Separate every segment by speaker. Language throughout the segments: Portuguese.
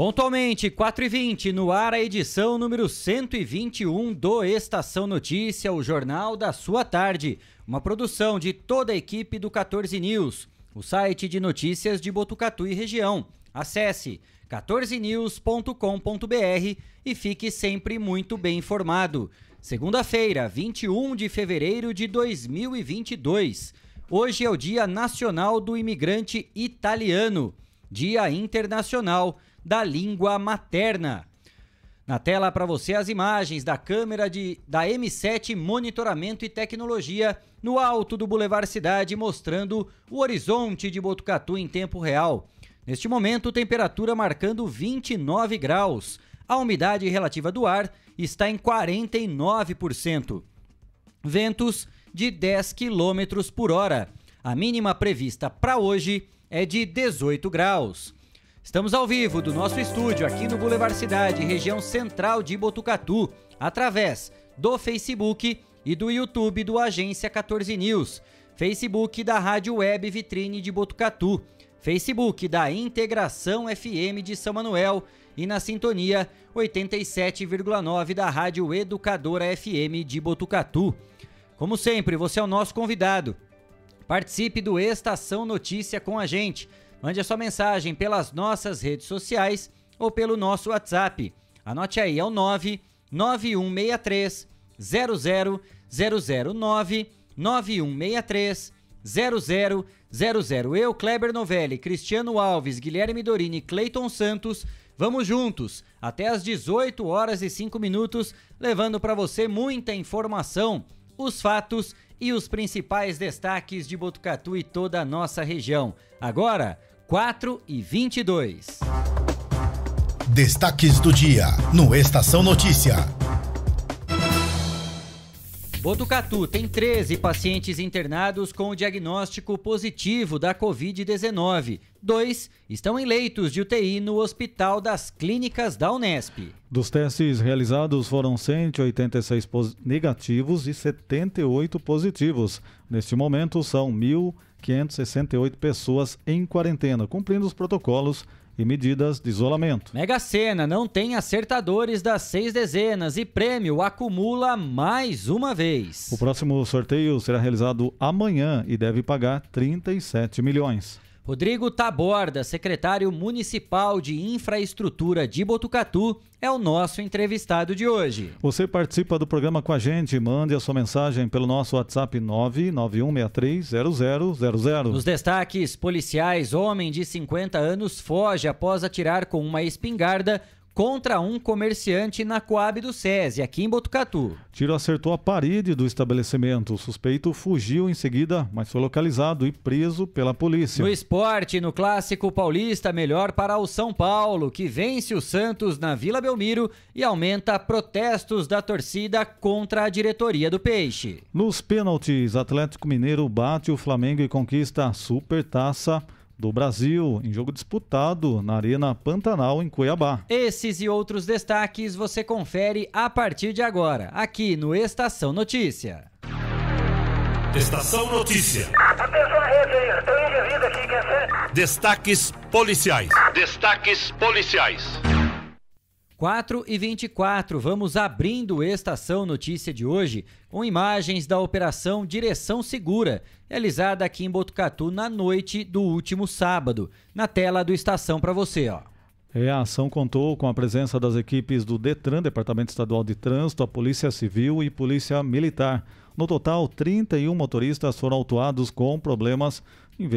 Speaker 1: Pontualmente, 4h20, no ar a edição número 121 do Estação Notícia, o jornal da sua tarde. Uma produção de toda a equipe do 14 News, o site de notícias de Botucatu e região. Acesse 14news.com.br e fique sempre muito bem informado. Segunda-feira, 21 de fevereiro de 2022. Hoje é o Dia Nacional do Imigrante Italiano, Dia Internacional da língua materna. Na tela para você as imagens da câmera de, da M7 Monitoramento e Tecnologia no alto do Boulevard Cidade, mostrando o horizonte de Botucatu em tempo real. Neste momento, temperatura marcando 29 graus. A umidade relativa do ar está em 49%. Ventos de 10 km por hora. A mínima prevista para hoje é de 18 graus. Estamos ao vivo do nosso estúdio aqui no Boulevard Cidade, região central de Botucatu, através do Facebook e do YouTube do Agência 14 News, Facebook da Rádio Web Vitrine de Botucatu, Facebook da Integração FM de São Manuel e na sintonia 87,9 da Rádio Educadora FM de Botucatu. Como sempre, você é o nosso convidado. Participe do Estação Notícia com a gente. Mande a sua mensagem pelas nossas redes sociais ou pelo nosso WhatsApp. Anote aí, é o 99163 00009 9163 0000. Eu, Kleber Novelli, Cristiano Alves, Guilherme Dorini e Cleiton Santos, vamos juntos até às 18 horas e 5 minutos, levando para você muita informação, os fatos e os principais destaques de Botucatu e toda a nossa região. Agora, 4 e 22.
Speaker 2: Destaques do dia no Estação Notícia.
Speaker 1: Botucatu tem 13 pacientes internados com diagnóstico positivo da Covid-19. Dois estão em leitos de UTI no Hospital das Clínicas da Unesp.
Speaker 3: Dos testes realizados foram 186 negativos e 78 positivos. Neste momento, são 1.568 pessoas em quarentena, cumprindo os protocolos e medidas de isolamento.
Speaker 1: Mega Sena não tem acertadores das seis dezenas e prêmio acumula mais uma vez.
Speaker 3: O próximo sorteio será realizado amanhã e deve pagar 37 milhões.
Speaker 1: Rodrigo Taborda, secretário municipal de infraestrutura de Botucatu, é o nosso entrevistado de hoje.
Speaker 3: Você participa do programa com a gente, mande a sua mensagem pelo nosso WhatsApp 991630000.
Speaker 1: Nos destaques policiais, homem de 50 anos foge após atirar com uma espingarda contra um comerciante na Coab do SESI, aqui em Botucatu.
Speaker 3: Tiro acertou a parede do estabelecimento. O suspeito fugiu em seguida, mas foi localizado e preso pela polícia.
Speaker 1: No esporte, no clássico paulista, melhor para o São Paulo, que vence o Santos na Vila Belmiro e aumenta protestos da torcida contra a diretoria do Peixe.
Speaker 3: Nos pênaltis, Atlético Mineiro bate o Flamengo e conquista a Supertaça do Brasil, em jogo disputado na Arena Pantanal, em Cuiabá.
Speaker 1: Esses e outros destaques você confere a partir de agora, aqui no Estação Notícia.
Speaker 4: Estação Notícia. Atenção, rede aí, estou aqui, quer ser? Destaques policiais. Destaques policiais.
Speaker 1: 4 e 24, vamos abrindo Estação Notícia de hoje com imagens da Operação Direção Segura, realizada aqui em Botucatu na noite do último sábado. Na tela do Estação para você, ó.
Speaker 3: É, a ação contou com a presença das equipes do DETRAN, Departamento Estadual de Trânsito, a Polícia Civil e Polícia Militar. No total, 31 motoristas foram autuados com problemas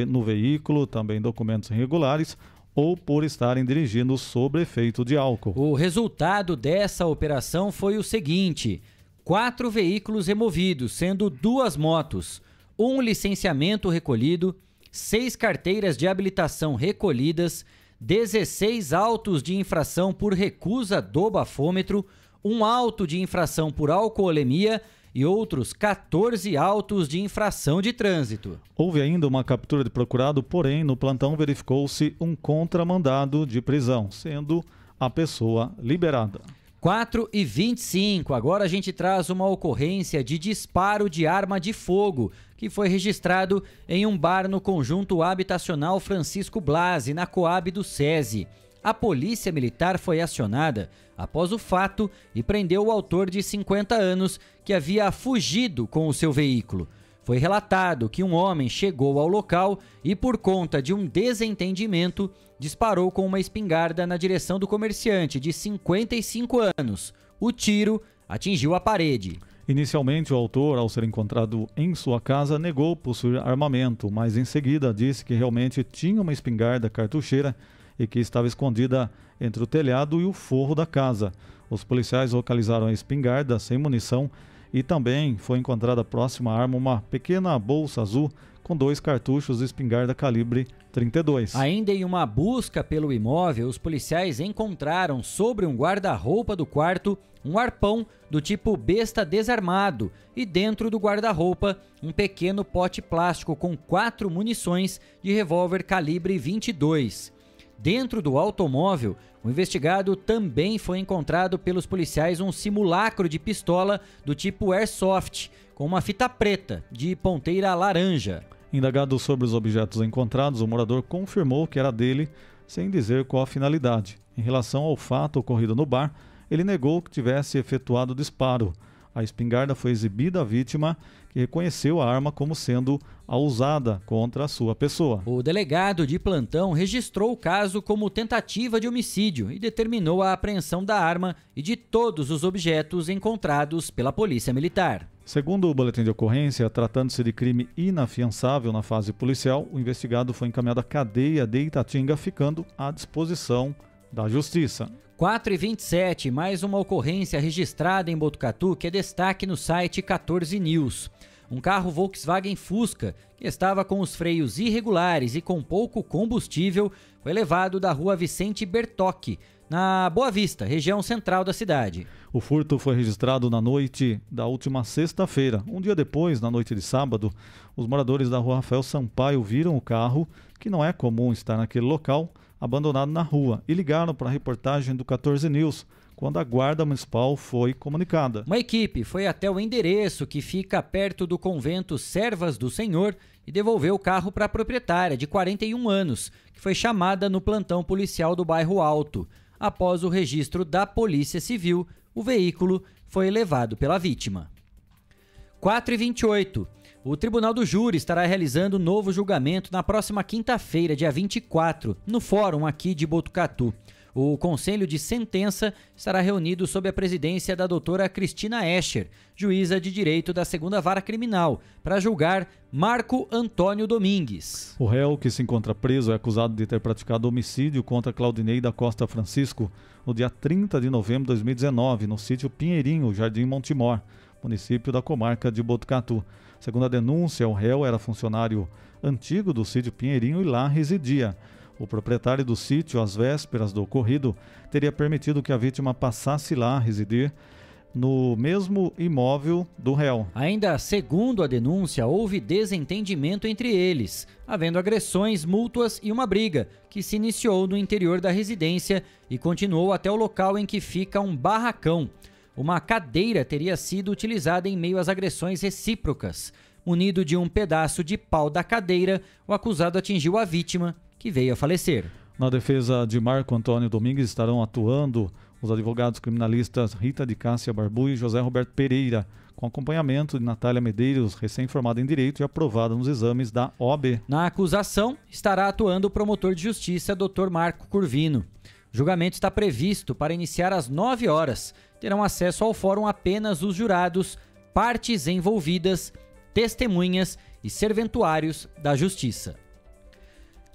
Speaker 3: no veículo, também documentos irregulares, ou por estarem dirigindo sob efeito de álcool.
Speaker 1: O resultado dessa operação foi o seguinte: quatro veículos removidos, sendo duas motos, um licenciamento recolhido, seis carteiras de habilitação recolhidas, 16 autos de infração por recusa do bafômetro, um auto de infração por alcoolemia e outros 14 autos de infração de trânsito.
Speaker 3: Houve ainda uma captura de procurado, porém, no plantão verificou-se um contramandado de prisão, sendo a pessoa liberada.
Speaker 1: 4 e 25. Agora a gente traz uma ocorrência de disparo de arma de fogo que foi registrado em um bar no conjunto habitacional Francisco Blasi, na Coab do SESI. A polícia militar foi acionada após o fato e prendeu o autor de 50 anos que havia fugido com o seu veículo. Foi relatado que um homem chegou ao local e, por conta de um desentendimento, disparou com uma espingarda na direção do comerciante de 55 anos. O tiro atingiu a parede.
Speaker 3: Inicialmente, o autor, ao ser encontrado em sua casa, negou possuir armamento, mas em seguida disse que realmente tinha uma espingarda cartucheira e que estava escondida entre o telhado e o forro da casa. Os policiais localizaram a espingarda sem munição e também foi encontrada próxima à arma uma pequena bolsa azul com dois cartuchos de espingarda calibre 32.
Speaker 1: Ainda em uma busca pelo imóvel, os policiais encontraram sobre um guarda-roupa do quarto um arpão do tipo besta desarmado e dentro do guarda-roupa um pequeno pote plástico com quatro munições de revólver calibre 22. Dentro do automóvel, o investigado também foi encontrado pelos policiais um simulacro de pistola do tipo Airsoft, com uma fita preta, de ponteira laranja.
Speaker 3: Indagado sobre os objetos encontrados, o morador confirmou que era dele, sem dizer qual a finalidade. Em relação ao fato ocorrido no bar, ele negou que tivesse efetuado o disparo. A espingarda foi exibida à vítima, que reconheceu a arma como sendo a usada contra a sua pessoa.
Speaker 1: O delegado de plantão registrou o caso como tentativa de homicídio e determinou a apreensão da arma e de todos os objetos encontrados pela Polícia Militar.
Speaker 3: Segundo o boletim de ocorrência, tratando-se de crime inafiançável na fase policial, o investigado foi encaminhado à cadeia de Itatinga, ficando à disposição da Justiça.
Speaker 1: 4 e 27, mais uma ocorrência registrada em Botucatu que é destaque no site 14 News. Um carro Volkswagen Fusca, que estava com os freios irregulares e com pouco combustível, foi levado da rua Vicente Bertocchi, na Boa Vista, região central da cidade.
Speaker 3: O furto foi registrado na noite da última sexta-feira. Um dia depois, na noite de sábado, os moradores da rua Rafael Sampaio viram o carro, que não é comum estar naquele local, abandonado na rua e ligaram para a reportagem do 14 News quando a guarda municipal foi comunicada.
Speaker 1: Uma equipe foi até o endereço que fica perto do convento Servas do Senhor e devolveu o carro para a proprietária, de 41 anos, que foi chamada no plantão policial do bairro Alto. Após o registro da Polícia Civil, o veículo foi levado pela vítima. 4 e 28. O Tribunal do Júri estará realizando novo julgamento na próxima quinta-feira, dia 24, no fórum aqui de Botucatu. O Conselho de Sentença estará reunido sob a presidência da doutora Cristina Escher, juíza de direito da segunda vara criminal, para julgar Marco Antônio Domingues.
Speaker 3: O réu que se encontra preso é acusado de ter praticado homicídio contra Claudinei da Costa Francisco no dia 30 de novembro de 2019, no sítio Pinheirinho, Jardim Montemor, município da comarca de Botucatu. Segundo a denúncia, o réu era funcionário antigo do sítio Pinheirinho e lá residia. O proprietário do sítio, às vésperas do ocorrido, teria permitido que a vítima passasse lá a residir no mesmo imóvel do réu.
Speaker 1: Ainda segundo a denúncia, houve desentendimento entre eles, havendo agressões mútuas e uma briga, que se iniciou no interior da residência e continuou até o local em que fica um barracão. Uma cadeira teria sido utilizada em meio às agressões recíprocas. Munido de um pedaço de pau da cadeira, o acusado atingiu a vítima, que veio a falecer.
Speaker 3: Na defesa de Marco Antônio Domingues estarão atuando os advogados criminalistas Rita de Cássia Barbu e José Roberto Pereira, com acompanhamento de Natália Medeiros, recém-formada em Direito e aprovada nos exames da OB.
Speaker 1: Na acusação estará atuando o promotor de justiça, Dr. Marco Curvino. Julgamento está previsto para iniciar às 9 horas. Terão acesso ao fórum apenas os jurados, partes envolvidas, testemunhas e serventuários da Justiça.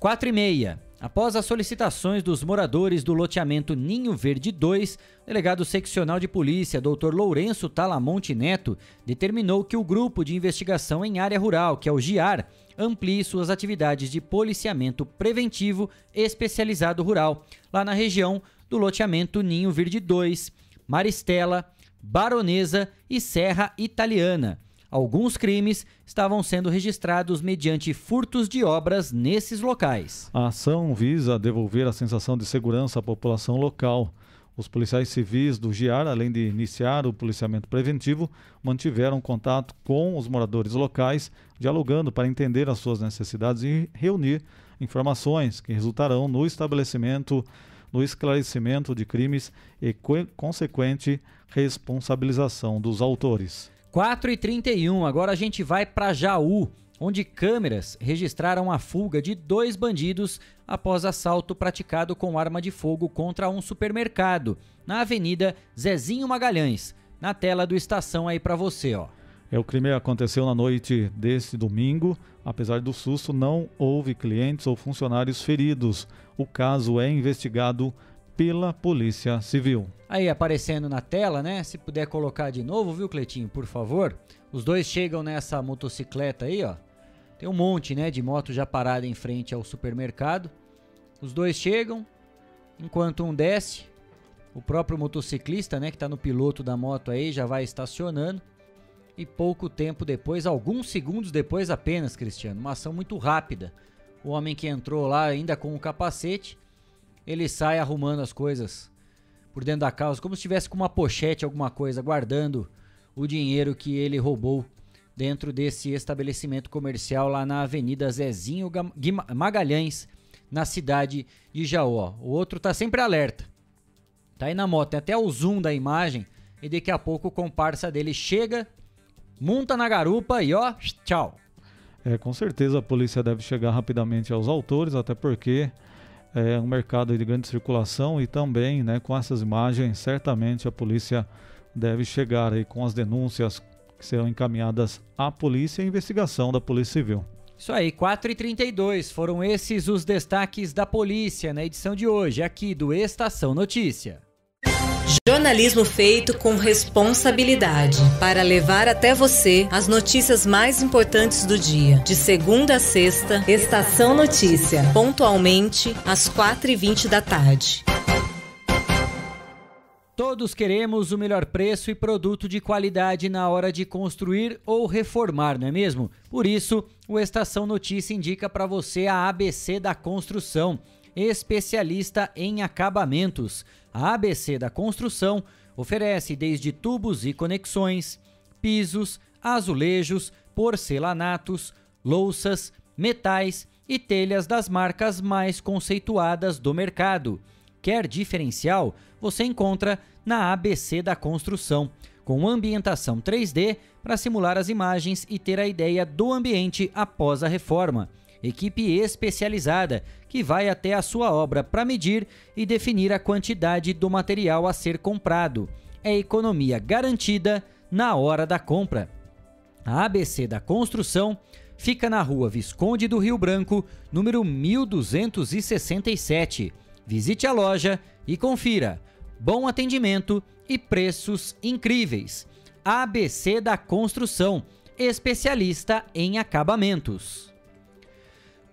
Speaker 1: 4 e meia. Após as solicitações dos moradores do loteamento Ninho Verde 2, o delegado seccional de polícia, Dr. Lourenço Talamonte Neto, determinou que o grupo de investigação em área rural, que é o GIAR, amplie suas atividades de policiamento preventivo especializado rural, lá na região do loteamento Ninho Verde 2, Maristela, Baronesa e Serra Italiana. Alguns crimes estavam sendo registrados mediante furtos de obras nesses locais.
Speaker 3: A ação visa devolver a sensação de segurança à população local. Os policiais civis do GIAR, além de iniciar o policiamento preventivo, mantiveram contato com os moradores locais, dialogando para entender as suas necessidades e reunir informações que resultarão no estabelecimento, no esclarecimento de crimes e consequente responsabilização dos autores.
Speaker 1: 4 e 31 agora a gente vai para Jaú, onde câmeras registraram a fuga de dois bandidos após assalto praticado com arma de fogo contra um supermercado na Avenida Zezinho Magalhães. Na tela do Estação aí para você, ó.
Speaker 3: É, o crime aconteceu na noite desse domingo. Apesar do susto, não houve clientes ou funcionários feridos. O caso é investigado pela Polícia Civil.
Speaker 1: Aí aparecendo na tela, né? Se puder colocar de novo, viu, Cleitinho, por favor? Os dois chegam nessa motocicleta aí, ó. Tem um monte, né, de moto já parada em frente ao supermercado. Os dois chegam, enquanto um desce, o próprio motociclista, né, que tá no piloto da moto aí, já vai estacionando. E pouco tempo depois, alguns segundos depois apenas, Cristiano, uma ação muito rápida. O homem que entrou lá ainda com o capacete ele sai arrumando as coisas por dentro da casa, como se estivesse com uma pochete, alguma coisa, guardando o dinheiro que ele roubou dentro desse estabelecimento comercial lá na Avenida Zezinho Magalhães, na cidade de Jaú. O outro tá sempre alerta. Tá aí na moto, tem até o zoom da imagem e daqui a pouco o comparsa dele chega, monta na garupa e ó, tchau.
Speaker 3: É, com certeza a polícia deve chegar rapidamente aos autores, até porque é um mercado de grande circulação e também, né, com essas imagens, certamente a polícia deve chegar aí com as denúncias que serão encaminhadas à polícia e investigação da Polícia Civil.
Speaker 1: Isso aí, 4 e 32 foram esses os destaques da polícia na edição de hoje, aqui do Estação Notícia.
Speaker 5: Jornalismo feito com responsabilidade para levar até você as notícias mais importantes do dia. De segunda a sexta, Estação Notícia, pontualmente às 4h20 da tarde.
Speaker 1: Todos queremos o melhor preço e produto de qualidade na hora de construir ou reformar, não é mesmo? Por isso, o Estação Notícia indica para você a ABC da Construção especialista em acabamentos. A ABC da Construção oferece desde tubos e conexões, pisos, azulejos, porcelanatos, louças, metais e telhas das marcas mais conceituadas do mercado. Quer diferencial? Você encontra na ABC da Construção, com ambientação 3D para simular as imagens e ter a ideia do ambiente após a reforma equipe especializada que vai até a sua obra para medir e definir a quantidade do material a ser comprado. É economia garantida na hora da compra. A ABC da Construção fica na rua Visconde do Rio Branco, número 1267. Visite a loja e confira. Bom atendimento e preços incríveis. ABC da Construção, especialista em acabamentos.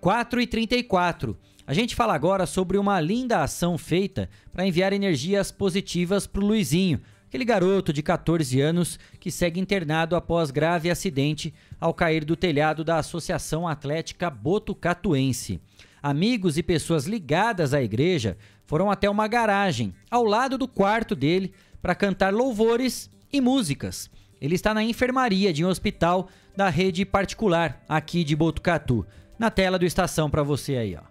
Speaker 1: 4 e 34. A gente fala agora sobre uma linda ação feita para enviar energias positivas para o Luizinho, aquele garoto de 14 anos que segue internado após grave acidente ao cair do telhado da Associação Atlética Botucatuense. Amigos e pessoas ligadas à igreja foram até uma garagem ao lado do quarto dele para cantar louvores e músicas. Ele está na enfermaria de um hospital da rede particular aqui de Botucatu na tela do Estação para você aí, ó.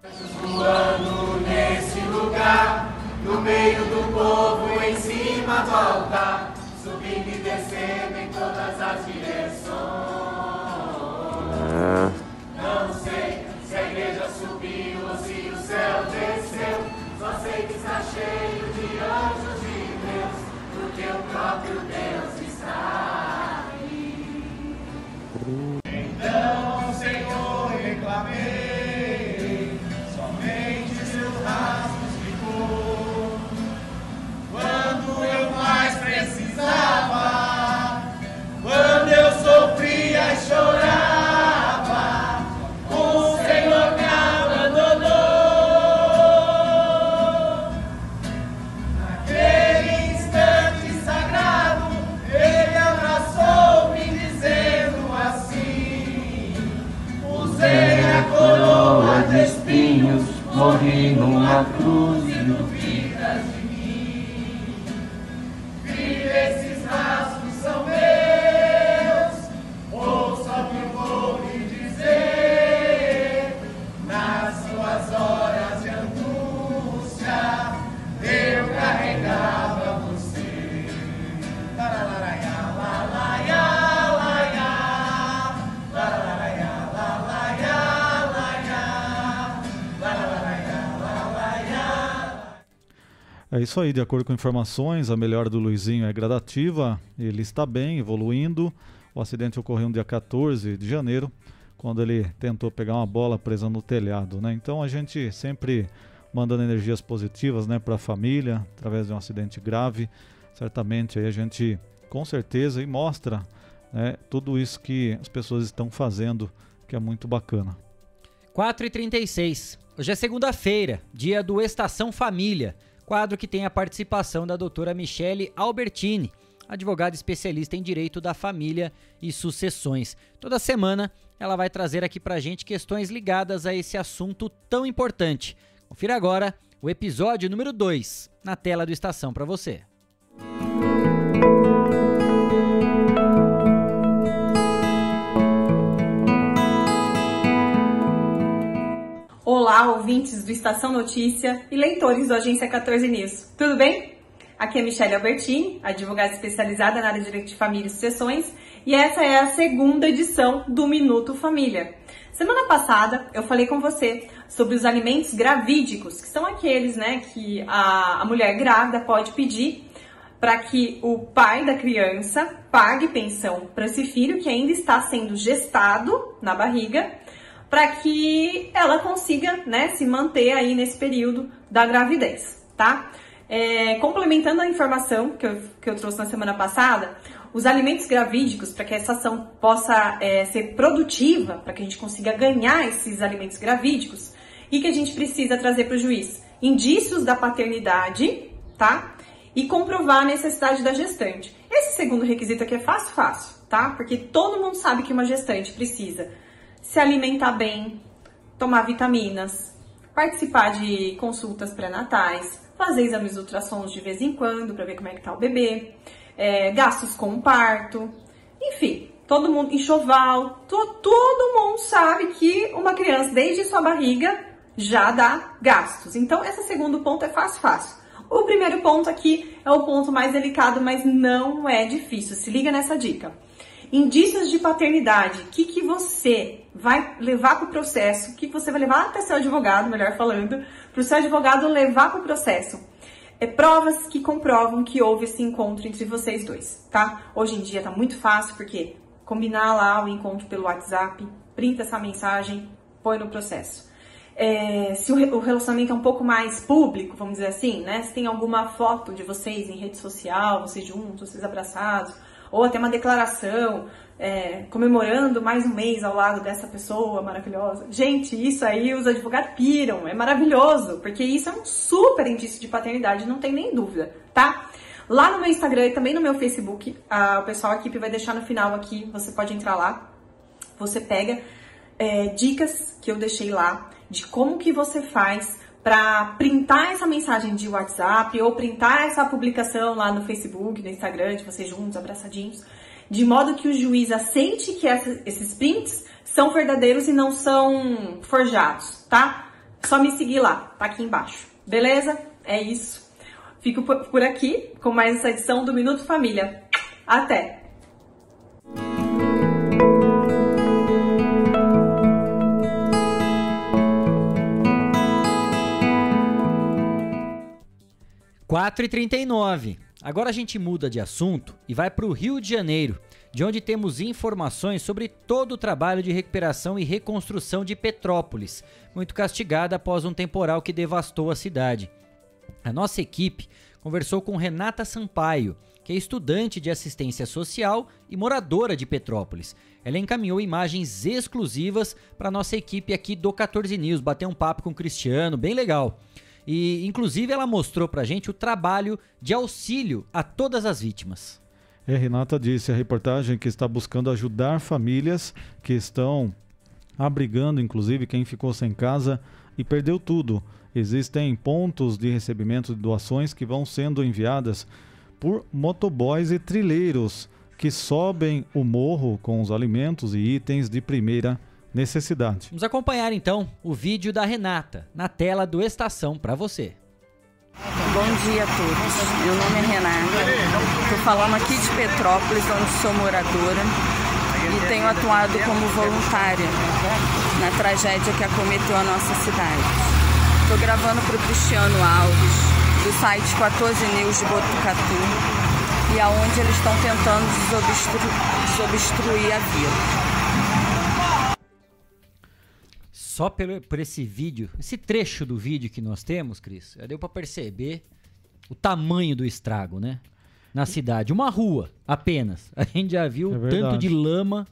Speaker 6: nesse lugar, no meio do povo, em cima do altar, subindo e descendo em todas as direções. Não sei se a igreja subiu ou se o céu desceu, só sei que está cheio de anjos de Deus, porque o próprio Deus
Speaker 7: numa cruz.
Speaker 3: É isso aí, de acordo com informações, a melhora do Luizinho é gradativa, ele está bem, evoluindo. O acidente ocorreu no dia 14 de janeiro, quando ele tentou pegar uma bola presa no telhado, né? Então a gente sempre mandando energias positivas, né, para a família, através de um acidente grave. Certamente aí a gente com certeza e mostra, né, tudo isso que as pessoas estão fazendo, que é muito bacana.
Speaker 1: 4h36. Hoje é segunda-feira, dia do Estação Família quadro que tem a participação da doutora Michele Albertini, advogada especialista em direito da família e sucessões. Toda semana ela vai trazer aqui pra gente questões ligadas a esse assunto tão importante. Confira agora o episódio número 2 na tela do Estação para você.
Speaker 8: Olá, ouvintes do Estação Notícia e leitores do Agência 14 News. Tudo bem? Aqui é Michelle Albertini, advogada especializada na área de Direito de Família e Sucessões, e essa é a segunda edição do Minuto Família. Semana passada eu falei com você sobre os alimentos gravídicos, que são aqueles né, que a, a mulher grávida pode pedir para que o pai da criança pague pensão para esse filho que ainda está sendo gestado na barriga para que ela consiga né, se manter aí nesse período da gravidez, tá? É, complementando a informação que eu, que eu trouxe na semana passada, os alimentos gravídicos, para que essa ação possa é, ser produtiva, para que a gente consiga ganhar esses alimentos gravídicos, e que a gente precisa trazer para o juiz indícios da paternidade, tá? E comprovar a necessidade da gestante. Esse segundo requisito aqui é fácil, fácil, tá? Porque todo mundo sabe que uma gestante precisa se alimentar bem, tomar vitaminas, participar de consultas pré-natais, fazer exames ultrassons de vez em quando para ver como é que tá o bebê, é, gastos com o parto, enfim, todo mundo, enxoval, to, todo mundo sabe que uma criança desde sua barriga já dá gastos. Então, esse segundo ponto é fácil, fácil. O primeiro ponto aqui é o ponto mais delicado, mas não é difícil. Se liga nessa dica. Indícios de paternidade. O que, que você vai levar para o processo? O que, que você vai levar até seu advogado, melhor falando, para o seu advogado levar para o processo? É provas que comprovam que houve esse encontro entre vocês dois, tá? Hoje em dia tá muito fácil, porque combinar lá o encontro pelo WhatsApp, printa essa mensagem, põe no processo. É, se o relacionamento é um pouco mais público, vamos dizer assim, né? Se tem alguma foto de vocês em rede social, vocês juntos, vocês abraçados, ou até uma declaração é, comemorando mais um mês ao lado dessa pessoa maravilhosa. Gente, isso aí os advogados piram, é maravilhoso, porque isso é um super indício de paternidade, não tem nem dúvida, tá? Lá no meu Instagram e também no meu Facebook, a, o pessoal, a equipe vai deixar no final aqui, você pode entrar lá, você pega é, dicas que eu deixei lá de como que você faz para printar essa mensagem de WhatsApp ou printar essa publicação lá no Facebook, no Instagram, de vocês juntos, abraçadinhos, de modo que o juiz assente que esses prints são verdadeiros e não são forjados, tá? Só me seguir lá, tá aqui embaixo. Beleza? É isso. Fico por aqui com mais essa edição do Minuto Família. Até!
Speaker 1: 4h39. Agora a gente muda de assunto e vai para o Rio de Janeiro, de onde temos informações sobre todo o trabalho de recuperação e reconstrução de Petrópolis, muito castigada após um temporal que devastou a cidade. A nossa equipe conversou com Renata Sampaio, que é estudante de assistência social e moradora de Petrópolis. Ela encaminhou imagens exclusivas para nossa equipe aqui do 14 News, bater um papo com o Cristiano, bem legal. E, inclusive, ela mostrou pra gente o trabalho de auxílio a todas as vítimas.
Speaker 3: É, Renata disse a reportagem que está buscando ajudar famílias que estão abrigando, inclusive, quem ficou sem casa e perdeu tudo. Existem pontos de recebimento de doações que vão sendo enviadas por motoboys e trilheiros que sobem o morro com os alimentos e itens de primeira necessidade.
Speaker 1: Vamos acompanhar então o vídeo da Renata na tela do Estação para você.
Speaker 7: Bom dia a todos. Meu nome é Renata. Estou falando aqui de Petrópolis, onde sou moradora e tenho atuado como voluntária na tragédia que acometeu a nossa cidade. Estou gravando para o Cristiano Alves, do site 14 News de Botucatu, e aonde eles estão tentando desobstru desobstruir a via.
Speaker 1: Só pelo, por esse vídeo, esse trecho do vídeo que nós temos, Cris, já deu para perceber o tamanho do estrago, né? Na cidade. Uma rua apenas. A gente já viu
Speaker 3: É
Speaker 1: o tanto de lama,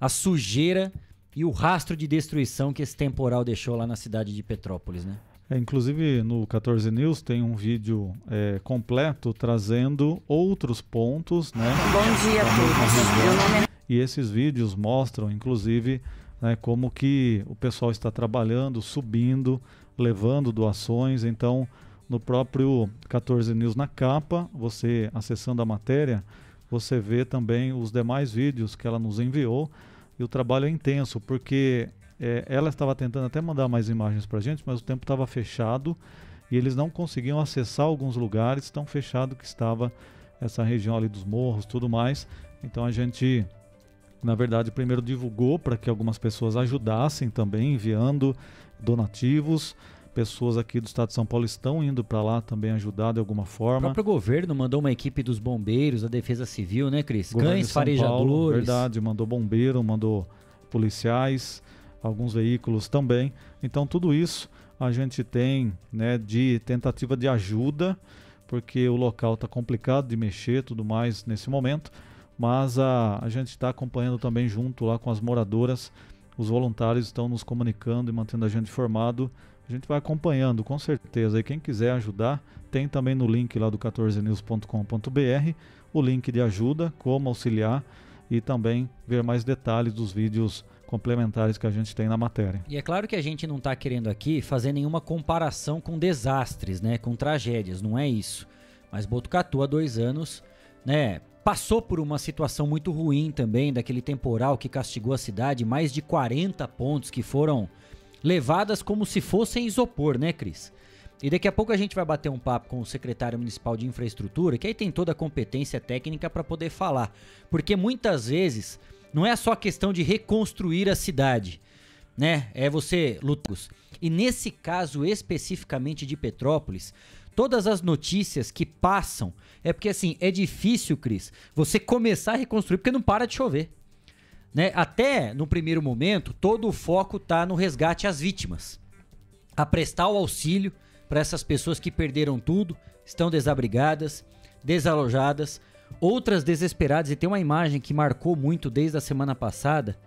Speaker 1: a sujeira e o rastro de destruição que esse temporal deixou lá na cidade de Petrópolis, né?
Speaker 3: É, inclusive no 14 News tem um vídeo é, completo trazendo outros pontos, né?
Speaker 7: Bom dia a todos. É
Speaker 3: E esses vídeos mostram, inclusive, né, como que o pessoal está trabalhando, subindo, levando doações. Então, no próprio 14 News na capa, você acessando a matéria, você vê também os demais vídeos que ela nos enviou. E o trabalho é intenso, porque é, ela estava tentando até mandar mais imagens para a gente, mas o tempo estava fechado e eles não conseguiam acessar alguns lugares, tão fechado que estava essa região ali dos morros, tudo mais. Então a gente na verdade, primeiro divulgou para que algumas pessoas ajudassem também, enviando donativos. Pessoas aqui do estado de São Paulo estão indo para lá também ajudar de alguma
Speaker 1: O
Speaker 3: forma.
Speaker 1: próprio governo mandou uma equipe dos bombeiros, da Defesa Civil, né, Cris?
Speaker 3: Governo
Speaker 1: Cães
Speaker 3: Paulo,
Speaker 1: farejadores.
Speaker 3: verdade, mandou bombeiro, mandou policiais, alguns veículos também. Então tudo isso a gente tem, né, de tentativa de ajuda, porque o local está complicado de mexer, tudo mais nesse momento. Mas a, a gente está acompanhando também junto lá com as moradoras. Os voluntários estão nos comunicando e mantendo a gente informado. A gente vai acompanhando, com certeza. E quem quiser ajudar, tem também no link lá do 14news.com.br o link de ajuda, como auxiliar e também ver mais detalhes dos vídeos complementares que a gente tem na matéria.
Speaker 1: E é claro que a gente não está querendo aqui fazer nenhuma comparação com desastres, né? Com tragédias, não é isso. Mas Botucatu há dois anos, né? Passou por uma situação muito ruim também, daquele temporal que castigou a cidade, mais de 40 pontos que foram levadas como se fossem isopor, né, Cris? E daqui a pouco a gente vai bater um papo com o secretário municipal de infraestrutura, que aí tem toda a competência técnica para poder falar. Porque muitas vezes não é só questão de reconstruir a cidade, né? É você lutar. E nesse caso especificamente de Petrópolis, todas as notícias que passam é porque assim, é difícil, Cris, você começar a reconstruir porque não para de chover. Né? Até no primeiro momento, todo o foco tá no resgate às vítimas. A prestar o auxílio para essas pessoas que perderam tudo, estão desabrigadas, desalojadas, outras desesperadas. E tem uma imagem que marcou muito desde a semana passada.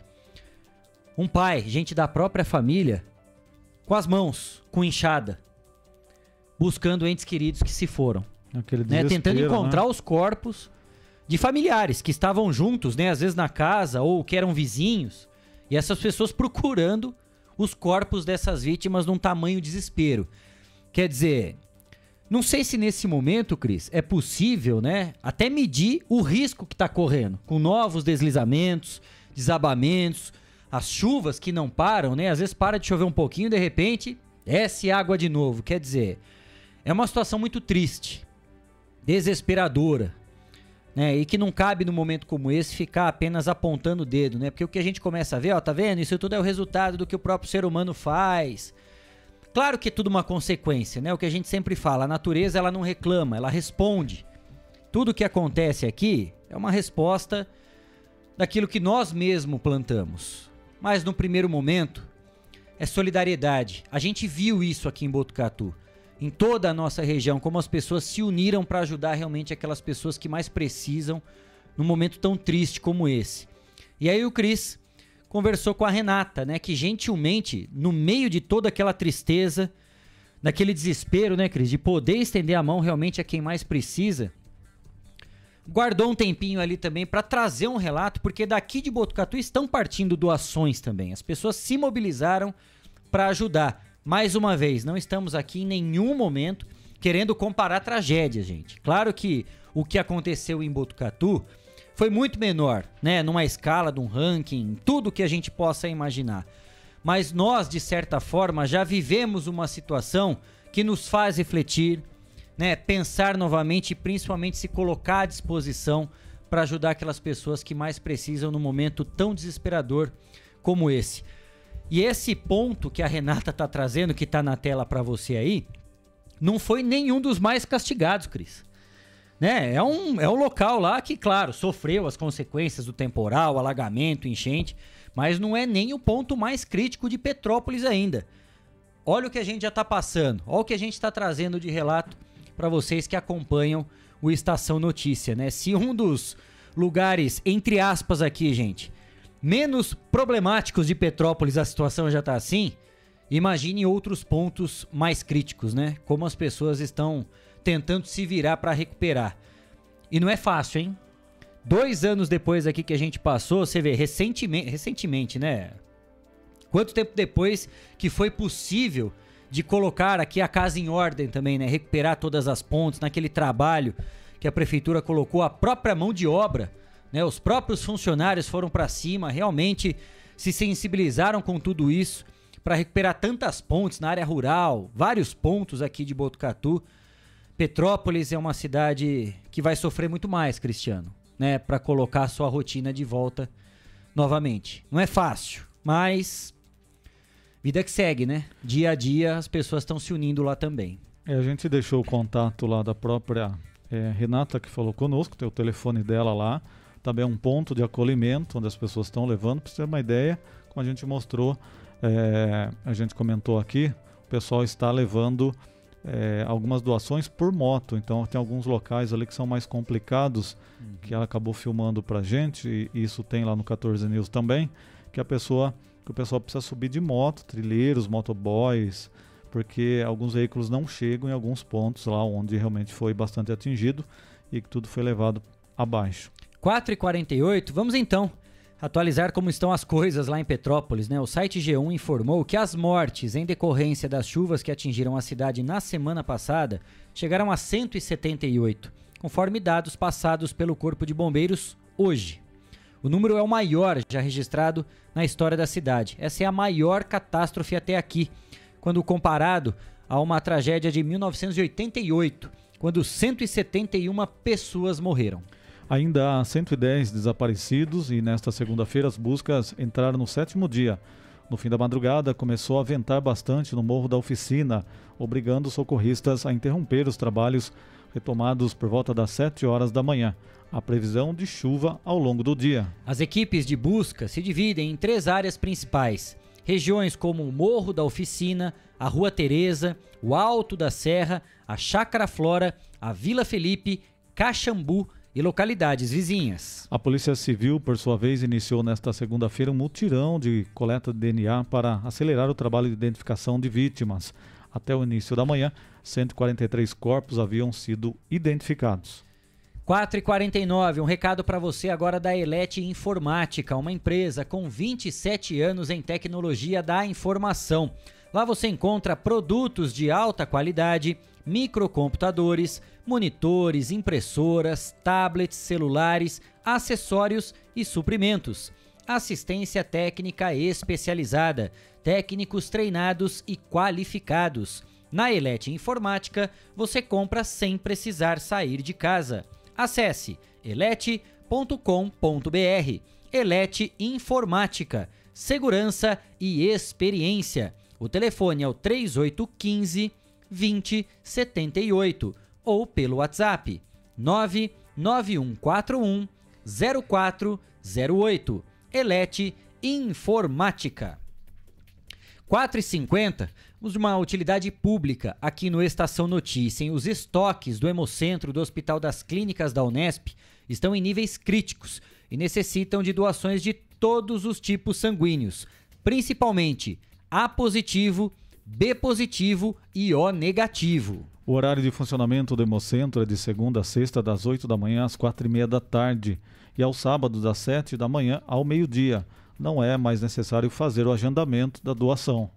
Speaker 1: Um pai, gente da própria família, com as mãos, com enxada, buscando entes queridos que se foram né, tentando encontrar
Speaker 3: né?
Speaker 1: os corpos de familiares que estavam juntos, né, às vezes na casa ou que eram vizinhos, e essas pessoas procurando os corpos dessas vítimas num tamanho desespero. Quer dizer, não sei se nesse momento, Cris, é possível, né, até medir o risco que está correndo, com novos deslizamentos, desabamentos, as chuvas que não param, né? Às vezes para de chover um pouquinho, de repente desce água de novo. Quer dizer, é uma situação muito triste desesperadora, né? E que não cabe num momento como esse ficar apenas apontando o dedo, né? Porque o que a gente começa a ver, ó, tá vendo? Isso tudo é o resultado do que o próprio ser humano faz. Claro que é tudo uma consequência, né? O que a gente sempre fala, a natureza ela não reclama, ela responde. Tudo que acontece aqui é uma resposta daquilo que nós mesmos plantamos. Mas no primeiro momento é solidariedade. A gente viu isso aqui em Botucatu em toda a nossa região, como as pessoas se uniram para ajudar realmente aquelas pessoas que mais precisam num momento tão triste como esse. E aí o Cris conversou com a Renata, né, que gentilmente, no meio de toda aquela tristeza, daquele desespero, né, Cris, de poder estender a mão realmente a quem mais precisa, guardou um tempinho ali também para trazer um relato, porque daqui de Botucatu estão partindo doações também. As pessoas se mobilizaram para ajudar. Mais uma vez, não estamos aqui em nenhum momento querendo comparar tragédias, gente. Claro que o que aconteceu em Botucatu foi muito menor, né? Numa escala, de um ranking, tudo que a gente possa imaginar. Mas nós, de certa forma, já vivemos uma situação que nos faz refletir, né? Pensar novamente e principalmente se colocar à disposição para ajudar aquelas pessoas que mais precisam num momento tão desesperador como esse. E esse ponto que a Renata está trazendo, que está na tela para você aí, não foi nenhum dos mais castigados, Cris né? É um, é um local lá que, claro, sofreu as consequências do temporal, alagamento, enchente, mas não é nem o ponto mais crítico de Petrópolis ainda. Olha o que a gente já está passando, olha o que a gente está trazendo de relato para vocês que acompanham o Estação Notícia, né? Se um dos lugares, entre aspas aqui, gente, menos problemáticos de Petrópolis a situação já está assim, imagine outros pontos mais críticos, né? Como as pessoas estão tentando se virar para recuperar. E não é fácil, hein? Dois anos depois aqui que a gente passou, você vê, recentemente, recentemente, né? Quanto tempo depois que foi possível de colocar aqui a casa em ordem também, né? Recuperar todas as pontes naquele trabalho que a prefeitura colocou a própria mão de obra, né? Os próprios funcionários foram para cima, realmente se sensibilizaram com tudo isso para recuperar tantas pontes na área rural, vários pontos aqui de Botucatu. Petrópolis é uma cidade que vai sofrer muito mais, Cristiano, né, para colocar sua rotina de volta novamente. Não é fácil, mas vida que segue, né? Dia a dia as pessoas estão se unindo lá também.
Speaker 3: É, a gente deixou o contato lá da própria é, Renata que falou conosco, tem o telefone dela lá. Também é um ponto de acolhimento onde as pessoas estão levando. Para você ter uma ideia, como a gente mostrou, é, a gente comentou aqui, o pessoal está levando é, algumas doações por moto. Então tem alguns locais ali que são mais complicados, uhum. que ela acabou filmando pra gente, e isso tem lá no 14 News também, que a pessoa que o pessoal precisa subir de moto, trilheiros, motoboys, porque alguns veículos não chegam em alguns pontos lá onde realmente foi bastante atingido e que tudo foi levado abaixo.
Speaker 1: 4h48, vamos então atualizar como estão as coisas lá em Petrópolis, né? O site G1 informou que as mortes em decorrência das chuvas que atingiram a cidade na semana passada chegaram a 178, conforme dados passados pelo Corpo de Bombeiros hoje. O número é o maior já registrado na história da cidade. Essa é a maior catástrofe até aqui, quando comparado a uma tragédia de 1988, quando 171 pessoas morreram.
Speaker 3: Ainda há 110 desaparecidos e nesta segunda-feira as buscas entraram no sétimo dia. No fim da madrugada, começou a ventar bastante no morro da oficina, obrigando os socorristas a interromper os trabalhos retomados por volta das 7 horas da manhã. A previsão de chuva ao longo do dia.
Speaker 1: As equipes de busca se dividem em três áreas principais: regiões como o Morro da Oficina, a Rua Teresa, o Alto da Serra, a Chácara Flora, a Vila Felipe, Caxambu e localidades vizinhas.
Speaker 3: A Polícia Civil, por sua vez, iniciou nesta segunda-feira um mutirão de coleta de DNA para acelerar o trabalho de identificação de vítimas. Até o início da manhã, 143 corpos haviam sido identificados.
Speaker 1: 4h49, um recado para você agora da Elete Informática, uma empresa com 27 anos em tecnologia da informação. Lá você encontra produtos de alta qualidade, microcomputadores, monitores, impressoras, tablets, celulares, acessórios e suprimentos. Assistência técnica especializada, técnicos treinados e qualificados. Na Elete Informática, você compra sem precisar sair de casa. Acesse elete.com.br. Elete Informática, segurança e experiência. O telefone é o 3815 2078 ou pelo WhatsApp 99141 0408. Elete Informática. 4,50, de uma utilidade pública aqui no Estação Notícia. Os estoques do Hemocentro do Hospital das Clínicas da Unesp estão em níveis críticos e necessitam de doações de todos os tipos sanguíneos, principalmente A positivo, B positivo e O negativo.
Speaker 3: O horário de funcionamento do Hemocentro é de segunda a sexta, das 8 da manhã às quatro e meia da tarde, e aos sábados, das 7 da manhã ao meio-dia. Não é mais necessário fazer o agendamento da doação.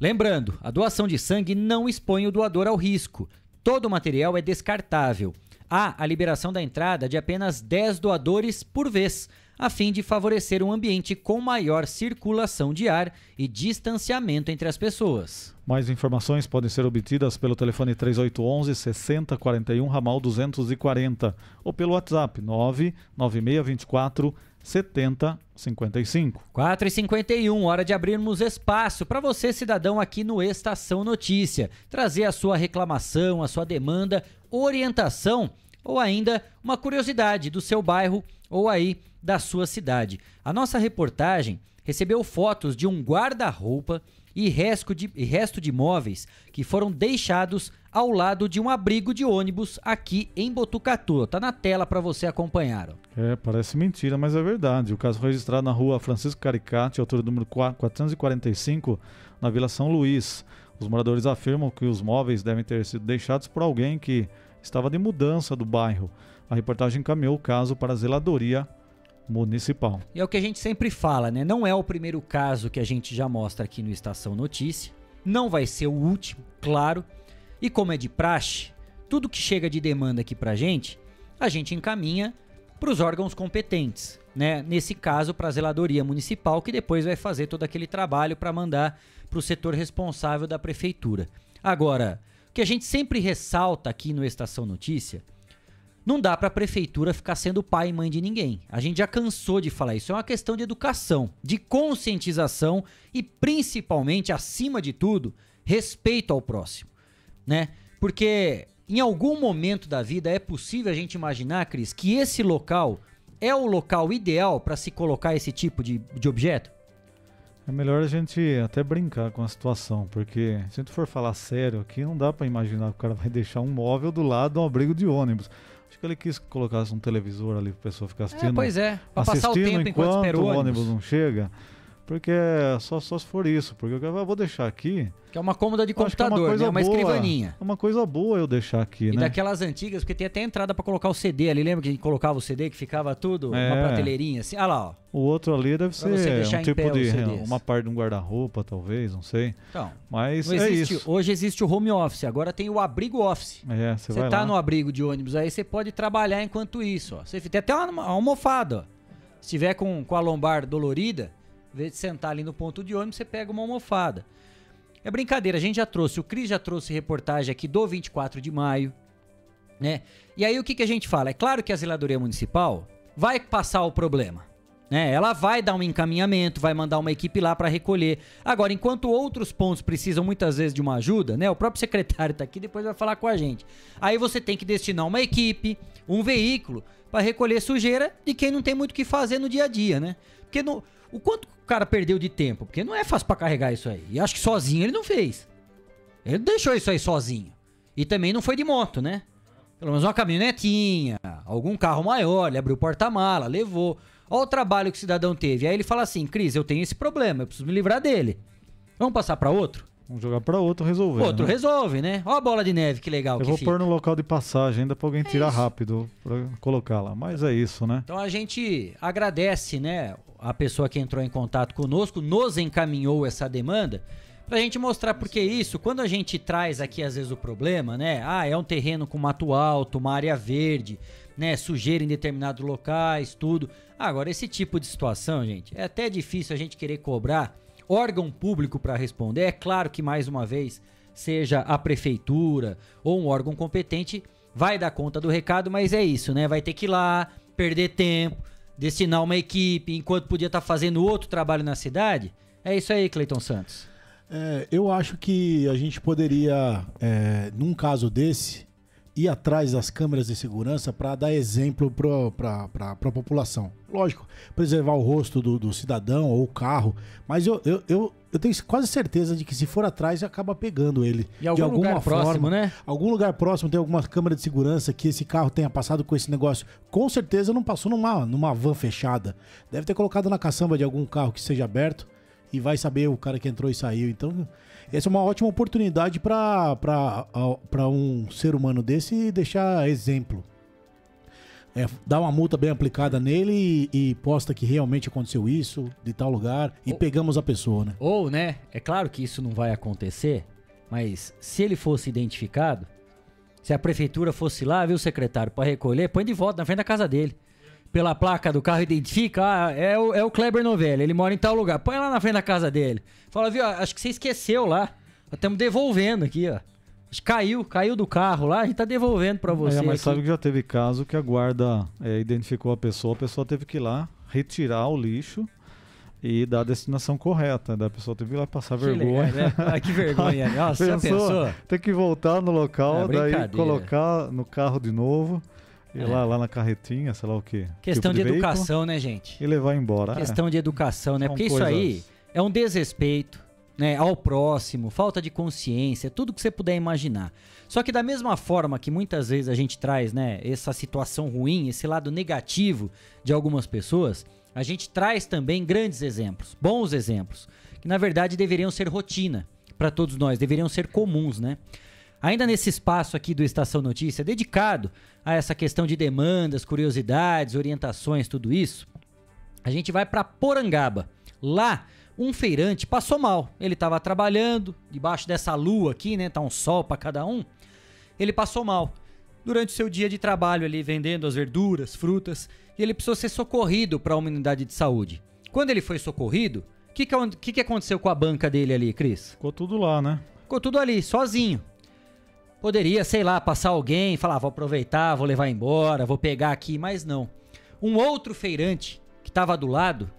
Speaker 1: Lembrando, a doação de sangue não expõe o doador ao risco. Todo o material é descartável. Há a liberação da entrada de apenas 10 doadores por vez, a fim de favorecer um ambiente com maior circulação de ar e distanciamento entre as pessoas.
Speaker 3: Mais informações podem ser obtidas pelo telefone 3811 6041 ramal 240 ou pelo WhatsApp 99624 7055.
Speaker 1: 4 e 51 hora de abrirmos espaço para você, cidadão, aqui no Estação Notícia. Trazer a sua reclamação, a sua demanda, orientação ou ainda uma curiosidade do seu bairro ou aí da sua cidade. A nossa reportagem recebeu fotos de um guarda-roupa e resto de, resto de móveis que foram deixados ao lado de um abrigo de ônibus aqui em Botucatu. Tá na tela para você acompanhar.
Speaker 3: É, parece mentira, mas é verdade. O caso foi registrado na rua Francisco Caricati, altura número 445, na Vila São Luís. Os moradores afirmam que os móveis devem ter sido deixados por alguém que estava de mudança do bairro. A reportagem encaminhou o caso para a zeladoria municipal.
Speaker 1: E é o que a gente sempre fala, né? Não é o primeiro caso que a gente já mostra aqui no Estação Notícia. Não vai ser o último, claro. E como é de praxe, tudo que chega de demanda aqui pra gente, a gente encaminha para os órgãos competentes, né? Nesse caso, para a zeladoria municipal, que depois vai fazer todo aquele trabalho para mandar para o setor responsável da prefeitura. Agora, o que a gente sempre ressalta aqui no Estação Notícia não dá para a prefeitura ficar sendo pai e mãe de ninguém. A gente já cansou de falar isso. É uma questão de educação, de conscientização e, principalmente, acima de tudo, respeito ao próximo, né? Porque em algum momento da vida é possível a gente imaginar, Cris, que esse local é o local ideal para se colocar esse tipo de, de objeto?
Speaker 3: É melhor a gente até brincar com a situação, porque se a gente for falar sério aqui, não dá para imaginar que o cara vai deixar um móvel do lado de um abrigo de ônibus. Acho que ele quis colocar um televisor ali pra pessoa ficar assistindo.
Speaker 1: É, pois é, para passar o tempo enquanto espera o
Speaker 3: o
Speaker 1: ônibus.
Speaker 3: ônibus não chega. Porque só, só se for isso. Porque eu vou deixar aqui.
Speaker 1: Que é uma cômoda de
Speaker 3: que é
Speaker 1: computador, né? Uma
Speaker 3: boa,
Speaker 1: escrivaninha.
Speaker 3: É uma coisa boa eu deixar aqui,
Speaker 1: E
Speaker 3: né?
Speaker 1: daquelas antigas, porque tem até entrada pra colocar o CD ali. Lembra que a gente colocava o CD que ficava tudo? Uma
Speaker 3: É.
Speaker 1: prateleirinha assim. Ah lá, ó.
Speaker 3: O outro ali deve
Speaker 1: Pra
Speaker 3: ser um tipo de. Uma parte de um guarda-roupa, talvez, não sei.
Speaker 1: Então,
Speaker 3: Mas é
Speaker 1: existe-
Speaker 3: isso.
Speaker 1: hoje existe o home office, agora tem o abrigo office.
Speaker 3: É, você
Speaker 1: Você tá
Speaker 3: lá.
Speaker 1: no abrigo de ônibus aí, você pode trabalhar enquanto isso, ó. Você tem até uma, uma almofada, ó. Se tiver com, com a lombar dolorida, em vez de sentar ali no ponto de ônibus, você pega uma almofada. É brincadeira, a gente já trouxe, o Cris já trouxe reportagem aqui do 24 de maio, né? E aí o que, que a gente fala? É claro que a zeladoria municipal vai passar o problema, né? Ela vai dar um encaminhamento, vai mandar uma equipe lá para recolher. Agora, enquanto outros pontos precisam muitas vezes de uma ajuda, né? O próprio secretário tá aqui, depois vai falar com a gente. Aí você tem que destinar uma equipe, um veículo para recolher sujeira de quem não tem muito o que fazer no dia a dia, né? Porque no, o quanto o cara perdeu de tempo? Porque não é fácil para carregar isso aí. E acho que sozinho ele não fez. Ele deixou isso aí sozinho. E também não foi de moto, né? Pelo menos uma caminhonetinha, algum carro maior, ele abriu o porta-mala, levou. Olha o trabalho que o cidadão teve. Aí ele fala assim: Cris, eu tenho esse problema, eu preciso me livrar dele. Vamos passar para outro?
Speaker 3: Vamos jogar pra outro resolver.
Speaker 1: outro
Speaker 3: né?
Speaker 1: resolve, né? Olha a bola de neve, que legal
Speaker 3: Eu
Speaker 1: que
Speaker 3: vou
Speaker 1: fica.
Speaker 3: pôr no local de passagem ainda pra alguém tirar
Speaker 1: isso.
Speaker 3: rápido pra colocar lá. Mas é isso, né?
Speaker 1: Então a gente agradece, né, a pessoa que entrou em contato conosco, nos encaminhou essa demanda, pra gente mostrar porque isso, quando a gente traz aqui às vezes o problema, né, ah, é um terreno com mato alto, uma área verde, né, sujeira em determinados locais, tudo. Agora, esse tipo de situação, gente, é até difícil a gente querer cobrar órgão público pra responder. É claro que, mais uma vez, seja a prefeitura ou um órgão competente, vai dar conta do recado, mas é isso, né? Vai ter que ir lá, perder tempo, destinar uma equipe, enquanto podia estar fazendo outro trabalho na cidade. É isso aí, Cleiton Santos.
Speaker 9: É, eu acho que a gente poderia, é, num caso desse, ir atrás das câmeras de segurança para dar exemplo para a população. Lógico, preservar o rosto do, do cidadão ou o carro, mas eu, eu, eu, eu tenho quase certeza de que se for atrás acaba pegando ele.
Speaker 1: De algum
Speaker 9: de alguma
Speaker 1: lugar
Speaker 9: forma,
Speaker 1: próximo, né?
Speaker 9: Algum lugar próximo tem alguma câmera de segurança que esse carro tenha passado com esse negócio. Com certeza não passou numa, numa van fechada. Deve ter colocado na caçamba de algum carro que seja aberto e vai saber o cara que entrou e saiu. Então, essa é uma ótima oportunidade para um ser humano desse deixar exemplo. é, dá uma multa bem aplicada nele e, e posta que realmente aconteceu isso, de tal lugar, e pegamos a pessoa, né?
Speaker 1: Ou, né? É claro que isso não vai acontecer, mas se ele fosse identificado, se a prefeitura fosse lá, viu, secretário, para recolher, põe de volta na frente da casa dele. Pela placa do carro, identifica, ah, é o, é o Kleber Novelli, ele mora em tal lugar. Põe lá na frente da casa dele. Fala, viu, acho que você esqueceu lá. Estamos devolvendo aqui, ó. Acho que caiu, caiu do carro lá, a gente tá devolvendo para você.
Speaker 3: É, mas
Speaker 1: aqui.
Speaker 3: sabe que já teve caso que a guarda é, identificou a pessoa, a pessoa teve que ir lá retirar o lixo e dar a destinação correta. Da pessoa teve que ir lá passar
Speaker 1: Que
Speaker 3: vergonha.
Speaker 1: legal, né? Ah, que vergonha. Nossa, já pensou?
Speaker 3: Tem que voltar no local,
Speaker 1: É,
Speaker 3: daí colocar no carro de novo, ir
Speaker 1: É.
Speaker 3: lá, lá na carretinha, sei lá o quê.
Speaker 1: Questão
Speaker 3: tipo
Speaker 1: de
Speaker 3: veículo,
Speaker 1: educação, né, gente?
Speaker 3: E levar embora.
Speaker 1: Questão de educação, né?
Speaker 3: São
Speaker 1: Porque isso aí
Speaker 3: coisas-
Speaker 1: é um desrespeito, né, ao próximo, falta de consciência, tudo que você puder imaginar. Só que da mesma forma que muitas vezes a gente traz, né, essa situação ruim, esse lado negativo de algumas pessoas, a gente traz também grandes exemplos, bons exemplos, que na verdade deveriam ser rotina para todos nós, deveriam ser comuns, né? Ainda nesse espaço aqui do Estação Notícia, dedicado a essa questão de demandas, curiosidades, orientações, tudo isso, a gente vai para Porangaba. Lá, um feirante passou mal. Ele estava trabalhando debaixo dessa lua aqui, né? Tá um sol para cada um. Ele passou mal durante o seu dia de trabalho ali vendendo as verduras, frutas, e ele precisou ser socorrido para uma unidade de saúde. Quando ele foi socorrido, o que, que, que, que aconteceu com a banca dele ali, Cris?
Speaker 3: Ficou tudo lá, né?
Speaker 1: Ficou tudo ali, sozinho. Poderia, sei lá, passar alguém, falar, "Ah, vou aproveitar, vou levar embora, vou pegar aqui, mas não. Um outro feirante que estava do lado,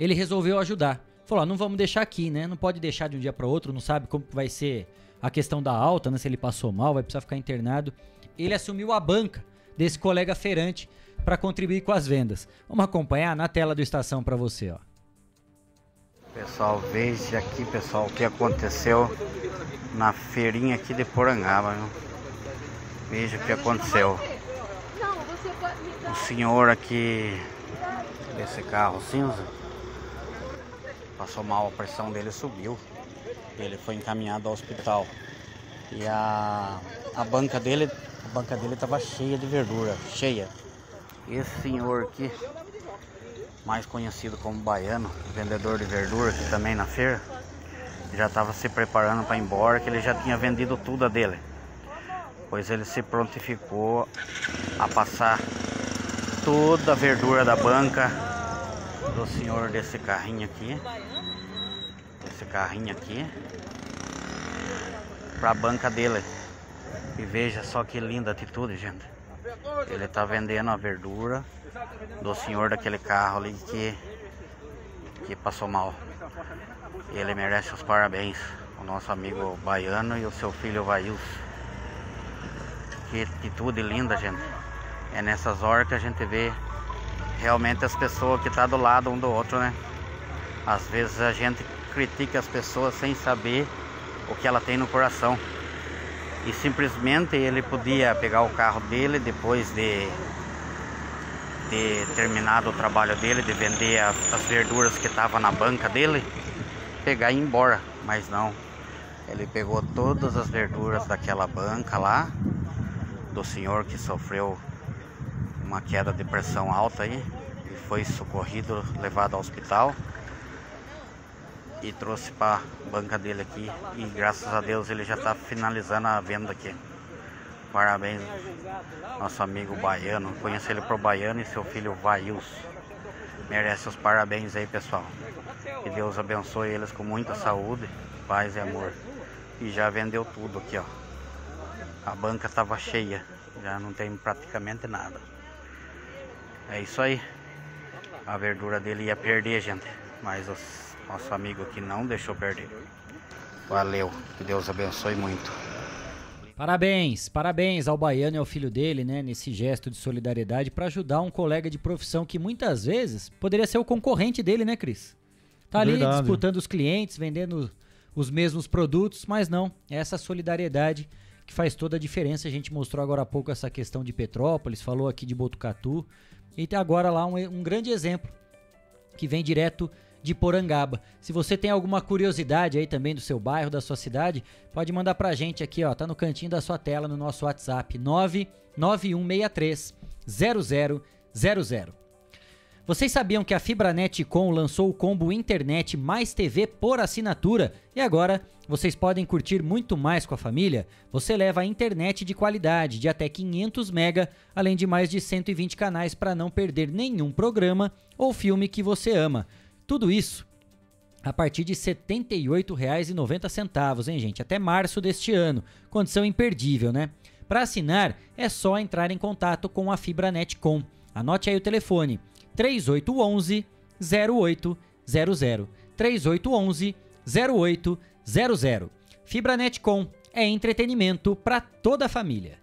Speaker 1: ele resolveu ajudar. Falou, "Ó, não vamos deixar aqui, né? Não pode deixar de um dia para outro, não sabe como vai ser a questão da alta, né? Se ele passou mal, vai precisar ficar internado. Ele assumiu a banca desse colega feirante para contribuir com as vendas. Vamos acompanhar na tela do Estação para você, ó.
Speaker 10: Pessoal, veja aqui, pessoal, o que aconteceu na feirinha aqui de Porangaba, viu? Veja o que aconteceu. O senhor aqui desse carro cinza passou mal, a pressão dele subiu. Ele foi encaminhado ao hospital. E a, a banca dele, a banca dele estava cheia de verdura, cheia. Esse senhor aqui mais conhecido como baiano, vendedor de verdura aqui também na feira, já estava se preparando para ir embora, que ele já tinha vendido tudo a dele. Pois ele se prontificou a passar toda a verdura da banca do senhor desse carrinho aqui, desse carrinho aqui, para a banca dele. E veja só que linda atitude, gente. Ele está vendendo a verdura do senhor daquele carro ali que, que passou mal. Ele merece os parabéns, o nosso amigo baiano e o seu filho Vails. Que atitude linda, gente. É nessas horas que a gente vê realmente as pessoas que estão do lado um do outro, né? Às vezes a gente critica as pessoas sem saber o que ela tem no coração. E simplesmente ele podia pegar o carro dele depois de de terminado o trabalho dele, de vender a- as verduras que estavam na banca dele, pegar e ir embora. Mas não. Ele pegou todas as verduras daquela banca lá, do senhor que sofreu uma queda de pressão alta aí, e foi socorrido, levado ao hospital e trouxe para a banca dele aqui. E graças a Deus ele já está finalizando a venda aqui. Parabéns, nosso amigo baiano. Conheço ele pro baiano e seu filho Vails. Merece os parabéns aí, pessoal. Que Deus abençoe eles com muita saúde, paz e amor. E já vendeu tudo aqui, ó. A banca estava cheia, já não tem praticamente nada. É isso aí. A verdura dele ia perder, gente. Mas o nosso amigo aqui não deixou perder. Valeu. Que Deus abençoe muito.
Speaker 1: Parabéns, parabéns ao baiano e ao filho dele, né, nesse gesto de solidariedade para ajudar um colega de profissão que muitas vezes poderia ser o concorrente dele, né, Cris? Tá ali
Speaker 3: Verdade.
Speaker 1: disputando os clientes, vendendo os mesmos produtos, mas não, é essa solidariedade que faz toda a diferença. A gente mostrou agora há pouco essa questão de Petrópolis, falou aqui de Botucatu, e tem agora lá um, um grande exemplo que vem direto de Porangaba. Se você tem alguma curiosidade aí também do seu bairro, da sua cidade, pode mandar pra gente aqui, ó, tá no cantinho da sua tela no nosso WhatsApp 99163 0000. Vocês sabiam que a Fibranet Com lançou o combo internet mais TV por assinatura e agora vocês podem curtir muito mais com a família? Você leva a internet de qualidade de até 500 mega, além de mais de 120 canais para não perder nenhum programa ou filme que você ama. Tudo isso a partir de R$ 78,90, hein, gente? Até março deste ano. Condição imperdível, né? Para assinar, é só entrar em contato com a Fibranet Com. Anote aí o telefone: 3811 0800. 3811 0800. Fibranet Com é entretenimento para toda a família.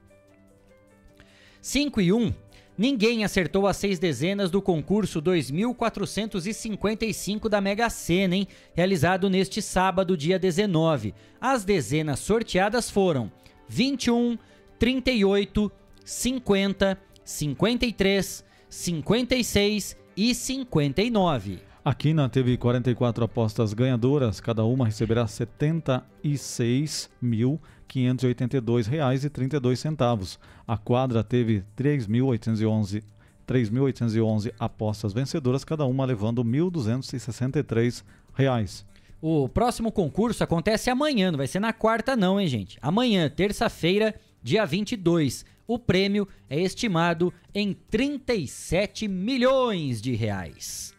Speaker 1: 5 e 1. Ninguém acertou as seis dezenas do concurso 2455 da Mega Sena, hein? Realizado neste sábado, dia 19. As dezenas sorteadas foram 21, 38, 50, 53, 56 e 59.
Speaker 3: A Quina teve 44 apostas ganhadoras, cada uma receberá R$ 76.582,32. A quadra teve 3.811 3.811 apostas vencedoras, cada uma levando 1.263 reais.
Speaker 1: O próximo concurso acontece amanhã, não vai ser na quarta não, hein, gente? Amanhã, terça-feira, dia 22. O prêmio é estimado em 37 milhões de reais.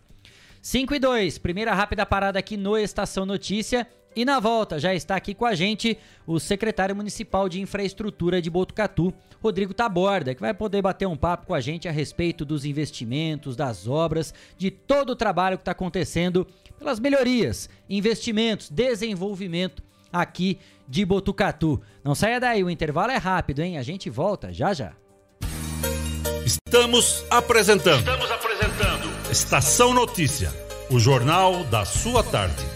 Speaker 1: 5 e 2, primeira rápida parada aqui no Estação Notícia. E na volta já está aqui com a gente o secretário municipal de infraestrutura de Botucatu, Rodrigo Taborda, que vai poder bater um papo com a gente a respeito dos investimentos, das obras, de todo o trabalho que está acontecendo pelas melhorias, investimentos, desenvolvimento aqui de Botucatu. Não saia daí, o intervalo é rápido, hein? A gente volta já já.
Speaker 4: Estamos apresentando. Estamos apresentando. Estação Notícia, o jornal da sua tarde.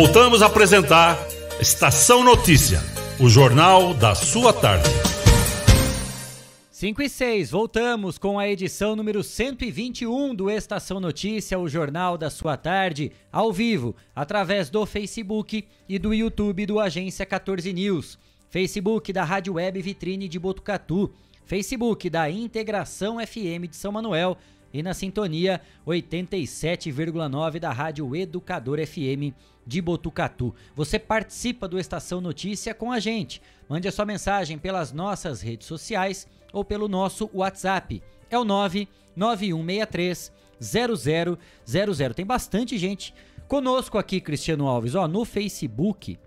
Speaker 4: Voltamos a apresentar Estação Notícia, o jornal da sua tarde.
Speaker 1: 5 e 6, voltamos com a edição número 121 do Estação Notícia, o jornal da sua tarde, ao vivo, através do Facebook e do YouTube do Agência 14 News, Facebook da Rádio Web Vitrine de Botucatu, Facebook da Integração FM de São Manuel e na sintonia 87,9 da Rádio Educador FM de Botucatu. Você participa do Estação Notícia com a gente. Mande a sua mensagem pelas nossas redes sociais ou pelo nosso WhatsApp. É o 99163 0000. Tem bastante gente conosco aqui, Cristiano Alves, ó, no Facebook.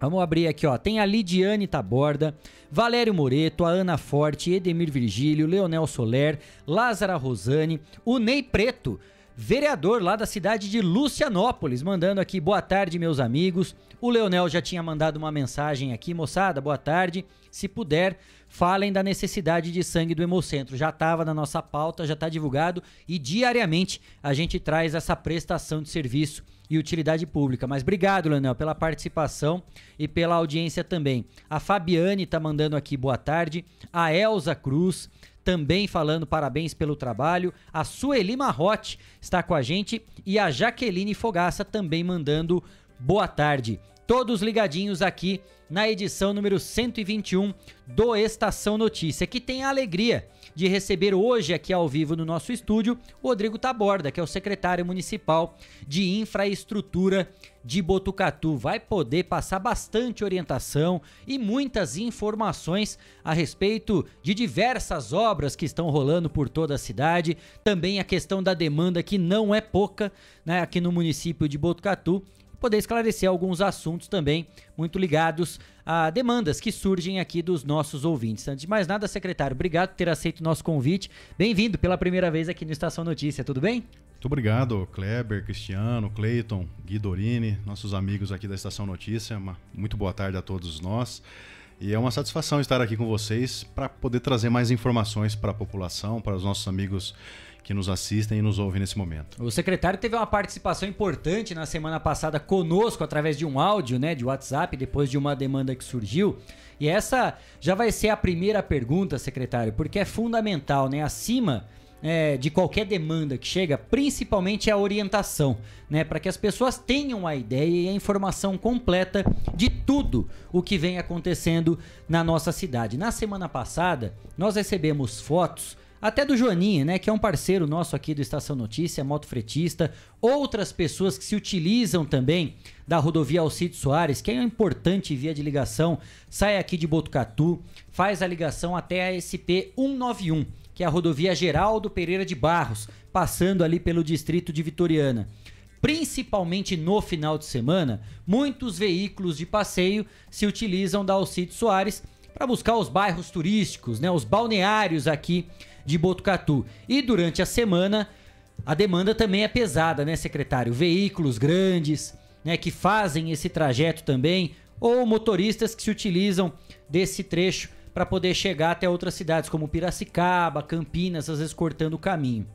Speaker 1: Vamos abrir aqui, ó. Tem a Lidiane Taborda, Valério Moreto, a Ana Forte, Edemir Virgílio, Leonel Soler, Lázara Rosane, o Ney Preto, vereador lá da cidade de Lucianópolis, mandando aqui boa tarde, meus amigos. O Leonel já tinha mandado uma mensagem aqui, moçada, boa tarde. Se puder, falem da necessidade de sangue do Hemocentro. Já estava na nossa pauta, já está divulgado e diariamente a gente traz essa prestação de serviço e utilidade pública. Mas obrigado, Leonel, pela participação e pela audiência também. A Fabiane está mandando aqui boa tarde. A Elza Cruz também falando parabéns pelo trabalho. A Sueli Marrote está com a gente e a Jaqueline Fogaça também mandando boa tarde. Todos ligadinhos aqui na edição número 121 do Estação Notícia, que tem a alegria de receber hoje aqui ao vivo no nosso estúdio Rodrigo Taborda, que é o secretário municipal de infraestrutura de Botucatu. Vai poder passar bastante orientação e muitas informações a respeito de diversas obras que estão rolando por toda a cidade, também a questão da demanda que não é pouca, né, aqui no município de Botucatu poder esclarecer alguns assuntos também muito ligados a demandas que surgem aqui dos nossos ouvintes. Antes de mais nada, secretário, obrigado por ter aceito o nosso convite. Bem-vindo pela primeira vez aqui no Estação Notícia, tudo bem?
Speaker 11: Muito obrigado, Kleber, Cristiano, Cleiton, Guidorini, nossos amigos aqui da Estação Notícia. Uma muito boa tarde a todos nós. E é uma satisfação estar aqui com vocês para poder trazer mais informações para a população, para os nossos amigos que nos assistem e nos ouvem nesse momento.
Speaker 1: O secretário teve uma participação importante na semana passada conosco através de um áudio, né, de WhatsApp, depois de uma demanda que surgiu. E essa já vai ser a primeira pergunta, secretário, porque é fundamental, né, acima é, de qualquer demanda que chega, principalmente a orientação, né, para que as pessoas tenham a ideia e a informação completa de tudo o que vem acontecendo na nossa cidade. Na semana passada, nós recebemos fotos até do Joaninha, né, que é um parceiro nosso aqui do Estação Notícia, motofretista, outras pessoas que se utilizam também da rodovia Alcide Soares, que é uma importante via de ligação, sai aqui de Botucatu, faz a ligação até a SP 191, que é a rodovia Geraldo Pereira de Barros, passando ali pelo distrito de Vitoriana. Principalmente no final de semana, muitos veículos de passeio se utilizam da Alcide Soares para buscar os bairros turísticos, né, os balneários aqui de Botucatu. E durante a semana, a demanda também é pesada, né, secretário? Veículos grandes, né, que fazem esse trajeto também, ou motoristas que se utilizam desse trecho para poder chegar até outras cidades, como Piracicaba, Campinas, às vezes cortando o caminho.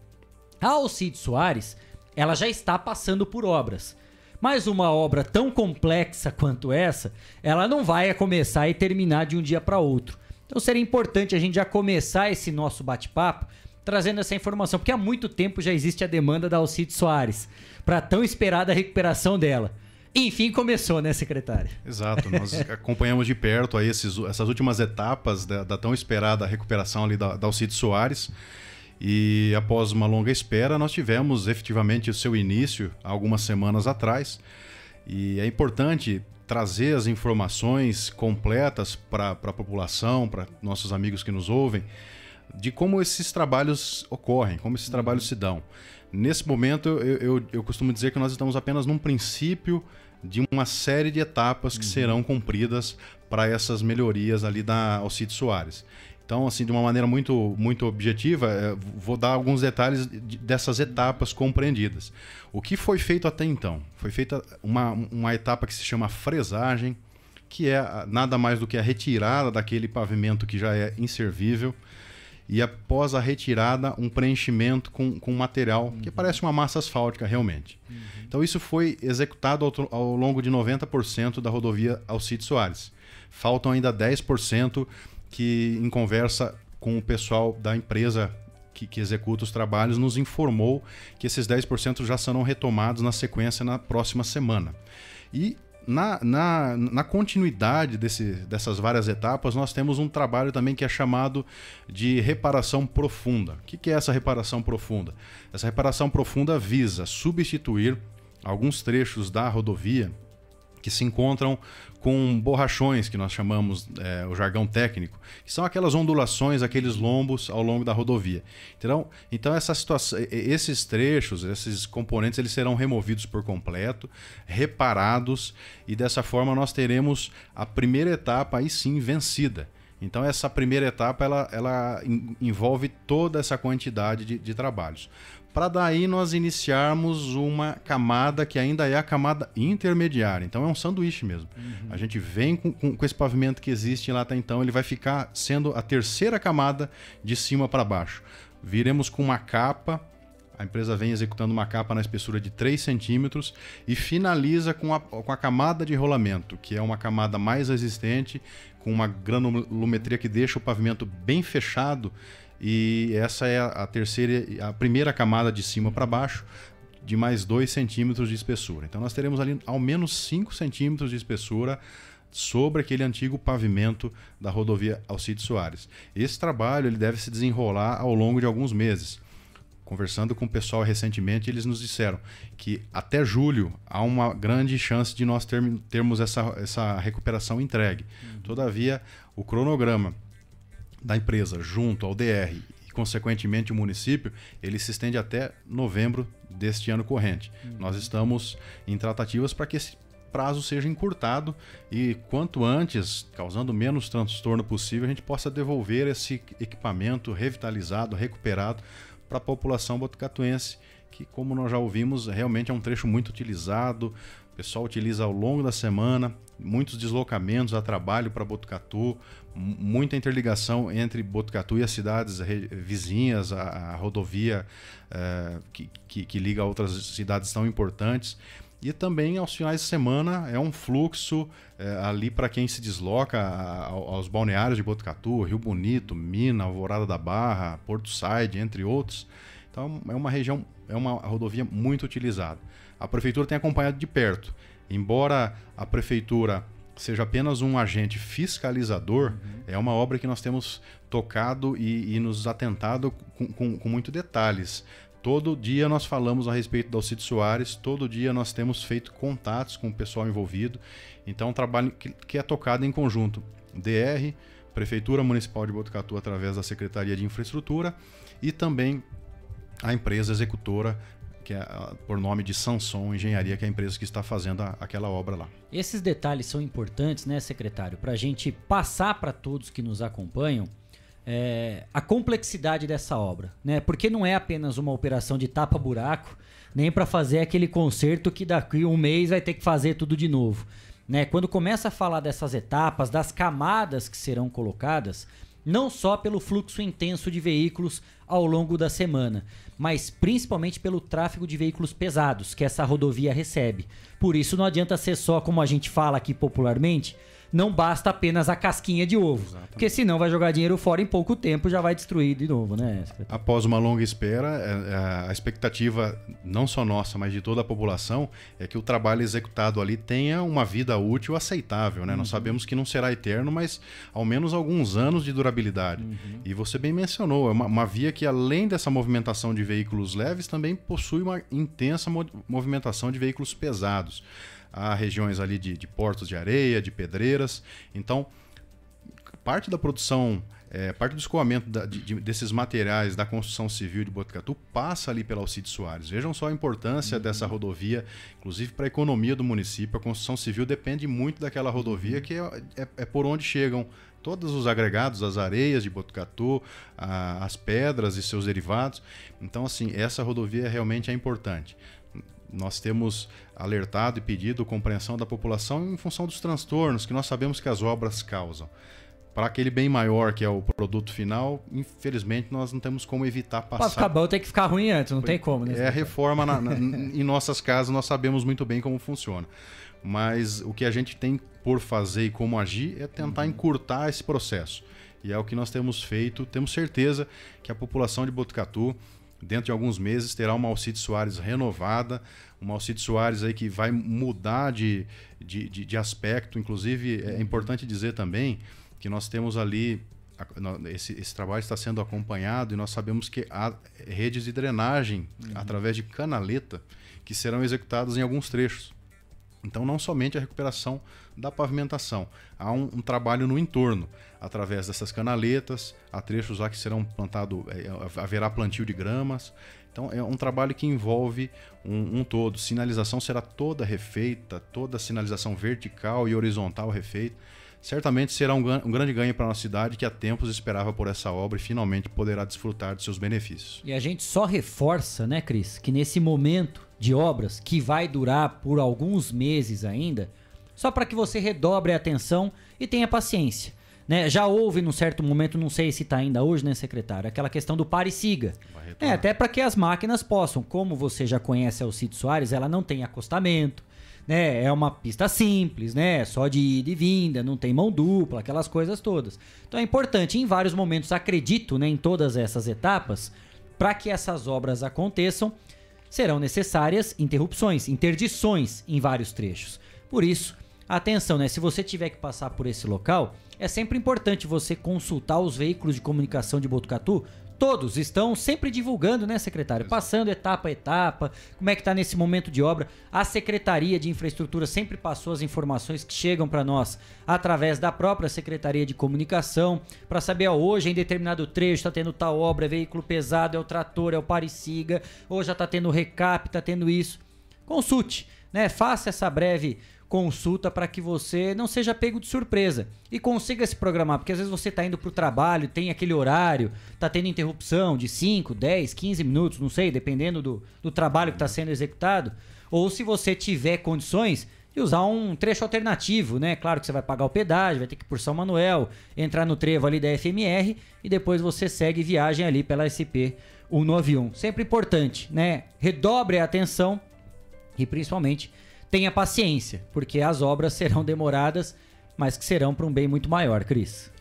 Speaker 1: A Alcide Soares, ela já está passando por obras. Mas uma obra tão complexa quanto essa, ela não vai começar e terminar de um dia para outro. Então seria importante a gente já começar esse nosso bate-papo trazendo essa informação, porque há muito tempo já existe a demanda da Alcide Soares para a tão esperada recuperação dela. Enfim, começou, né, secretário?
Speaker 11: Exato. Nós acompanhamos de perto aí esses, essas últimas etapas da, da, tão esperada recuperação ali da, da Alcide Soares. E após uma longa espera, nós tivemos efetivamente o seu início algumas semanas atrás. E é importante trazer as informações completas para a população, para nossos amigos que nos ouvem, de como esses trabalhos ocorrem, como esses trabalhos se dão. Nesse momento, eu, eu, eu costumo dizer que nós estamos apenas num princípio de uma série de etapas que uhum. serão cumpridas para essas melhorias ali da Alcide Soares. Então, assim, de uma maneira muito, muito objetiva, é, vou dar alguns detalhes dessas etapas compreendidas. O que foi feito até então? Foi feita uma, uma etapa que se chama fresagem, que é nada mais do que a retirada daquele pavimento que já é inservível e após a retirada um preenchimento com, com material uhum. que parece uma massa asfáltica realmente. Uhum. Então isso foi executado ao, ao longo de 90% da rodovia Alcide Soares. Faltam ainda 10% que, em conversa com o pessoal da empresa que, que, executa os trabalhos, nos informou que esses 10% já serão retomados na sequência na próxima semana. E na, na, na continuidade desse, dessas várias etapas, nós temos um trabalho também que é chamado de reparação profunda. O que, que é essa reparação profunda? Essa reparação profunda visa substituir alguns trechos da rodovia que se encontram com borrachões, que nós chamamos é, o jargão técnico, que são aquelas ondulações, aqueles lombos ao longo da rodovia. Então, então essa situação, esses trechos, esses componentes, eles serão removidos por completo, reparados, e dessa forma nós teremos a primeira etapa aí sim vencida. Então essa primeira etapa ela, ela envolve toda essa quantidade de, de trabalhos para daí nós iniciarmos uma camada que ainda é a camada intermediária. Então é um sanduíche mesmo. Uhum. A gente vem com, com, com, esse pavimento que existe lá até então, ele vai ficar sendo a terceira camada de cima para baixo. Viremos com uma capa, a empresa vem executando uma capa na espessura de 3 centímetros e finaliza com a, com a camada de rolamento, que é uma camada mais resistente, com uma granulometria que deixa o pavimento bem fechado e essa é a terceira, a primeira camada de cima para baixo, de mais 2 centímetros de espessura. Então nós teremos ali ao menos 5 centímetros de espessura sobre aquele antigo pavimento da rodovia Alcide Soares. Esse trabalho ele deve se desenrolar ao longo de alguns meses. Conversando com o pessoal recentemente, eles nos disseram que até julho há uma grande chance de nós termos essa, essa recuperação entregue. Uhum. Todavia, o cronograma da empresa junto ao DR e, consequentemente, o município, ele se estende até novembro deste ano corrente. Uhum. Nós estamos em tratativas para que esse prazo seja encurtado e quanto antes, causando menos transtorno possível, a gente possa devolver esse equipamento revitalizado, recuperado para a população botucatuense, que como nós já ouvimos, realmente é um trecho muito utilizado, o pessoal utiliza ao longo da semana, muitos deslocamentos a trabalho para Botucatu, muita interligação entre Botucatu e as cidades vizinhas, a, a rodovia é, que, que, que, liga a outras cidades tão importantes. E também aos finais de semana é um fluxo é, ali para quem se desloca aos balneários de Botucatu, Rio Bonito, Mina, Alvorada da Barra, Porto Said, entre outros. Então é uma região, é uma rodovia muito utilizada a prefeitura tem acompanhado de perto. Embora a prefeitura seja apenas um agente fiscalizador, uhum. é uma obra que nós temos tocado e, e nos atentado com, com, com muito detalhes. Todo dia nós falamos a respeito da Alcide Soares, todo dia nós temos feito contatos com o pessoal envolvido. Então, é um trabalho que, que é tocado em conjunto. DR, Prefeitura Municipal de Botucatu, através da Secretaria de Infraestrutura, e também a empresa executora que é por nome de Sanson Engenharia, que é a empresa que está fazendo a, aquela obra lá.
Speaker 1: Esses detalhes são importantes, né, secretário, para a gente passar para todos que nos acompanham é, a complexidade dessa obra, né? Porque não é apenas uma operação de tapa-buraco, nem para fazer aquele conserto que daqui um mês vai ter que fazer tudo de novo. Né? Quando começa a falar dessas etapas, das camadas que serão colocadas, não só pelo fluxo intenso de veículos ao longo da semana, mas principalmente pelo tráfego de veículos pesados que essa rodovia recebe. Por isso não adianta ser só, como a gente fala aqui popularmente, não basta apenas a casquinha de ovo. Exatamente. Porque senão vai jogar dinheiro fora em pouco tempo já vai destruir de novo, né?
Speaker 11: Após uma longa espera, é, é, a expectativa, não só nossa, mas de toda a população, é que o trabalho executado ali tenha uma vida útil aceitável. Né? Uhum. Nós sabemos que não será eterno, mas ao menos alguns anos de durabilidade. Uhum. E você bem mencionou, é uma, uma, via que, além dessa movimentação de veículos leves, também possui uma intensa movimentação de veículos pesados há regiões ali de, de portos de areia, de pedreiras. Então, parte da produção, é, parte do escoamento da, de, de, desses materiais da construção civil de Botucatu passa ali pela Alcide Soares. Vejam só a importância uhum. dessa rodovia, inclusive para a economia do município. A construção civil depende muito daquela rodovia, que é, é, é por onde chegam todos os agregados, as areias de Botucatu, a, as pedras e seus derivados. Então, assim, essa rodovia realmente é importante nós temos alertado e pedido compreensão da população em função dos transtornos que nós sabemos que as obras causam. Para aquele bem maior que é o produto final, infelizmente nós não temos como evitar passar. Para
Speaker 1: ficar bom tem que ficar ruim antes, não tem como. Né?
Speaker 11: É a reforma na, na, em nossas casas, nós sabemos muito bem como funciona. Mas o que a gente tem por fazer e como agir é tentar uhum. encurtar esse processo. E é o que nós temos feito. Temos certeza que a população de Botucatu dentro de alguns meses terá uma Alcide Soares renovada, uma Alcide Soares aí que vai mudar de, de, de, de aspecto. Inclusive, é importante dizer também que nós temos ali esse, esse, trabalho está sendo acompanhado e nós sabemos que há redes de drenagem uhum. através de canaleta que serão executadas em alguns trechos. Então, não somente a recuperação da pavimentação, há um, um trabalho no entorno, através dessas canaletas, há trechos lá que serão plantado, é, haverá plantio de gramas. Então, é um trabalho que envolve um, um todo. Sinalização será toda refeita, toda sinalização vertical e horizontal refeita certamente será um, um grande ganho para a nossa cidade que há tempos esperava por essa obra e finalmente poderá desfrutar de seus benefícios.
Speaker 1: E a gente só reforça, né, Cris, que nesse momento de obras que vai durar por alguns meses ainda, só para que você redobre a atenção e tenha paciência. Né? Já houve num certo momento, não sei se está ainda hoje, né, secretário, aquela questão do pare e siga. É, até para que as máquinas possam, como você já conhece a Alcide Soares, ela não tem acostamento, né? É uma pista simples, né? Só de ida e vinda, não tem mão dupla, aquelas coisas todas. Então é importante, em vários momentos, acredito, né, em todas essas etapas, para que essas obras aconteçam, serão necessárias interrupções, interdições em vários trechos. Por isso, atenção, né? Se você tiver que passar por esse local, é sempre importante você consultar os veículos de comunicação de Botucatu. Todos estão sempre divulgando, né, secretário? Passando etapa a etapa, como é que está nesse momento de obra. A Secretaria de Infraestrutura sempre passou as informações que chegam para nós através da própria Secretaria de Comunicação, para saber, ó, hoje em determinado trecho está tendo tal obra, é veículo pesado, é o trator, é o parisiga, ou já está tendo recap, está tendo isso. Consulte, né? Faça essa breve consulta para que você não seja pego de surpresa e consiga se programar, porque às vezes você está indo para o trabalho, tem aquele horário, está tendo interrupção de 5, 10, 15 minutos, não sei, dependendo do, do trabalho que está sendo executado, ou se você tiver condições de usar um trecho alternativo, né? Claro que você vai pagar o pedágio, vai ter que ir por São Manuel, entrar no trevo ali da FMR e depois você segue viagem ali pela SP 191. Sempre importante, né? Redobre a atenção e principalmente tenha paciência, porque as obras serão demoradas, mas que serão para um bem muito maior, Cris.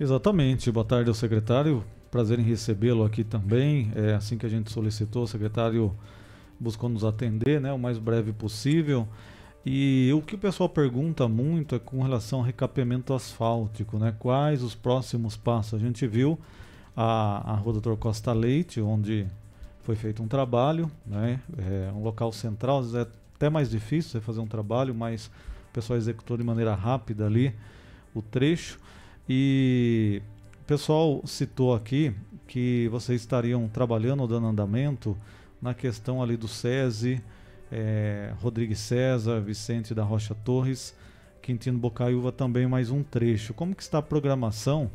Speaker 3: Exatamente. Boa tarde ao secretário. Prazer em recebê-lo aqui também. É assim que a gente solicitou, o secretário buscou nos atender, né, o mais breve possível. E o que o pessoal pergunta muito é com relação ao recapeamento asfáltico, né? Quais os próximos passos? A gente viu a, a Rua Doutor Costa Leite, onde foi feito um trabalho, né? É um local central, até mais difícil você fazer um trabalho, mas o pessoal executou de maneira rápida ali o trecho. E o pessoal citou aqui que vocês estariam trabalhando, dando andamento na questão ali do SESI, é, Rodrigues César, Vicente da Rocha Torres, Quintino Bocaiúva também mais um trecho. Como que está a programação?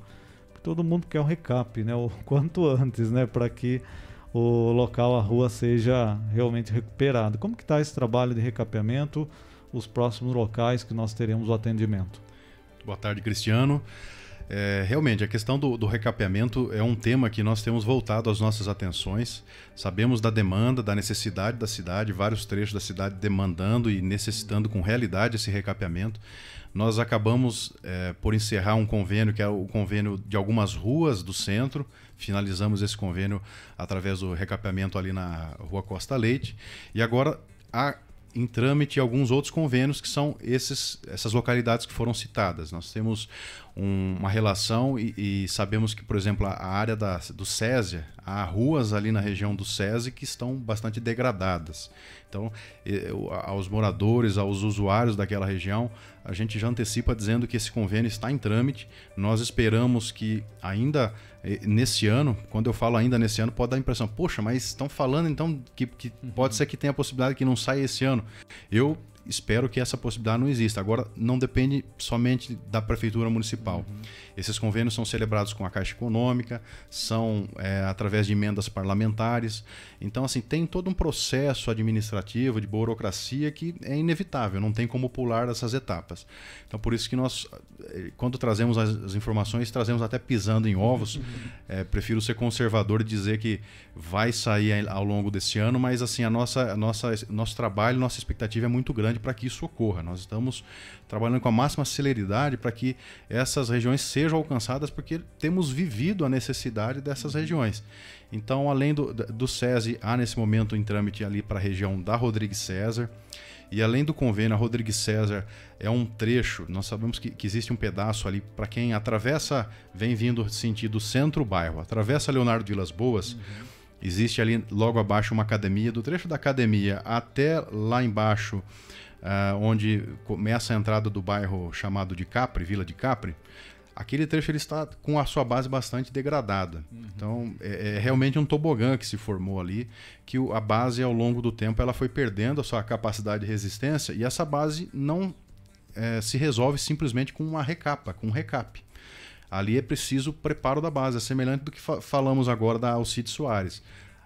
Speaker 3: Todo mundo quer um recap, né? O quanto antes, né? Para que o local, a rua seja realmente recuperado. Como que está esse trabalho de recapeamento, os próximos locais que nós teremos o atendimento?
Speaker 11: Boa tarde, Cristiano. É, realmente, a questão do, do, recapeamento é um tema que nós temos voltado as nossas atenções. Sabemos da demanda, da necessidade da cidade, vários trechos da cidade demandando e necessitando com realidade esse recapeamento. Nós acabamos é, por encerrar um convênio, que é o convênio de algumas ruas do centro. Finalizamos esse convênio através do recapeamento ali na Rua Costa Leite. E agora a em trâmite alguns outros convênios que são esses, essas localidades que foram citadas. Nós temos um, uma relação e, e, sabemos que, por exemplo, a, área da, do SESI, há ruas ali na região do SESI que estão bastante degradadas. Então, aos moradores, aos usuários daquela região, a gente já antecipa dizendo que esse convênio está em trâmite. Nós esperamos que ainda nesse ano, quando eu falo ainda nesse ano, pode dar a impressão, poxa, mas estão falando então que, que pode ser que tenha a possibilidade que não saia esse ano. Eu espero que essa possibilidade não exista. Agora, não depende somente da Prefeitura Municipal. Uhum. Esses convênios são celebrados com a Caixa Econômica, são é, através de emendas parlamentares. Então, assim, tem todo um processo administrativo, de burocracia que é inevitável, não tem como pular essas etapas. Então, por isso que nós, eh, quando trazemos as, as informações, trazemos até pisando em ovos. Uhum. É, prefiro ser conservador e dizer que vai sair ao longo desse ano, mas assim, a nossa, a nossa, nosso trabalho, nossa expectativa é muito grande para que isso ocorra. Nós estamos trabalhando com a máxima celeridade para que essas regiões sejam alcançadas, porque temos vivido a necessidade dessas regiões. Então, além do, do SESI, há nesse momento em trâmite ali para a região da Rodrigues César. E além do convênio, a Rodrigues César é um trecho, nós sabemos que, que existe um pedaço ali para quem atravessa, vem vindo sentido centro-bairro, atravessa Leonardo Vilas Boas. Uhum Existe ali logo abaixo uma academia. Do trecho da academia até lá embaixo, uh, onde começa a entrada do bairro chamado de Capri, Vila de Capri, aquele trecho ele está com a sua base bastante degradada. Uhum. Então é, é, realmente um tobogã que se formou ali, que a base ao longo do tempo ela foi perdendo a sua capacidade de resistência e essa base não é, se resolve simplesmente com uma recapa, com um recap. Ali é preciso preparo da base, é semelhante do que fa falamos agora da Alcide Soares.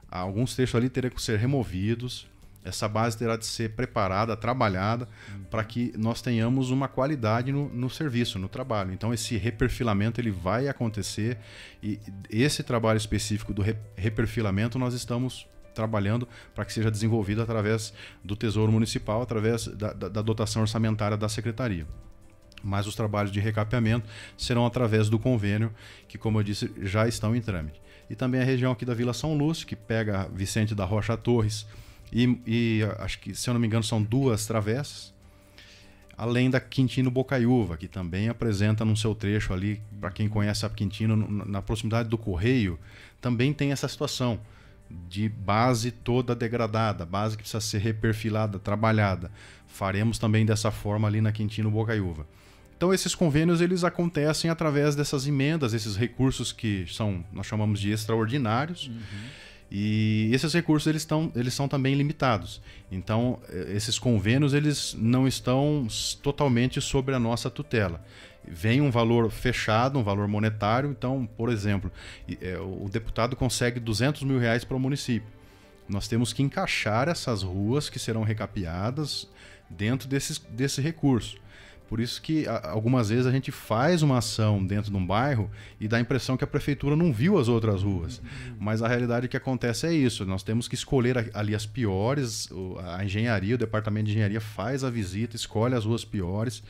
Speaker 11: Alguns trechos ali teriam que ser removidos, essa base terá de ser preparada, trabalhada, para que nós tenhamos uma qualidade no, no, serviço, no trabalho. Então, esse reperfilamento ele vai acontecer e esse trabalho específico do re reperfilamento nós estamos trabalhando para que seja desenvolvido através do Tesouro Municipal, através da, da, da dotação orçamentária da Secretaria mas os trabalhos de recapeamento serão através do convênio, que, como eu disse, já estão em trâmite. E também a região aqui da Vila São Lúcio, que pega Vicente da Rocha Torres, e, e acho que, se eu não me engano, são duas travessas, além da Quintino Bocaiúva, que também apresenta no seu trecho ali, para quem conhece a Quintino, na proximidade do Correio, também tem essa situação de base toda degradada, base que precisa ser reperfilada, trabalhada. Faremos também dessa forma ali na Quintino Bocaiúva. Então esses convênios eles acontecem através dessas emendas, esses recursos que são nós chamamos de extraordinários. Uhum. E esses recursos eles, estão, eles são também limitados. Então eh, esses convênios eles não estão totalmente sobre a nossa tutela. Vem um valor fechado, um valor monetário. Então, por exemplo, eh, o deputado consegue 200 mil reais para o município. Nós temos que encaixar essas ruas que serão recapeadas dentro desses, desse recurso. Por isso que algumas vezes a gente faz uma ação dentro de um bairro e dá a impressão que a prefeitura não viu as outras ruas. Mas a realidade que acontece é isso. Nós temos que escolher ali as piores. A engenharia, o departamento de engenharia faz a visita, escolhe as ruas piores.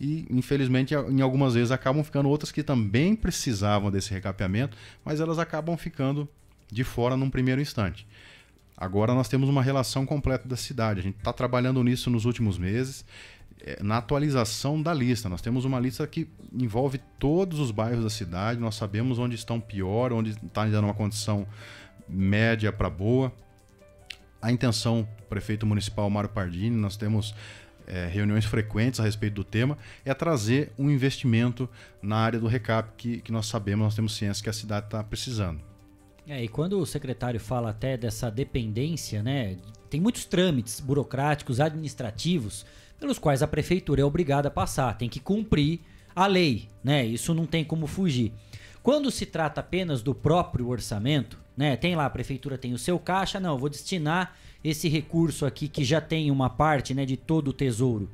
Speaker 11: E, infelizmente, em algumas vezes acabam ficando outras que também precisavam desse recapeamento, mas elas acabam ficando de fora num primeiro instante. Agora nós temos uma relação completa da cidade. A gente está trabalhando nisso nos últimos meses. É, na atualização da lista. Nós temos uma lista que envolve todos os bairros da cidade, nós sabemos onde estão pior, onde está ainda numa condição média para boa. A intenção do prefeito municipal Mário Pardini, nós temos é, reuniões frequentes a respeito do tema, é trazer um investimento na área do recap que, que nós sabemos, nós temos ciência que a cidade está precisando.
Speaker 1: É, e quando o secretário fala até dessa dependência, né, tem muitos trâmites burocráticos, administrativos, pelos quais a prefeitura é obrigada a passar, tem que cumprir a lei, né? Isso não tem como fugir. Quando se trata apenas do próprio orçamento, né? Tem lá a prefeitura tem o seu caixa, não, vou destinar esse recurso aqui que já tem uma parte, né, de todo o tesouro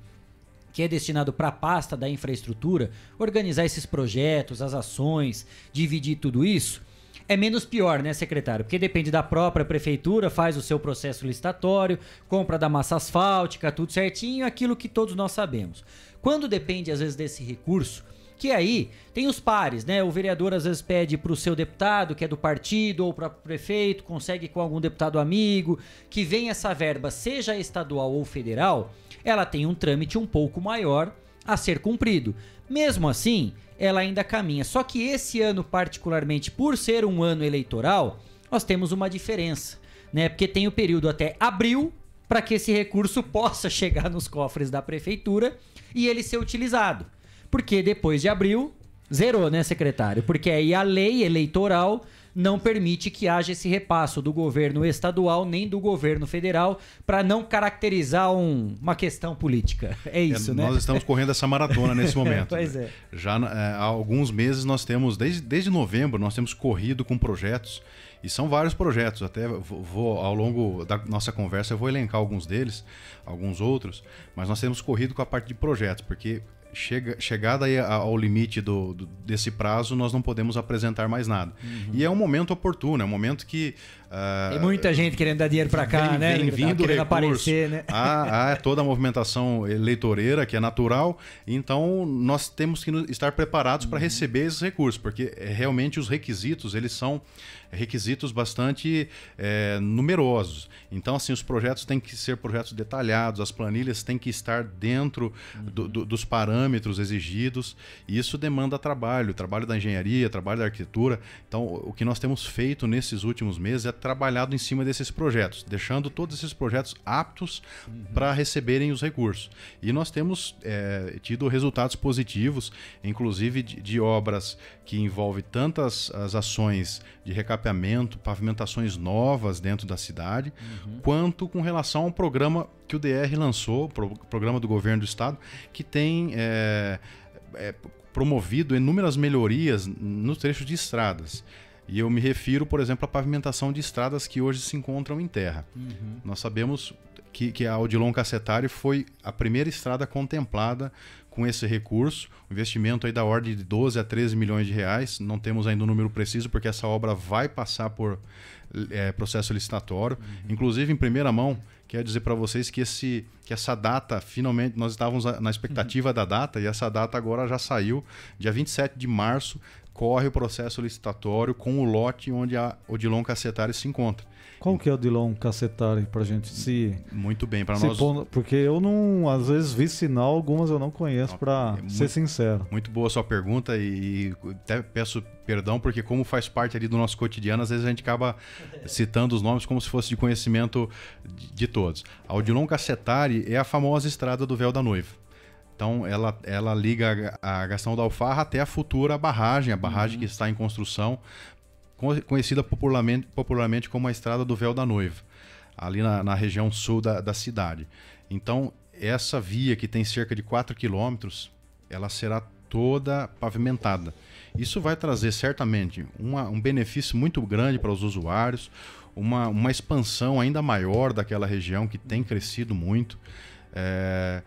Speaker 1: que é destinado para a pasta da infraestrutura, organizar esses projetos, as ações, dividir tudo isso, é menos pior, né, secretário? Porque depende da própria prefeitura, faz o seu processo licitatório, compra da massa asfáltica, tudo certinho, aquilo que todos nós sabemos. Quando depende, às vezes, desse recurso, que aí tem os pares, né? O vereador às vezes pede para o seu deputado, que é do partido, ou para o prefeito, consegue com algum deputado amigo, que vem essa verba, seja estadual ou federal, ela tem um trâmite um pouco maior a ser cumprido. Mesmo assim, ela ainda caminha. Só que esse ano, particularmente por ser um ano eleitoral, nós temos uma diferença, né? Porque tem o período até abril para que esse recurso possa chegar nos cofres da prefeitura e ele ser utilizado. Porque depois de abril, zerou, né, secretário? Porque aí a lei eleitoral não permite que haja esse repasso do governo estadual nem do governo federal para não caracterizar um, uma questão política. É isso,
Speaker 11: é,
Speaker 1: né?
Speaker 11: Nós estamos correndo essa maratona nesse momento.
Speaker 1: pois
Speaker 11: né?
Speaker 1: é.
Speaker 11: Já é, há alguns meses nós temos, desde, desde novembro, nós temos corrido com projetos. E são vários projetos, até vou, vou, ao longo da nossa conversa eu vou elencar alguns deles, alguns outros, mas nós temos corrido com a parte de projetos, porque chega, chegada aí ao limite do, do, desse prazo, nós não podemos apresentar mais nada. Uhum. E é um momento oportuno, é um momento que.
Speaker 1: Uh, Tem muita gente querendo dar dinheiro para cá,
Speaker 11: vem,
Speaker 1: né?
Speaker 11: Vem vindo
Speaker 1: querendo
Speaker 11: recurso,
Speaker 1: aparecer, né?
Speaker 11: Há, há, toda a movimentação eleitoreira que é natural, então nós temos que estar preparados uhum. para receber esses recursos, porque é, realmente os requisitos eles são requisitos bastante é, numerosos. Então, assim, os projetos têm que ser projetos detalhados, as planilhas têm que estar dentro uhum. do, do, dos parâmetros exigidos, e isso demanda trabalho, trabalho da engenharia, trabalho da arquitetura. Então, o que nós temos feito nesses últimos meses é trabalhado em cima desses projetos, deixando todos esses projetos aptos uhum. para receberem os recursos. E nós temos é, tido resultados positivos, inclusive de, de obras que envolvem tantas as ações de recapeamento, pavimentações novas dentro da cidade, uhum. quanto com relação ao programa que o DR lançou, o programa do governo do estado, que tem é, é, promovido inúmeras melhorias no trecho de estradas. E eu me refiro, por exemplo, à pavimentação de estradas que hoje se encontram em terra. Uhum. Nós sabemos que, que a Odilon Cacetari foi a primeira estrada contemplada com esse recurso, um investimento aí da ordem de 12 a 13 milhões de reais. Não temos ainda o um número preciso, porque essa obra vai passar por é, processo licitatório. Uhum. Inclusive, em primeira mão, quero dizer para vocês que, esse, que essa data, finalmente, nós estávamos na expectativa uhum. da data, e essa data agora já saiu, dia 27 de março, corre o processo licitatório com o lote onde a Odilon Cacetari se encontra.
Speaker 3: Qual que é o Dilon Cacetari pra gente se.
Speaker 11: Muito bem, para nós.
Speaker 3: porque eu não, às vezes, vi sinal, algumas eu não conheço, para é ser sincero.
Speaker 11: Muito boa sua pergunta e, e até peço perdão, porque como faz parte ali do nosso cotidiano, às vezes a gente acaba citando os nomes como se fosse de conhecimento de, de todos. A Odilon Cacetari é a famosa estrada do véu da noiva. Então ela, ela liga a Gastão da Alfarra até a futura barragem, a barragem uhum. que está em construção, conhecida popularmente, popularmente como a Estrada do Véu da Noiva, ali na, na região sul da, da, cidade. Então, essa via que tem cerca de 4 quilômetros, ela será toda pavimentada. Isso vai trazer certamente uma, um benefício muito grande para os usuários, uma, uma expansão ainda maior daquela região que tem crescido muito. É,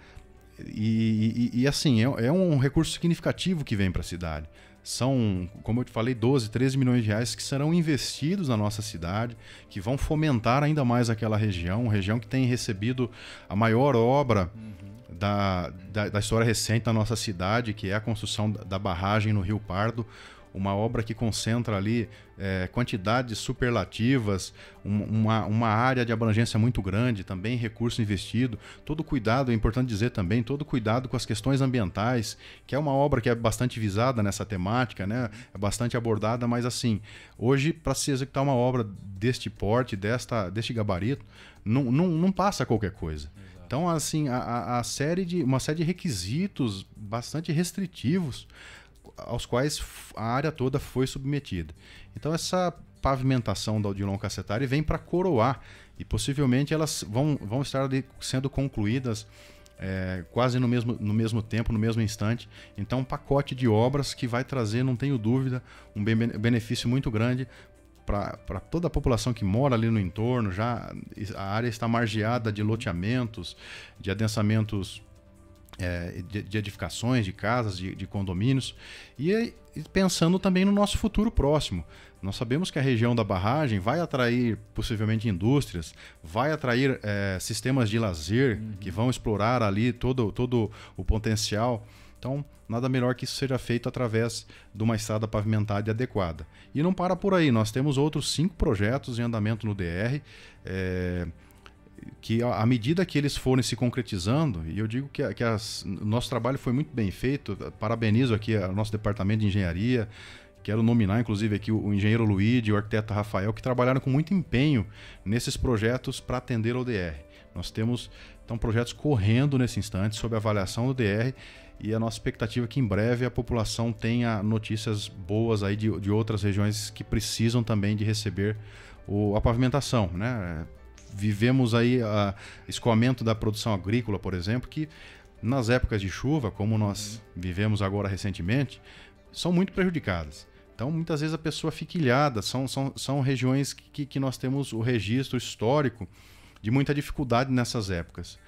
Speaker 11: e, e, assim, é, é um recurso significativo que vem para a cidade. São, como eu te falei, 12, 13 milhões de reais que serão investidos na nossa cidade, que vão fomentar ainda mais aquela região, região que tem recebido a maior obra uhum. da, da, da, história recente da nossa cidade, que é a construção da barragem no Rio Pardo uma obra que concentra ali é, quantidades superlativas, um, uma, uma área de abrangência muito grande, também recurso investido, todo cuidado, é importante dizer também, todo cuidado com as questões ambientais, que é uma obra que é bastante visada nessa temática, né? é bastante abordada, mas assim, hoje para se executar uma obra deste porte, desta, deste gabarito, não, não, não passa qualquer coisa. Então, assim, a, a série de, uma série de requisitos bastante restritivos aos quais a área toda foi submetida. Então essa pavimentação da Odilon Cacetari vem para coroar e possivelmente elas vão, vão estar sendo concluídas é, quase no mesmo, no mesmo tempo, no mesmo instante. Então, um pacote de obras que vai trazer, não tenho dúvida, um benefício muito grande para toda a população que mora ali no entorno. Já a área está margeada de loteamentos, de adensamentos é, de, de, edificações, de casas, de, de condomínios, e, e, pensando também no nosso futuro próximo. Nós sabemos que a região da barragem vai atrair possivelmente indústrias, vai atrair é, sistemas de lazer uhum. que vão explorar ali todo, todo o potencial. Então, nada melhor que isso seja feito através de uma estrada pavimentada e adequada. E não para por aí, nós temos outros cinco projetos em andamento no DR. É, que à medida que eles forem se concretizando, e eu digo que, que as, nosso trabalho foi muito bem feito, parabenizo aqui o nosso departamento de engenharia, quero nominar inclusive aqui o, o engenheiro Luigi e o arquiteto Rafael, que trabalharam com muito empenho nesses projetos para atender ao DR. Nós temos então projetos correndo nesse instante sob avaliação do DR e a nossa expectativa é que em breve a população tenha notícias boas aí de, de outras regiões que precisam também de receber o, a pavimentação, né? Vivemos aí a escoamento da produção agrícola, por exemplo, que nas épocas de chuva, como nós vivemos agora recentemente, são muito prejudicadas. Então, muitas vezes a pessoa fica ilhada, são, são, são regiões que, que nós temos o registro histórico de muita dificuldade nessas épocas.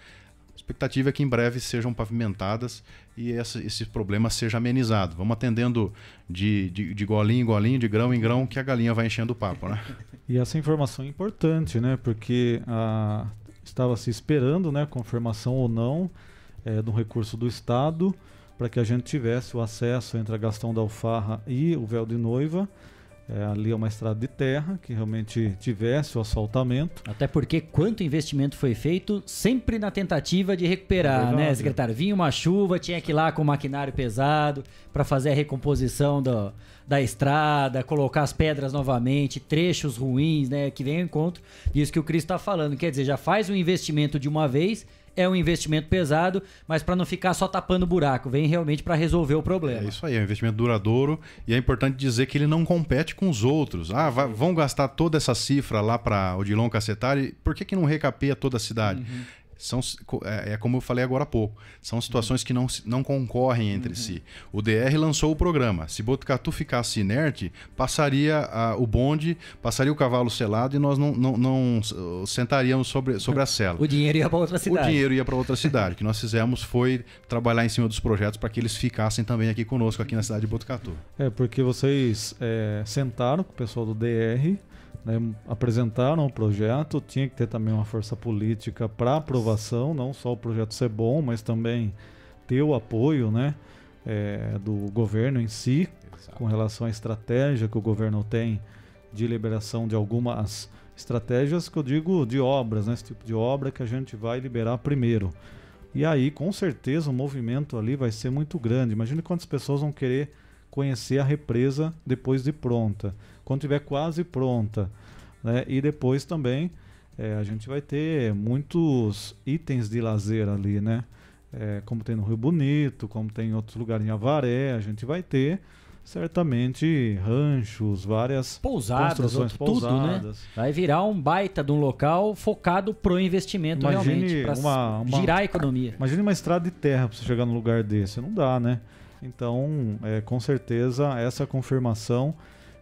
Speaker 11: A expectativa é que em breve sejam pavimentadas e essa, esse problema seja amenizado. Vamos atendendo de, de, de golinho em golinho, de grão em grão, que a galinha vai enchendo o papo, né?
Speaker 3: E essa informação é importante, né? Porque a, estava se esperando, né, confirmação ou não, é, do recurso do Estado para que a gente tivesse o acesso entre a Gastão da Alfarra e o Véu de Noiva é, ali é uma estrada de terra que realmente tivesse o asfaltamento.
Speaker 1: Até porque quanto investimento foi feito, sempre na tentativa de recuperar, é né, secretário? Vinha uma chuva, tinha que ir lá com o maquinário pesado para fazer a recomposição do, da estrada, colocar as pedras novamente, trechos ruins, né, que vem ao encontro disso que o Cris está falando. Quer dizer, já faz um investimento de uma vez é um investimento pesado, mas para não ficar só tapando buraco, vem realmente para resolver o problema.
Speaker 11: É isso aí, é um investimento duradouro e é importante dizer que ele não compete com os outros. Ah, vai, vão gastar toda essa cifra lá para Odilon Cacetari, por que, que não recapeia toda a cidade? Uhum são, é, é, como eu falei agora há pouco, são situações que não, não concorrem entre uhum. si. O DR lançou o programa. Se Botucatu ficasse inerte, passaria a, o bonde, passaria o cavalo selado e nós não, não, não sentaríamos sobre, sobre a cela.
Speaker 1: o dinheiro ia para outra cidade.
Speaker 11: O dinheiro ia para outra cidade. O que nós fizemos foi trabalhar em cima dos projetos para que eles ficassem também aqui conosco, aqui na cidade de Botucatu.
Speaker 3: É, porque vocês é, sentaram com o pessoal do DR né, apresentaram o projeto, tinha que ter também uma força política para aprovação, não só o projeto ser bom, mas também ter o apoio né, é, do governo em si, Exato. com relação à estratégia que o governo tem de liberação de algumas estratégias que eu digo de obras, né, esse tipo de obra que a gente vai liberar primeiro. E aí, com certeza, o movimento ali vai ser muito grande. Imagine quantas pessoas vão querer conhecer a represa depois de pronta quando tiver quase pronta. Né? E depois também é, a gente vai ter muitos itens de lazer ali, né? É, como tem no Rio Bonito, como tem em outros lugares em Avaré, a gente vai ter certamente ranchos, várias
Speaker 1: pousadas, construções pousadas. Tudo, né? Vai virar um baita de um local focado pro investimento imagine realmente, uma, girar a economia.
Speaker 3: Imagine uma estrada de terra para você chegar num lugar desse, não dá, né? Então, é, com certeza essa confirmação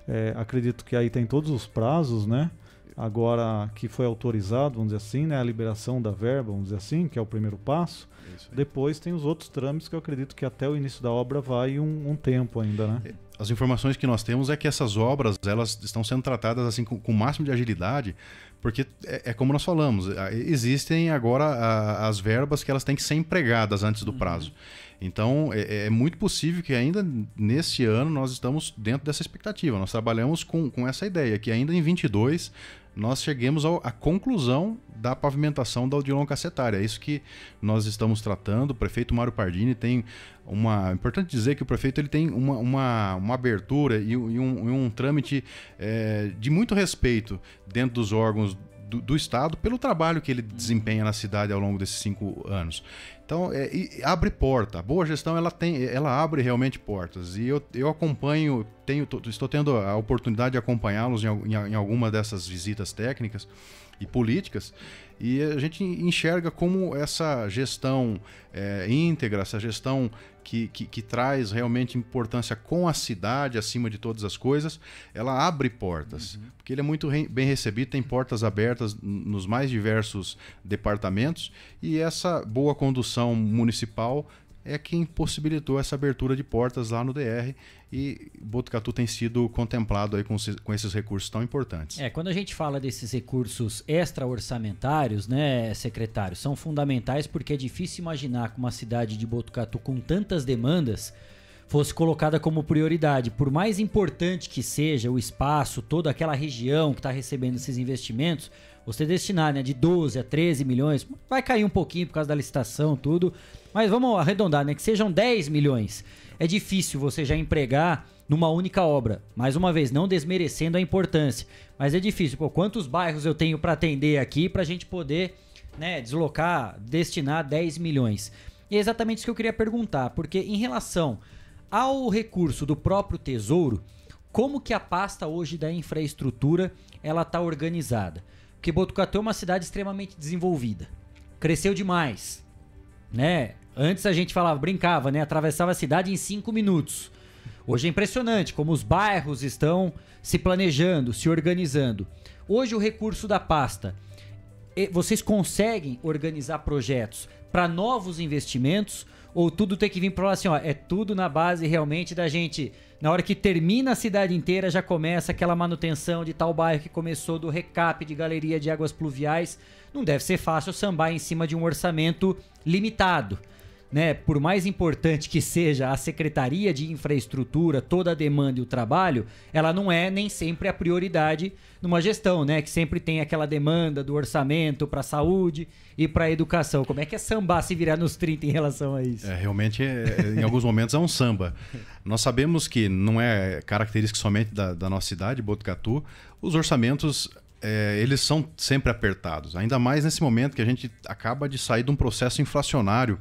Speaker 3: é, acredito que aí tem todos os prazos, né? Agora que foi autorizado, vamos dizer assim, né? A liberação da verba, vamos dizer assim, que é o primeiro passo. Depois tem os outros trâmites que eu acredito que até o início da obra vai um, um tempo ainda, né? É,
Speaker 11: as informações que nós temos é que essas obras elas estão sendo tratadas assim com, com o máximo de agilidade, porque é, é, como nós falamos, existem agora a, as verbas que elas têm que ser empregadas antes do uhum. prazo. Uhum. Então, é, é, muito possível que ainda nesse ano nós estamos dentro dessa expectativa. Nós trabalhamos com, com essa ideia, que ainda em 22 nós cheguemos à conclusão da pavimentação da Odilon Cacetária. É isso que nós estamos tratando. O prefeito Mário Pardini tem uma. É importante dizer que o prefeito ele tem uma, uma, uma abertura e, e, um, e um, trâmite é, de muito respeito dentro dos órgãos do, do, Estado pelo trabalho que ele desempenha na cidade ao longo desses cinco anos. Então, é, abre porta. A boa gestão ela tem, ela abre realmente portas. E eu, eu acompanho, tenho, estou tendo a oportunidade de acompanhá-los em, em, em alguma dessas visitas técnicas e políticas. E a gente enxerga como essa gestão é, íntegra, essa gestão que, que, que, traz realmente importância com a cidade acima de todas as coisas, ela abre portas. Uhum. Porque ele é muito re bem recebido, tem portas abertas nos mais diversos departamentos e essa boa condução municipal é quem possibilitou essa abertura de portas lá no DR e Botucatu tem sido contemplado aí com, com esses recursos tão importantes.
Speaker 1: É, quando a gente fala desses recursos extra-orçamentários, né, secretário, são fundamentais porque é difícil imaginar que uma cidade de Botucatu com tantas demandas fosse colocada como prioridade. Por mais importante que seja o espaço, toda aquela região que está recebendo esses investimentos, você destinar né, de 12 a 13 milhões, vai cair um pouquinho por causa da licitação, tudo, mas vamos arredondar, né? Que sejam 10 milhões. É difícil você já empregar numa única obra. Mais uma vez, não desmerecendo a importância. Mas é difícil. Pô, quantos bairros eu tenho para atender aqui para a gente poder né, deslocar, destinar 10 milhões? E é exatamente isso que eu queria perguntar. Porque em relação ao recurso do próprio Tesouro, como que a pasta hoje da infraestrutura ela está organizada? Porque Botucatu é uma cidade extremamente desenvolvida. Cresceu demais né? Antes a gente falava, brincava, né? Atravessava a cidade em cinco minutos. Hoje é impressionante como os bairros estão se planejando, se organizando. Hoje o recurso da pasta, vocês conseguem organizar projetos para novos investimentos ou tudo tem que vir para lá assim, ó, é tudo na base realmente da gente, na hora que termina a cidade inteira já começa aquela manutenção de tal bairro que começou do recap de galeria de águas pluviais não deve ser fácil sambar em cima de um orçamento limitado. Né, por mais importante que seja a Secretaria de Infraestrutura, toda a demanda e o trabalho, ela não é nem sempre a prioridade numa gestão, né? Que sempre tem aquela demanda do orçamento para a saúde e para a educação. Como é que é sambar se virar nos 30 em relação a isso?
Speaker 11: É, realmente, é, em alguns momentos, é um samba. Nós sabemos que não é característica somente da, da nossa cidade, Botucatu, os orçamentos é, eles são sempre apertados. Ainda mais nesse momento que a gente acaba de sair de um processo inflacionário.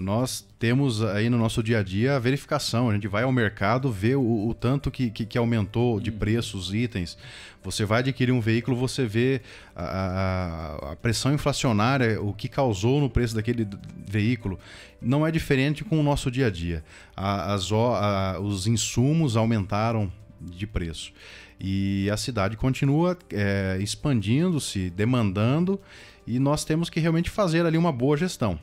Speaker 11: Nós temos aí no nosso dia a dia a verificação. A gente vai ao mercado, vê o, o tanto que, que, que, aumentou de preços os itens. Você vai adquirir um veículo, você vê a, a, a, pressão inflacionária, o que causou no preço daquele veículo. Não é diferente com o nosso dia a dia. As, os insumos aumentaram de preço. E a cidade continua é, expandindo-se, demandando, e nós temos que realmente fazer ali uma boa gestão.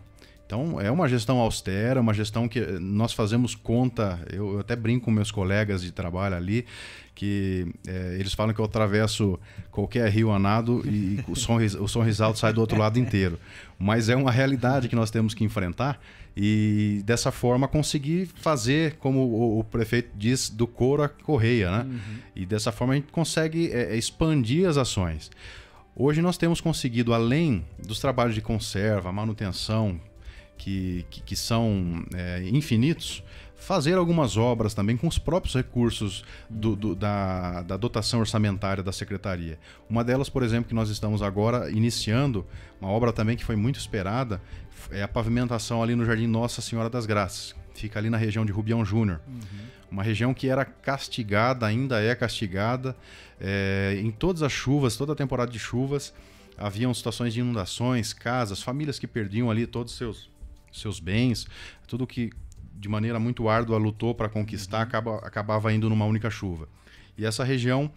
Speaker 11: Então, é uma gestão austera, uma gestão que nós fazemos conta. Eu, eu até brinco com meus colegas de trabalho ali, que é, eles falam que eu atravesso qualquer rio a nado e o, sorris, o sorrisalto sai do outro lado inteiro. Mas é uma realidade que nós temos que enfrentar e dessa forma conseguir fazer, como o, o prefeito diz, do couro a correia, né? Uhum. E dessa forma a gente consegue é, expandir as ações. Hoje nós temos conseguido, além dos trabalhos de conserva, manutenção, que, que, que são é, infinitos, fazer algumas obras também com os próprios recursos do, do, da, da, dotação orçamentária da secretaria. Uma delas, por exemplo, que nós estamos agora iniciando, uma obra também que foi muito esperada, é a pavimentação ali no Jardim Nossa Senhora das Graças. Fica ali na região de Rubião Júnior. Uhum. Uma região que era castigada, ainda é castigada. É, em todas as chuvas, toda a temporada de chuvas, haviam situações de inundações, casas, famílias que perdiam ali todos os seus, seus bens, tudo que de maneira muito árdua lutou para conquistar, uhum. acaba, acabava indo numa única chuva. E essa região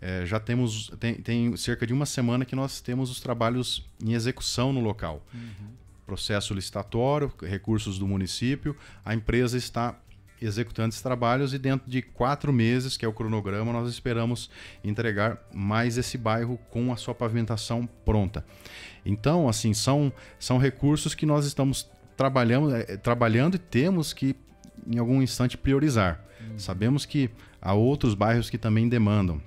Speaker 11: é, já temos tem, tem, cerca de uma semana que nós temos os trabalhos em execução no local. Uhum. Processo licitatório, recursos do município, a empresa está executando esses trabalhos e dentro de quatro meses, que é o cronograma, nós esperamos entregar mais esse bairro com a sua pavimentação pronta. Então, assim, são, são recursos que nós estamos trabalhamos, é, trabalhando e temos que, em algum instante, priorizar. Hum. Sabemos que há outros bairros que também demandam.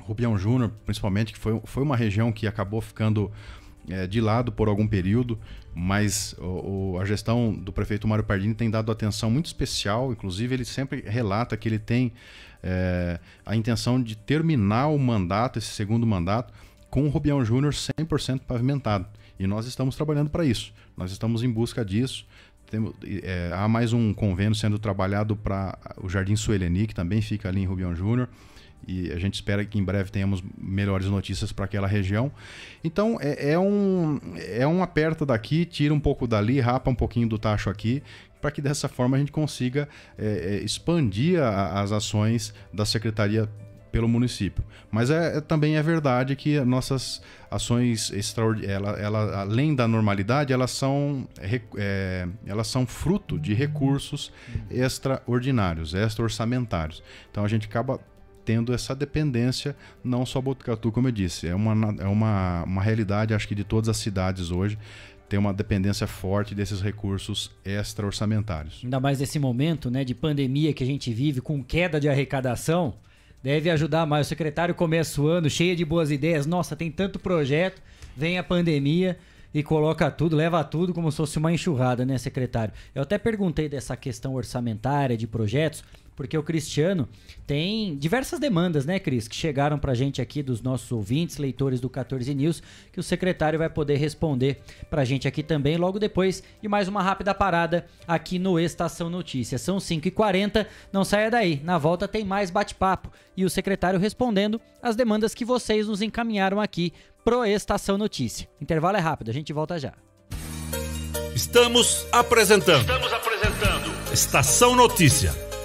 Speaker 11: Rubião Júnior, principalmente, que foi, foi uma região que acabou ficando é, de lado por algum período, mas o, o, a gestão do prefeito Mário Pardini tem dado atenção muito especial, inclusive ele sempre relata que ele tem é, a intenção de terminar o mandato, esse segundo mandato, com o Rubião Júnior 100% pavimentado. E nós estamos trabalhando para isso. Nós estamos em busca disso. Temos, é, há mais um convênio sendo trabalhado para o Jardim Sueleni, que também fica ali em Rubião Júnior. e a gente espera que em breve tenhamos melhores notícias para aquela região. Então é, é, um é um aperta daqui, tira um pouco dali, rapa um pouquinho do tacho aqui, para que dessa forma a gente consiga é, é expandir a, as ações da secretaria pelo município. Mas é, é, também é verdade que nossas ações extraordinárias, ela, ela, além da normalidade, elas são, é, elas são fruto de recursos extraordinários, extra-orçamentários. Então a gente acaba tendo essa dependência, não só Botucatu, como eu disse, é uma, é uma, uma realidade, acho que de todas as cidades hoje, tem uma dependência forte desses recursos extra-orçamentários.
Speaker 1: Ainda mais nesse momento né, de pandemia que a gente vive, com queda de arrecadação, deve ajudar mais. O secretário começa o ano cheio de boas ideias. Nossa, tem tanto projeto, vem a pandemia e coloca tudo, leva tudo como se fosse uma enxurrada, né, secretário? Eu até perguntei dessa questão orçamentária de projetos, porque o Cristiano tem diversas demandas, né, Cris, que chegaram pra gente aqui dos nossos ouvintes, leitores do 14 News, que o secretário vai poder responder pra gente aqui também logo depois e mais uma rápida parada aqui no Estação Notícias. São 5h40, não saia daí. Na volta tem mais bate-papo e o secretário respondendo as demandas que vocês nos encaminharam aqui pro Estação Notícia. Intervalo é rápido, a gente volta já.
Speaker 4: Estamos apresentando. Estamos apresentando. Estação Notícia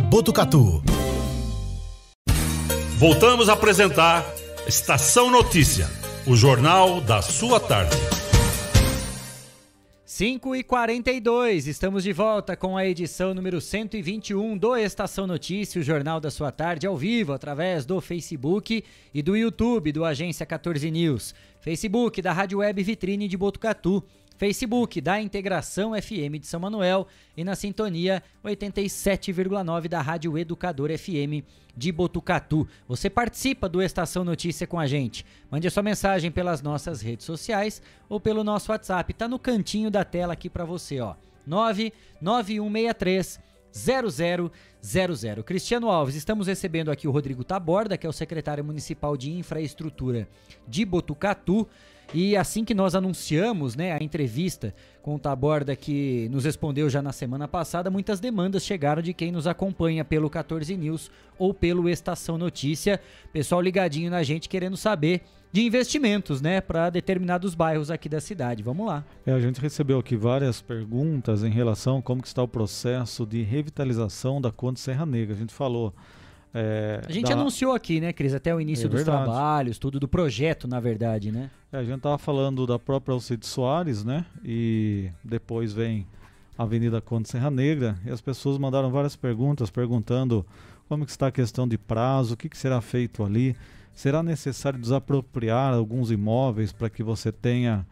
Speaker 2: Botucatu.
Speaker 4: Voltamos a apresentar Estação Notícia, o jornal da sua tarde.
Speaker 1: 5 e 42 estamos de volta com a edição número 121 do Estação Notícia, o jornal da sua tarde, ao vivo, através do Facebook e do YouTube do Agência 14 News. Facebook da Rádio Web Vitrine de Botucatu Facebook da Integração FM de São Manuel e na sintonia 87,9 da Rádio Educador FM de Botucatu. Você participa do Estação Notícia com a gente. Mande a sua mensagem pelas nossas redes sociais ou pelo nosso WhatsApp. Tá no cantinho da tela aqui para você, ó. 99163 0000. Cristiano Alves, estamos recebendo aqui o Rodrigo Taborda, que é o secretário municipal de infraestrutura de Botucatu. E assim que nós anunciamos né, a entrevista com o Taborda, que nos respondeu já na semana passada, muitas demandas chegaram de quem nos acompanha pelo 14 News ou pelo Estação Notícia. Pessoal ligadinho na gente querendo saber de investimentos, né, para determinados bairros aqui da cidade. Vamos lá.
Speaker 3: É, a gente recebeu aqui várias perguntas em relação a como está o processo de revitalização da Conde Serra Negra. A gente falou
Speaker 1: é, a gente da... anunciou aqui, né, Cris, até o início é dos verdade. trabalhos, tudo do projeto, na verdade, né?
Speaker 3: É, a gente tava falando da própria Alcide Soares, né? E depois vem a Avenida Conde Serra Negra e as pessoas mandaram várias perguntas perguntando como que está a questão de prazo, o que, que será feito ali, será necessário desapropriar alguns imóveis para que você tenha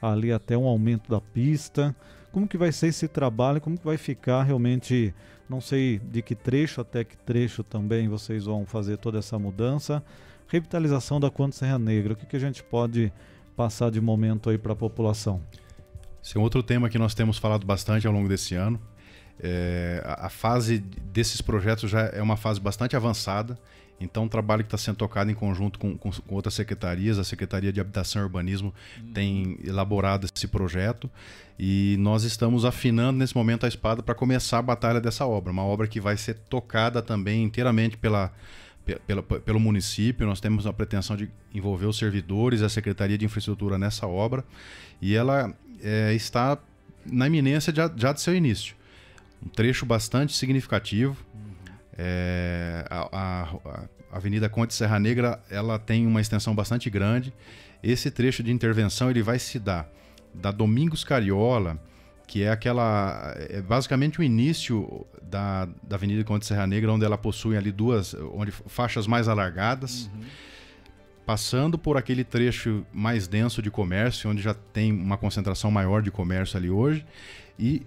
Speaker 3: ali até um aumento da pista, como que vai ser esse trabalho, como que vai ficar realmente Não sei de que trecho até que trecho também vocês vão fazer toda essa mudança. Revitalização da Conde Serra Negra, o que, que a gente pode passar de momento aí para a população?
Speaker 11: Esse é outro tema que nós temos falado bastante ao longo desse ano. É, a, a fase desses projetos já é uma fase bastante avançada, então o trabalho que está sendo tocado em conjunto com, com, com, outras secretarias, a Secretaria de Habitação e Urbanismo uhum. tem elaborado esse projeto e nós estamos afinando nesse momento a espada para começar a batalha dessa obra, uma obra que vai ser tocada também inteiramente pela, pela, pelo município. Nós temos a pretensão de envolver os servidores, a Secretaria de Infraestrutura nessa obra e ela é, está na iminência já, já de seu início. Um trecho bastante significativo. É, a, a, a, Avenida Conde Serra Negra ela tem uma extensão bastante grande. Esse trecho de intervenção ele vai se dar da Domingos Cariola, que é aquela é basicamente o início da, da Avenida Conde Serra Negra, onde ela possui ali duas onde faixas mais alargadas. Uhum passando por aquele trecho mais denso de comércio, onde já tem uma concentração maior de comércio ali hoje, e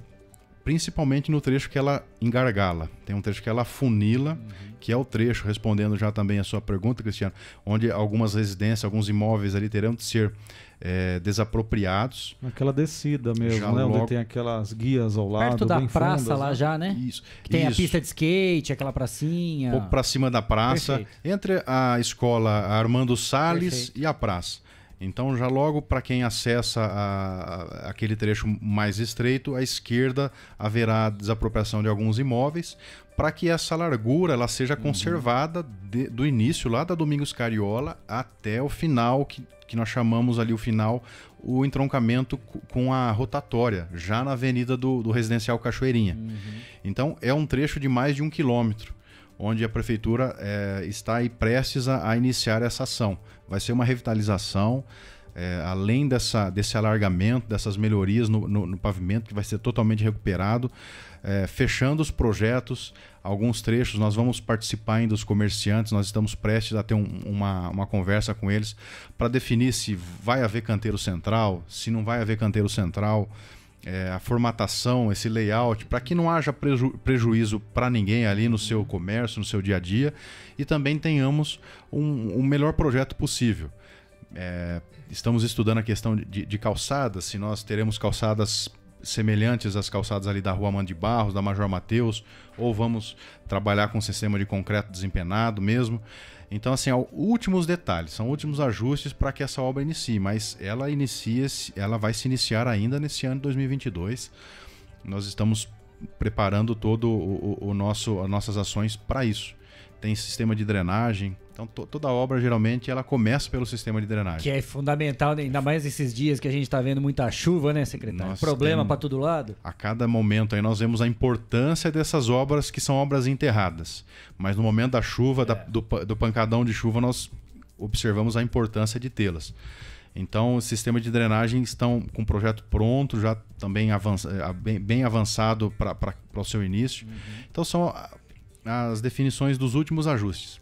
Speaker 11: principalmente no trecho que ela engargala. Tem um trecho que ela funila, uhum. que é o trecho, respondendo já também a sua pergunta, Cristiano, onde algumas residências, alguns imóveis ali terão de ser é, desapropriados.
Speaker 3: Aquela descida mesmo, já né? Logo... Onde tem aquelas guias ao lado.
Speaker 1: Perto da praça fundas, lá né? já, né?
Speaker 11: Isso.
Speaker 1: Que tem
Speaker 11: isso.
Speaker 1: a pista de skate, aquela pracinha.
Speaker 11: Um pouco pra cima da praça, Perfeito. entre a escola Armando Salles Perfeito. e a praça. Então, já logo para quem acessa a, a, aquele trecho mais estreito, à esquerda haverá desapropriação de alguns imóveis, para que essa largura ela seja uhum. conservada de, do início lá da Domingos Cariola até o final que, que nós chamamos ali o final o entroncamento com a rotatória já na Avenida do, do Residencial Cachoeirinha. Uhum. Então é um trecho de mais de um quilômetro onde a prefeitura é, está aí prestes a, a, iniciar essa ação. Vai ser uma revitalização, é, além dessa, desse alargamento, dessas melhorias no, no, no pavimento, que vai ser totalmente recuperado, é, fechando os projetos, alguns trechos, nós vamos participar ainda dos comerciantes, nós estamos prestes a ter um, uma, uma conversa com eles para definir se vai haver canteiro central, se não vai haver canteiro central é, a formatação, esse layout, para que não haja preju prejuízo para ninguém ali no seu comércio, no seu dia a dia, e também tenhamos um, um melhor projeto possível. É, estamos estudando a questão de, de, calçadas, se nós teremos calçadas semelhantes às calçadas ali da Rua Mãe de Barros, da Major Mateus, ou vamos trabalhar com um sistema de concreto desempenado mesmo. Então, assim, últimos detalhes, são últimos ajustes para que essa obra inicie, mas ela inicia, ela vai se iniciar ainda nesse ano de 2022. Nós estamos preparando todo o, o, o nosso, as nossas ações para isso. Tem sistema de drenagem, então, toda obra geralmente ela começa pelo sistema de drenagem.
Speaker 1: Que é fundamental, né? ainda mais esses dias que a gente está vendo muita chuva, né, secretário? Nós Problema para todo lado.
Speaker 11: A cada momento aí nós vemos a importância dessas obras que são obras enterradas. Mas no momento da chuva, é. da, do, do pancadão de chuva, nós observamos a importância de tê-las. Então, o sistema de drenagem estão com o projeto pronto, já também avança, eh, bem, bem avançado para o seu início. Uhum. Então, são as definições dos últimos ajustes.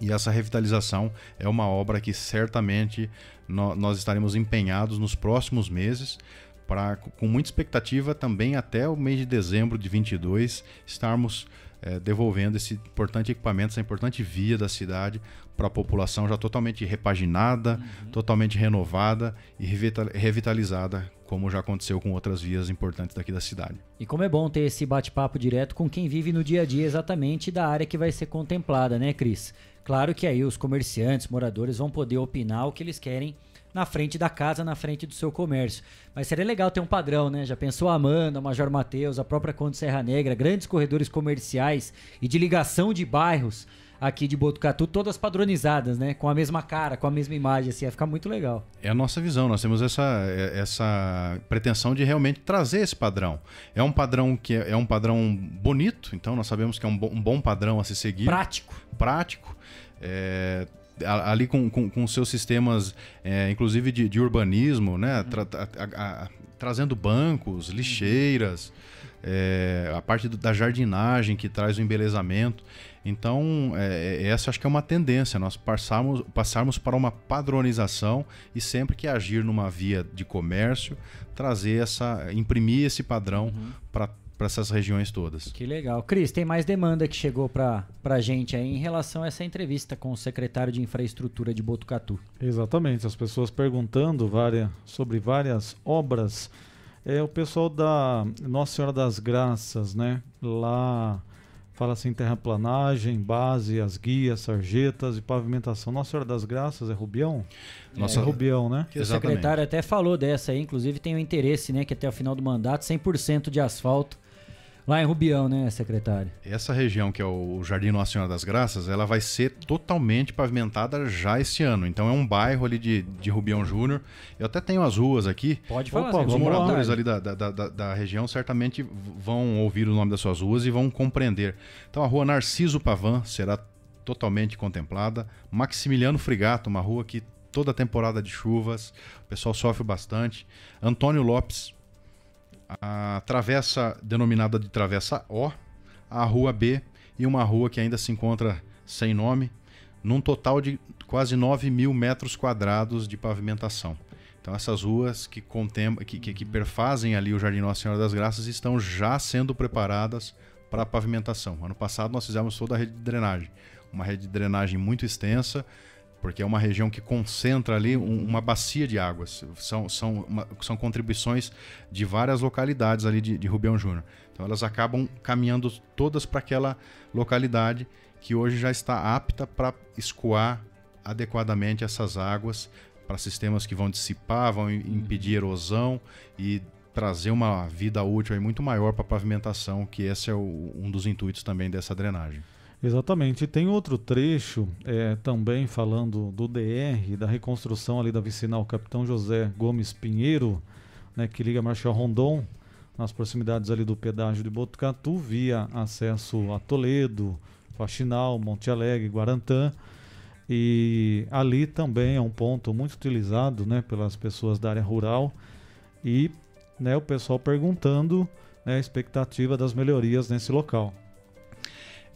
Speaker 11: E essa revitalização é uma obra que certamente nós estaremos empenhados nos próximos meses para com muita expectativa também até o mês de dezembro de 22 estarmos é, devolvendo esse importante equipamento, essa importante via da cidade para a população já totalmente repaginada, uhum. totalmente renovada e revitalizada, como já aconteceu com outras vias importantes daqui da cidade.
Speaker 1: E como é bom ter esse bate-papo direto com quem vive no dia a dia exatamente da área que vai ser contemplada, né, Cris? Claro que aí os comerciantes, moradores vão poder opinar o que eles querem na frente da casa, na frente do seu comércio. Mas seria legal ter um padrão, né? Já pensou a Amanda, o Major Mateus, a própria Conde Serra Negra, grandes corredores comerciais e de ligação de bairros aqui de Botucatu, todas padronizadas, né? Com a mesma cara, com a mesma imagem, assim, ia ficar muito legal.
Speaker 11: É a nossa visão, nós temos essa, é, essa pretensão de realmente trazer esse padrão. É um padrão que é, é um padrão bonito, então nós sabemos que é um, um bom padrão a se seguir.
Speaker 1: Prático.
Speaker 11: Prático. É, ali com, com, com, seus sistemas, é, inclusive de, de, urbanismo, né? Uhum. Tra, a, a, trazendo bancos, lixeiras, é, a parte do, da jardinagem que traz o embelezamento. Então, é, é, essa acho que é uma tendência, nós passarmos, passarmos para uma padronização e sempre que agir numa via de comércio, trazer essa, imprimir esse padrão uhum. para para essas regiões todas.
Speaker 1: Que legal. Cris, tem mais demanda que chegou para a gente aí em relação a essa entrevista com o secretário de Infraestrutura de Botucatu.
Speaker 3: Exatamente, as pessoas perguntando várias, sobre várias obras. É o pessoal da Nossa Senhora das Graças, né? Lá fala assim terraplanagem, base, as guias, sarjetas e pavimentação. Nossa Senhora das Graças é Rubião?
Speaker 1: Nossa,
Speaker 3: é Rubião, né?
Speaker 1: O secretário até falou dessa aí, inclusive tem o interesse, né, que até o final do mandato 100% de asfalto Lá em Rubião, né, secretário?
Speaker 11: Essa região, que é o Jardim Nossa Senhora das Graças, ela vai ser totalmente pavimentada já este ano. Então é um bairro ali de, de Rubião Júnior. Eu até tenho as ruas aqui.
Speaker 1: Pode falar.
Speaker 11: Opa, os moradores ali da, da, da, da, região certamente vão ouvir o nome das suas ruas e vão compreender. Então a rua Narciso Pavan será totalmente contemplada. Maximiliano Frigato, uma rua que toda temporada de chuvas, o pessoal sofre bastante. Antônio Lopes, a travessa denominada de Travessa O, a Rua B e uma rua que ainda se encontra sem nome, num total de quase 9 mil metros quadrados de pavimentação. Então essas ruas que, contem que, que, que perfazem ali o Jardim Nossa Senhora das Graças estão já sendo preparadas para pavimentação. Ano passado nós fizemos toda a rede de drenagem, uma rede de drenagem muito extensa, porque é uma região que concentra ali um, uma bacia de águas. São, são, uma, são contribuições de várias localidades ali de, de Rubião Júnior. Então elas acabam caminhando todas para aquela localidade que hoje já está apta para escoar adequadamente essas águas para sistemas que vão dissipar, vão impedir erosão e trazer uma vida útil muito maior para a pavimentação, que esse é o, um dos intuitos também dessa drenagem.
Speaker 3: Exatamente. E tem outro trecho é, também falando do DR, da reconstrução ali da vicinal Capitão José Gomes Pinheiro, né, que liga Marechal Rondon, nas proximidades ali do pedágio de Botucatu, via acesso a Toledo, Faxinal, Monte Alegre, Guarantã. E ali também é um ponto muito utilizado né, pelas pessoas da área rural. E né, o pessoal perguntando né, a expectativa das melhorias nesse local.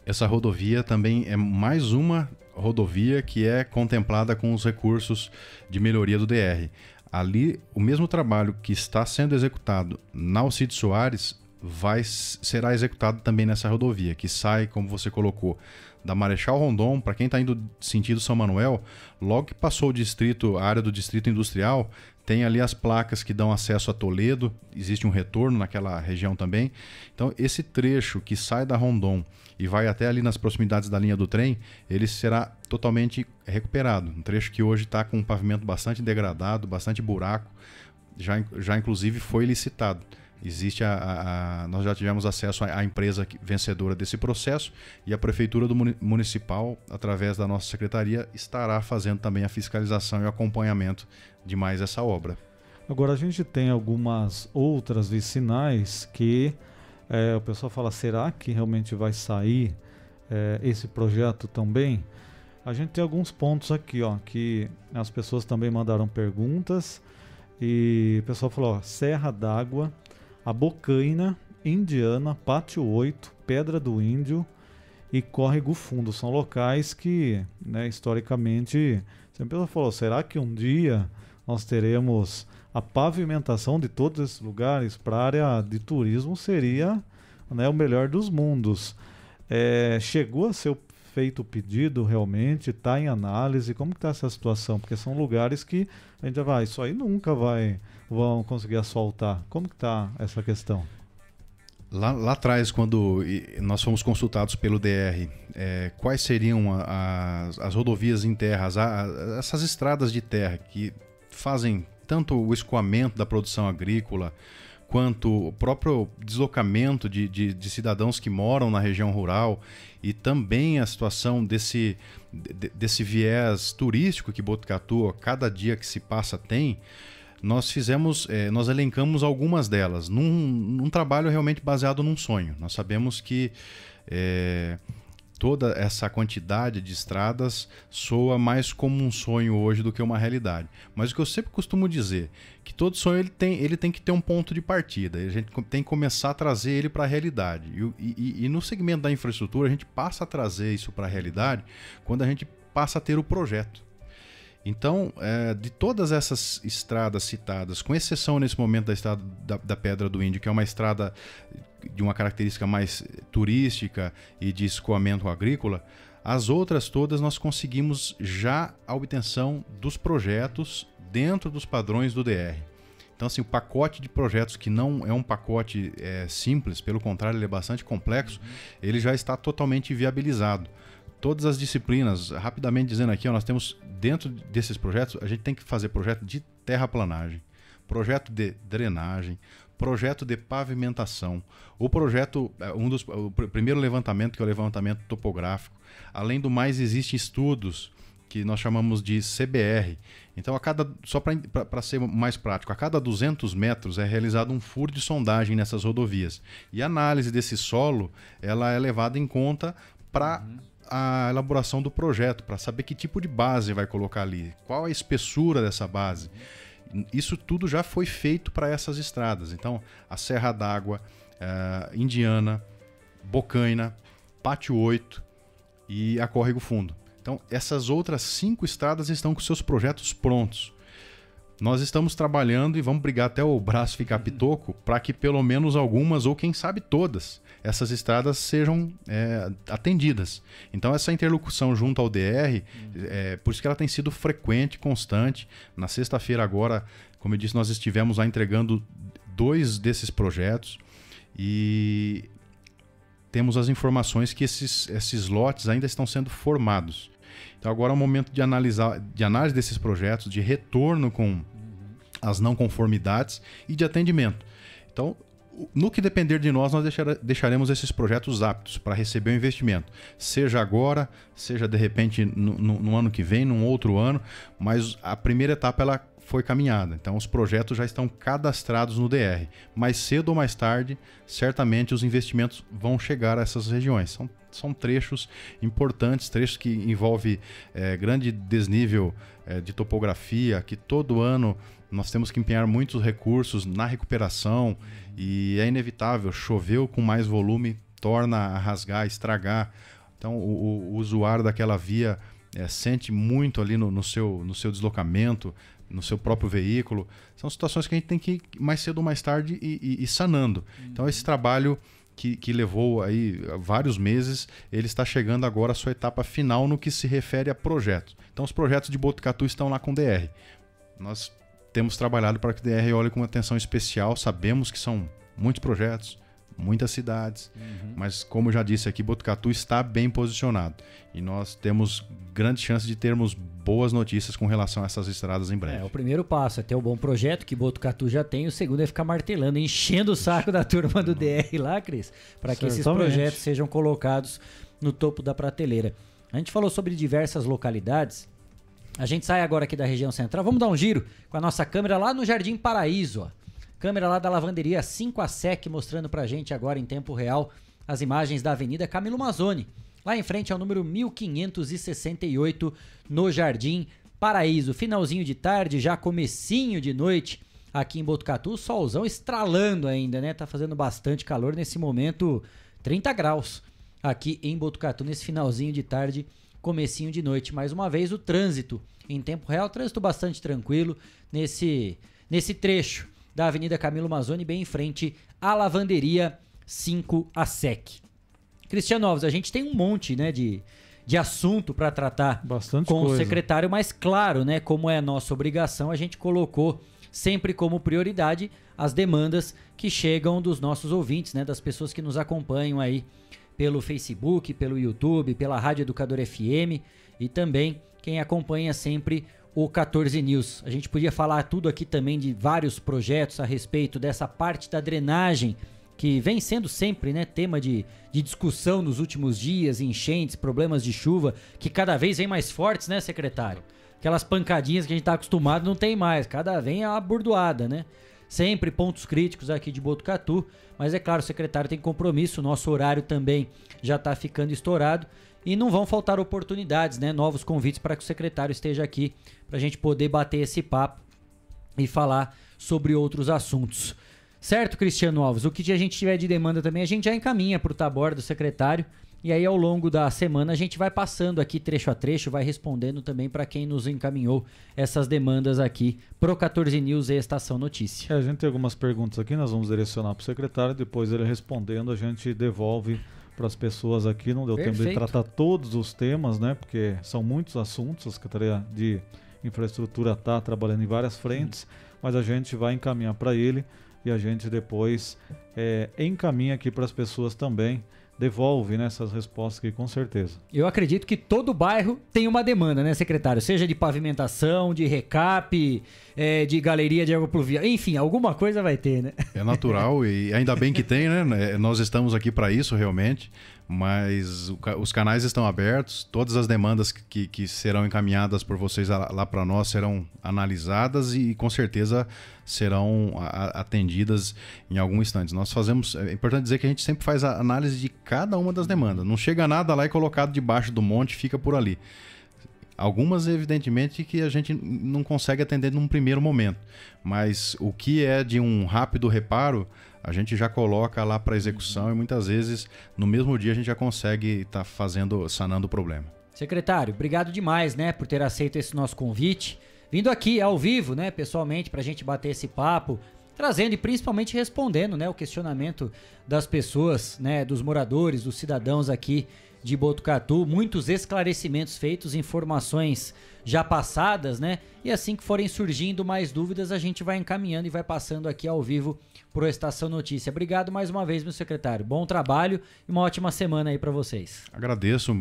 Speaker 11: Essa rodovia também é mais uma rodovia que é contemplada com os recursos de melhoria do DR. Ali, o mesmo trabalho que está sendo executado na Alcide Soares vai, será executado também nessa rodovia, que sai, como você colocou, da Marechal Rondon, para quem está indo sentido São Manuel, logo que passou o distrito, a área do distrito industrial, tem ali as placas que dão acesso a Toledo, existe um retorno naquela região também. Então, esse trecho que sai da Rondon e vai até ali nas proximidades da linha do trem, ele será totalmente recuperado. Um trecho que hoje está com um pavimento bastante degradado, bastante buraco, já, já inclusive foi licitado. Existe a, a, a nós já tivemos acesso à, empresa vencedora desse processo e a prefeitura do municipal, através da nossa secretaria, estará fazendo também a fiscalização e o acompanhamento de mais essa obra.
Speaker 3: Agora a gente tem algumas outras vicinais que é, o pessoal fala: será que realmente vai sair é, esse projeto também? A gente tem alguns pontos aqui, ó, que as pessoas também mandaram perguntas e o pessoal falou: ó, Serra d'Água, a Bocaina, Indiana, Pátio 8, Pedra do Índio e Córrego Fundo. São locais que, né, historicamente, sempre falou: será que um dia nós teremos a pavimentação de todos esses lugares para a área de turismo? Seria né, o melhor dos mundos. É, chegou a ser feito o pedido realmente? Está em análise? Como está essa situação? Porque são lugares que a gente vai, isso aí nunca vai vão conseguir asfaltar. Como está essa questão?
Speaker 11: Lá, lá, atrás, quando nós fomos consultados pelo DR, é, quais seriam as, as, rodovias em terra, as, essas estradas de terra que fazem tanto o escoamento da produção agrícola, quanto o próprio deslocamento de, de, de, cidadãos que moram na região rural e também a situação desse, desse viés turístico que Botucatu, cada dia que se passa, tem nós fizemos, é, nós elencamos algumas delas num, num, trabalho realmente baseado num sonho. Nós sabemos que é, toda essa quantidade de estradas soa mais como um sonho hoje do que uma realidade. Mas o que eu sempre costumo dizer, que todo sonho ele tem, ele tem que ter um ponto de partida. A gente tem que começar a trazer ele para a realidade. E, e, e no segmento da infraestrutura a gente passa a trazer isso para a realidade quando a gente passa a ter o projeto. Então, é, de todas essas estradas citadas, com exceção nesse momento da estrada da, da, Pedra do Índio, que é uma estrada de uma característica mais turística e de escoamento agrícola, as outras todas nós conseguimos já a obtenção dos projetos dentro dos padrões do DR. Então, assim, o pacote de projetos que não é um pacote é, simples, pelo contrário, ele é bastante complexo, ele já está totalmente viabilizado. Todas as disciplinas, rapidamente dizendo aqui, ó, nós temos dentro desses projetos, a gente tem que fazer projeto de terraplanagem, projeto de drenagem, projeto de pavimentação, o projeto, é, um dos, o primeiro levantamento, que é o levantamento topográfico. Além do mais, existem estudos que nós chamamos de CBR. Então, a cada só para ser mais prático, a cada 200 metros é realizado um furo de sondagem nessas rodovias. E a análise desse solo ela é levada em conta para uhum. A elaboração do projeto, para saber que tipo de base vai colocar ali, qual a espessura dessa base. Isso tudo já foi feito para essas estradas. Então, a Serra d'Água, uh, Indiana, Bocaina, Pátio 8 e a Córrego Fundo. Então, essas outras cinco estradas estão com seus projetos prontos. Nós estamos trabalhando e vamos brigar até o braço ficar pitoco para que pelo menos algumas, ou quem sabe todas, essas estradas sejam é, atendidas. Então, essa interlocução junto ao DR, é, por isso que ela tem sido frequente, constante. Na sexta-feira, agora, como eu disse, nós estivemos lá entregando dois desses projetos e temos as informações que esses, esses lotes ainda estão sendo formados. Então agora é o momento de analisar, de análise desses projetos, de retorno com as não conformidades e de atendimento. Então, no que depender de nós, nós deixaremos esses projetos aptos para receber o investimento. Seja agora, seja de repente no, no, no, ano que vem, num outro ano, mas a primeira etapa ela foi caminhada. Então os projetos já estão cadastrados no DR. Mais cedo ou mais tarde, certamente os investimentos vão chegar a essas regiões. São, são trechos importantes, trechos que envolvem é, grande desnível é, de topografia, que todo ano nós temos que empenhar muitos recursos na recuperação e é inevitável, choveu com mais volume, torna a rasgar, estragar. Então o, o usuário daquela via é, sente muito ali no, no, seu, no seu deslocamento, no seu próprio veículo. São situações que a gente tem que ir mais cedo ou mais tarde e, sanando. Uhum. Então esse trabalho que, que, levou aí vários meses, ele está chegando agora à sua etapa final no que se refere a projetos. Então os projetos de Botucatu estão lá com DR. Nós temos trabalhado para que o DR olhe com atenção especial, sabemos que são muitos projetos, muitas cidades, uhum. mas como já disse aqui, Botucatu está bem posicionado e nós temos grande chance de termos boas notícias com relação a essas estradas em breve.
Speaker 1: É, o primeiro passo é ter um bom projeto que Botucatu já tem, o segundo é ficar martelando, enchendo o saco da turma do DR lá, Cris, para que esses projetos sejam colocados no topo da prateleira. A gente falou sobre diversas localidades. A gente sai agora aqui da região central. Vamos dar um giro com a nossa câmera lá no Jardim Paraíso. Ó. Câmera lá da lavanderia 5 a SEC mostrando pra gente agora em tempo real as imagens da Avenida Camilo Mazzoni. Lá em frente ao número 1568 no Jardim Paraíso. Finalzinho de tarde, já comecinho de noite aqui em Botucatu, solzão estralando ainda, né? Tá fazendo bastante calor nesse momento, 30 graus aqui em Botucatu nesse finalzinho de tarde, comecinho de noite. Mais uma vez o trânsito em tempo real, trânsito bastante tranquilo nesse nesse trecho da Avenida Camilo Mazzoni, bem em frente à lavanderia 5 a SEC. Cristiano Alves, a gente tem um monte né, de, de assunto para tratar
Speaker 3: Bastante
Speaker 1: com
Speaker 3: coisa.
Speaker 1: o secretário, mas claro, né, como é a nossa obrigação, a gente colocou sempre como prioridade as demandas que chegam dos nossos ouvintes, né, das pessoas que nos acompanham aí pelo Facebook, pelo YouTube, pela Rádio Educador FM e também quem acompanha sempre o 14 News. A gente podia falar tudo aqui também de vários projetos a respeito dessa parte da drenagem que vem sendo sempre né, tema de, de discussão nos últimos dias, enchentes, problemas de chuva, que cada vez vem mais fortes, né, secretário? Aquelas pancadinhas que a gente está acostumado não tem mais, cada vez é uma burdoada, né? Sempre pontos críticos aqui de Botucatu, mas é claro, o secretário tem compromisso, nosso horário também já está ficando estourado e não vão faltar oportunidades, né? Novos convites para que o secretário esteja aqui para a gente poder bater esse papo e falar sobre outros assuntos. Certo, Cristiano Alves? O que a gente tiver de demanda também, a gente já encaminha para o Tabor do secretário E aí, ao longo da semana, a gente vai passando aqui trecho a trecho, vai respondendo também para quem nos encaminhou essas demandas aqui pro 14 News e Estação Notícia.
Speaker 3: É, a gente tem algumas perguntas aqui, nós vamos direcionar para o secretário, depois ele respondendo, a gente devolve para as pessoas aqui. Não deu Perfeito. tempo de tratar todos os temas, né? Porque são muitos assuntos, a Secretaria de Infraestrutura está trabalhando em várias frentes, mas a gente vai encaminhar para ele e a gente depois é, encaminha aqui para as pessoas também devolve né, essas respostas aqui com certeza.
Speaker 1: Eu acredito que todo bairro tem uma demanda, né, secretário? Seja de pavimentação, de recap, é, de galeria de água pluvial, enfim, alguma coisa vai ter, né?
Speaker 11: É natural e ainda bem que tem, né? Nós estamos aqui para isso realmente mas os canais estão abertos, todas as demandas que, que serão encaminhadas por vocês lá, para nós serão analisadas e com certeza serão atendidas em algum instante. Nós fazemos, é importante dizer que a gente sempre faz a análise de cada uma das demandas, não chega nada lá e colocado debaixo do monte fica por ali. Algumas, evidentemente, que a gente não consegue atender num primeiro momento, mas o que é de um rápido reparo, a gente já coloca lá para execução e muitas vezes no mesmo dia a gente já consegue estar tá fazendo, sanando o problema.
Speaker 1: Secretário, obrigado demais, né, por ter aceito esse nosso convite, vindo aqui ao vivo, né, pessoalmente, para a gente bater esse papo, trazendo e principalmente respondendo, né, o questionamento das pessoas, né, dos moradores, dos cidadãos aqui de Botucatu, muitos esclarecimentos feitos, informações já passadas, né? E assim que forem surgindo mais dúvidas, a gente vai encaminhando e vai passando aqui ao vivo pro Estação Notícia. Obrigado mais uma vez, meu secretário. Bom trabalho e uma ótima semana aí para vocês.
Speaker 11: Agradeço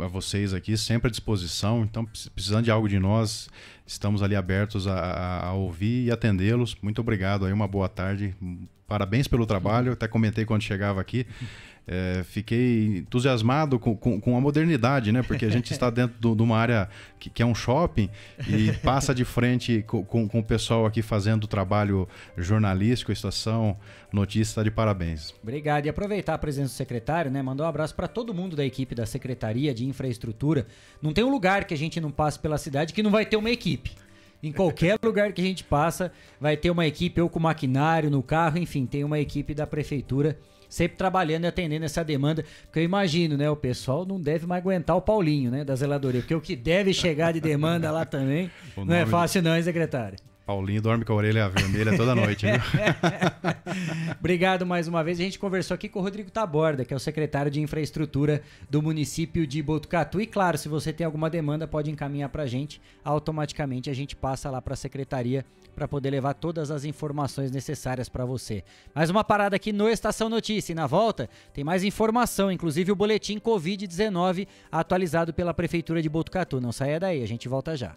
Speaker 11: a vocês aqui, sempre à disposição. Então, precisando de algo de nós, estamos ali abertos a, a ouvir e atendê-los. Muito obrigado aí, uma boa tarde. Parabéns pelo trabalho. Até comentei quando chegava aqui. É, fiquei entusiasmado com, com, com, a modernidade, né? Porque a gente está dentro de uma área que, que, é um shopping e passa de frente com, com, com o pessoal aqui fazendo o trabalho jornalístico, estação, notícia, está de parabéns.
Speaker 1: Obrigado. E aproveitar a presença do secretário, né? Mandar um abraço para todo mundo da equipe da Secretaria de Infraestrutura. Não tem um lugar que a gente não passe pela cidade que não vai ter uma equipe. Em qualquer lugar que a gente passa, vai ter uma equipe, ou com maquinário, no carro, enfim, tem uma equipe da prefeitura sempre trabalhando e atendendo essa demanda. Porque eu imagino, né? O pessoal não deve mais aguentar o Paulinho, né? Da zeladoria. Porque o que deve chegar de demanda lá também não é fácil, não, hein, secretário?
Speaker 11: Paulinho dorme com a orelha vermelha toda noite, viu?
Speaker 1: Obrigado mais uma vez. A gente conversou aqui com o Rodrigo Taborda, que é o secretário de Infraestrutura do município de Botucatu. E claro, se você tem alguma demanda, pode encaminhar para a gente. Automaticamente a gente passa lá para a secretaria para poder levar todas as informações necessárias para você. Mais uma parada aqui no Estação Notícia. E na volta tem mais informação, inclusive o boletim Covid-19 atualizado pela Prefeitura de Botucatu. Não saia daí, a gente volta já.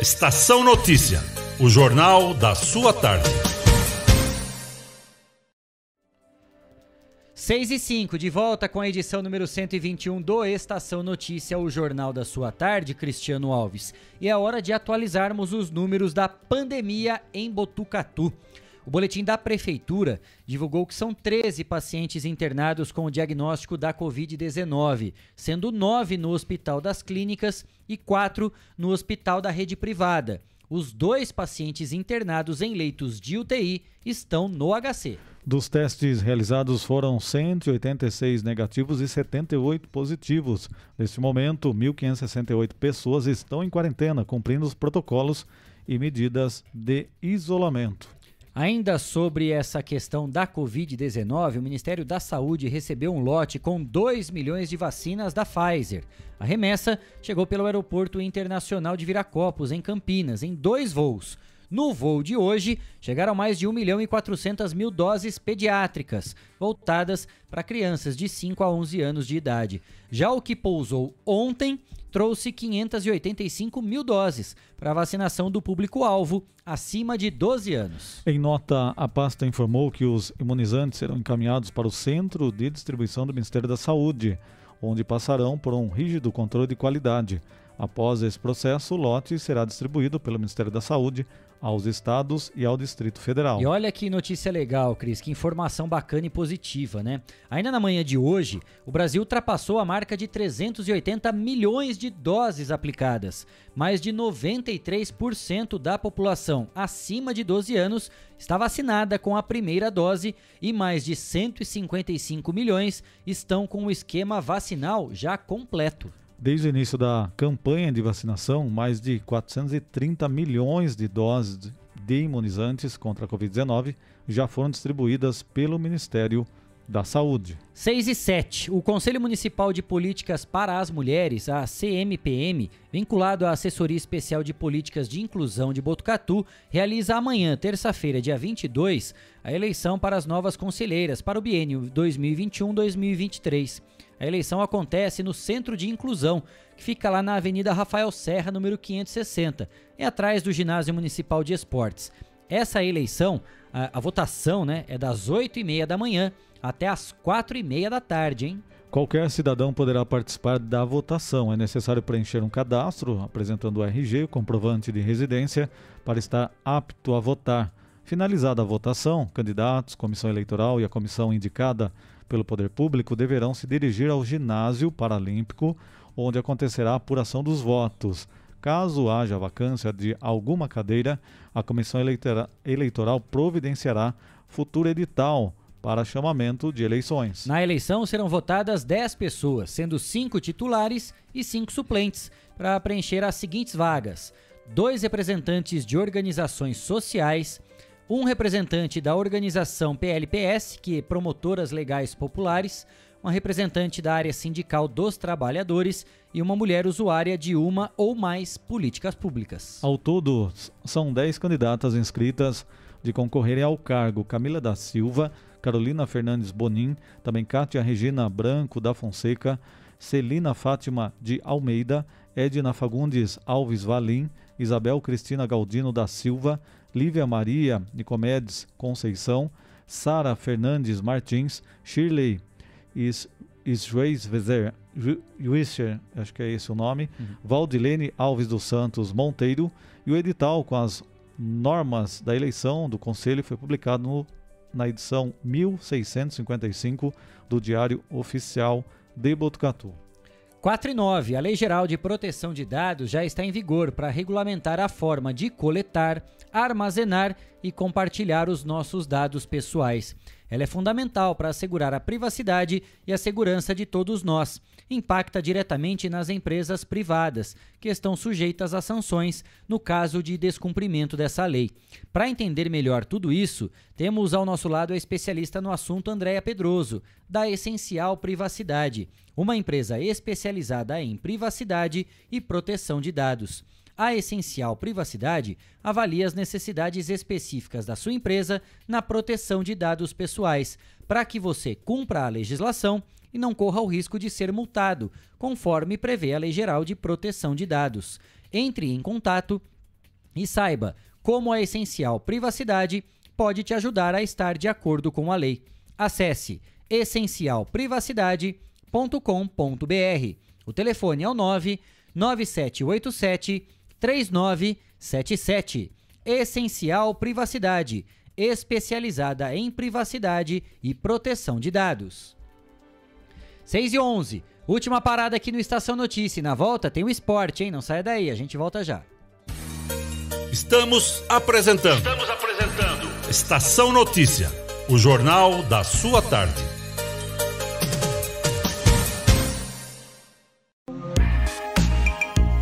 Speaker 4: Estação Notícia, o jornal da sua tarde.
Speaker 1: 6 e 5, de volta com a edição número 121 do Estação Notícia, o jornal da sua tarde, Cristiano Alves. E é hora de atualizarmos os números da pandemia em Botucatu. O boletim da Prefeitura divulgou que são 13 pacientes internados com o diagnóstico da Covid-19, sendo 9 no Hospital das Clínicas e 4 no Hospital da Rede Privada. Os dois pacientes internados em leitos de UTI estão no HC.
Speaker 3: Dos testes realizados foram 186 negativos e 78 positivos. Neste momento, 1.568 pessoas estão em quarentena, cumprindo os protocolos e medidas de isolamento.
Speaker 1: Ainda sobre essa questão da Covid-19, o Ministério da Saúde recebeu um lote com 2 milhões de vacinas da Pfizer. A remessa chegou pelo Aeroporto Internacional de Viracopos, em Campinas, em dois voos. No voo de hoje, chegaram mais de 1 milhão e 400 mil doses pediátricas, voltadas para crianças de 5 a 11 anos de idade. Já o que pousou ontem trouxe 585 mil doses para vacinação do público-alvo acima de 12 anos.
Speaker 3: Em nota, a pasta informou que os imunizantes serão encaminhados para o Centro de Distribuição do Ministério da Saúde, onde passarão por um rígido controle de qualidade. Após esse processo, o lote será distribuído pelo Ministério da Saúde aos estados e ao Distrito Federal.
Speaker 1: E olha que notícia legal, Cris, que informação bacana e positiva, né? Ainda na manhã de hoje, o Brasil ultrapassou a marca de 380 milhões de doses aplicadas. Mais de 93% da população acima de 12 anos está vacinada com a primeira dose e mais de 155 milhões estão com o esquema vacinal já completo.
Speaker 3: Desde o início da campanha de vacinação, mais de 430 milhões de doses de imunizantes contra a Covid-19 já foram distribuídas pelo Ministério da Saúde.
Speaker 1: 6 e 7. O Conselho Municipal de Políticas para as Mulheres, a CMPM, vinculado à Assessoria Especial de Políticas de Inclusão de Botucatu, realiza amanhã, terça-feira, dia 22, a eleição para as novas conselheiras para o biênio 2021-2023. A eleição acontece no Centro de Inclusão, que fica lá na Avenida Rafael Serra, número 560, é atrás do Ginásio Municipal de Esportes. Essa eleição, a, a votação, né, é das 8h30 da manhã até as 4h30 da tarde, hein?
Speaker 3: Qualquer cidadão poderá participar da votação. É necessário preencher um cadastro apresentando o RG, comprovante de residência, para estar apto a votar. Finalizada a votação, candidatos, comissão eleitoral e a comissão indicada pelo poder público deverão se dirigir ao ginásio paralímpico, onde acontecerá a apuração dos votos. Caso haja vacância de alguma cadeira, a comissão eleitoral providenciará futuro edital para chamamento de eleições.
Speaker 1: Na eleição serão votadas 10 pessoas, sendo 5 titulares e 5 suplentes, para preencher as seguintes vagas: dois representantes de organizações sociais, um representante da organização PLPS, que é Promotoras Legais Populares, uma representante da área sindical dos trabalhadores e uma mulher usuária de uma ou mais políticas públicas.
Speaker 3: Ao todo, são 10 candidatas inscritas de concorrerem ao cargo Camila da Silva, Carolina Fernandes Bonin, também Cátia Regina Branco da Fonseca, Celina Fátima de Almeida, Edna Fagundes Alves Valim, Isabel Cristina Galdino da Silva, Lívia Maria Nicomedes Conceição, Sara Fernandes Martins, Shirley Schweisweser, acho que é esse o nome, uhum. Valdilene Alves dos Santos Monteiro, e o edital com as normas da eleição do Conselho foi publicado no, na edição 1655 do Diário Oficial de Botucatu.
Speaker 1: 4 e 9. A Lei Geral de Proteção de Dados já está em vigor para regulamentar a forma de coletar, armazenar e compartilhar os nossos dados pessoais. Ela é fundamental para assegurar a privacidade e a segurança de todos nós. Impacta diretamente nas empresas privadas, que estão sujeitas a sanções no caso de descumprimento dessa lei. Para entender melhor tudo isso, temos ao nosso lado a especialista no assunto Andréa Pedroso, da Essencial Privacidade, uma empresa especializada em privacidade e proteção de dados. A Essencial Privacidade avalia as necessidades específicas da sua empresa na proteção de dados pessoais, para que você cumpra a legislação e não corra o risco de ser multado, conforme prevê a Lei Geral de Proteção de Dados. Entre em contato e saiba como a Essencial Privacidade pode te ajudar a estar de acordo com a lei. Acesse essencialprivacidade.com.br. O telefone é o 9 9787 3977. Essencial Privacidade, especializada em privacidade e proteção de dados. 6 e 11. Última parada aqui no Estação Notícia. na volta tem o esporte, hein? Não saia daí, a gente volta já.
Speaker 4: Estamos apresentando. Estamos apresentando. Estação Notícia, o jornal da sua tarde.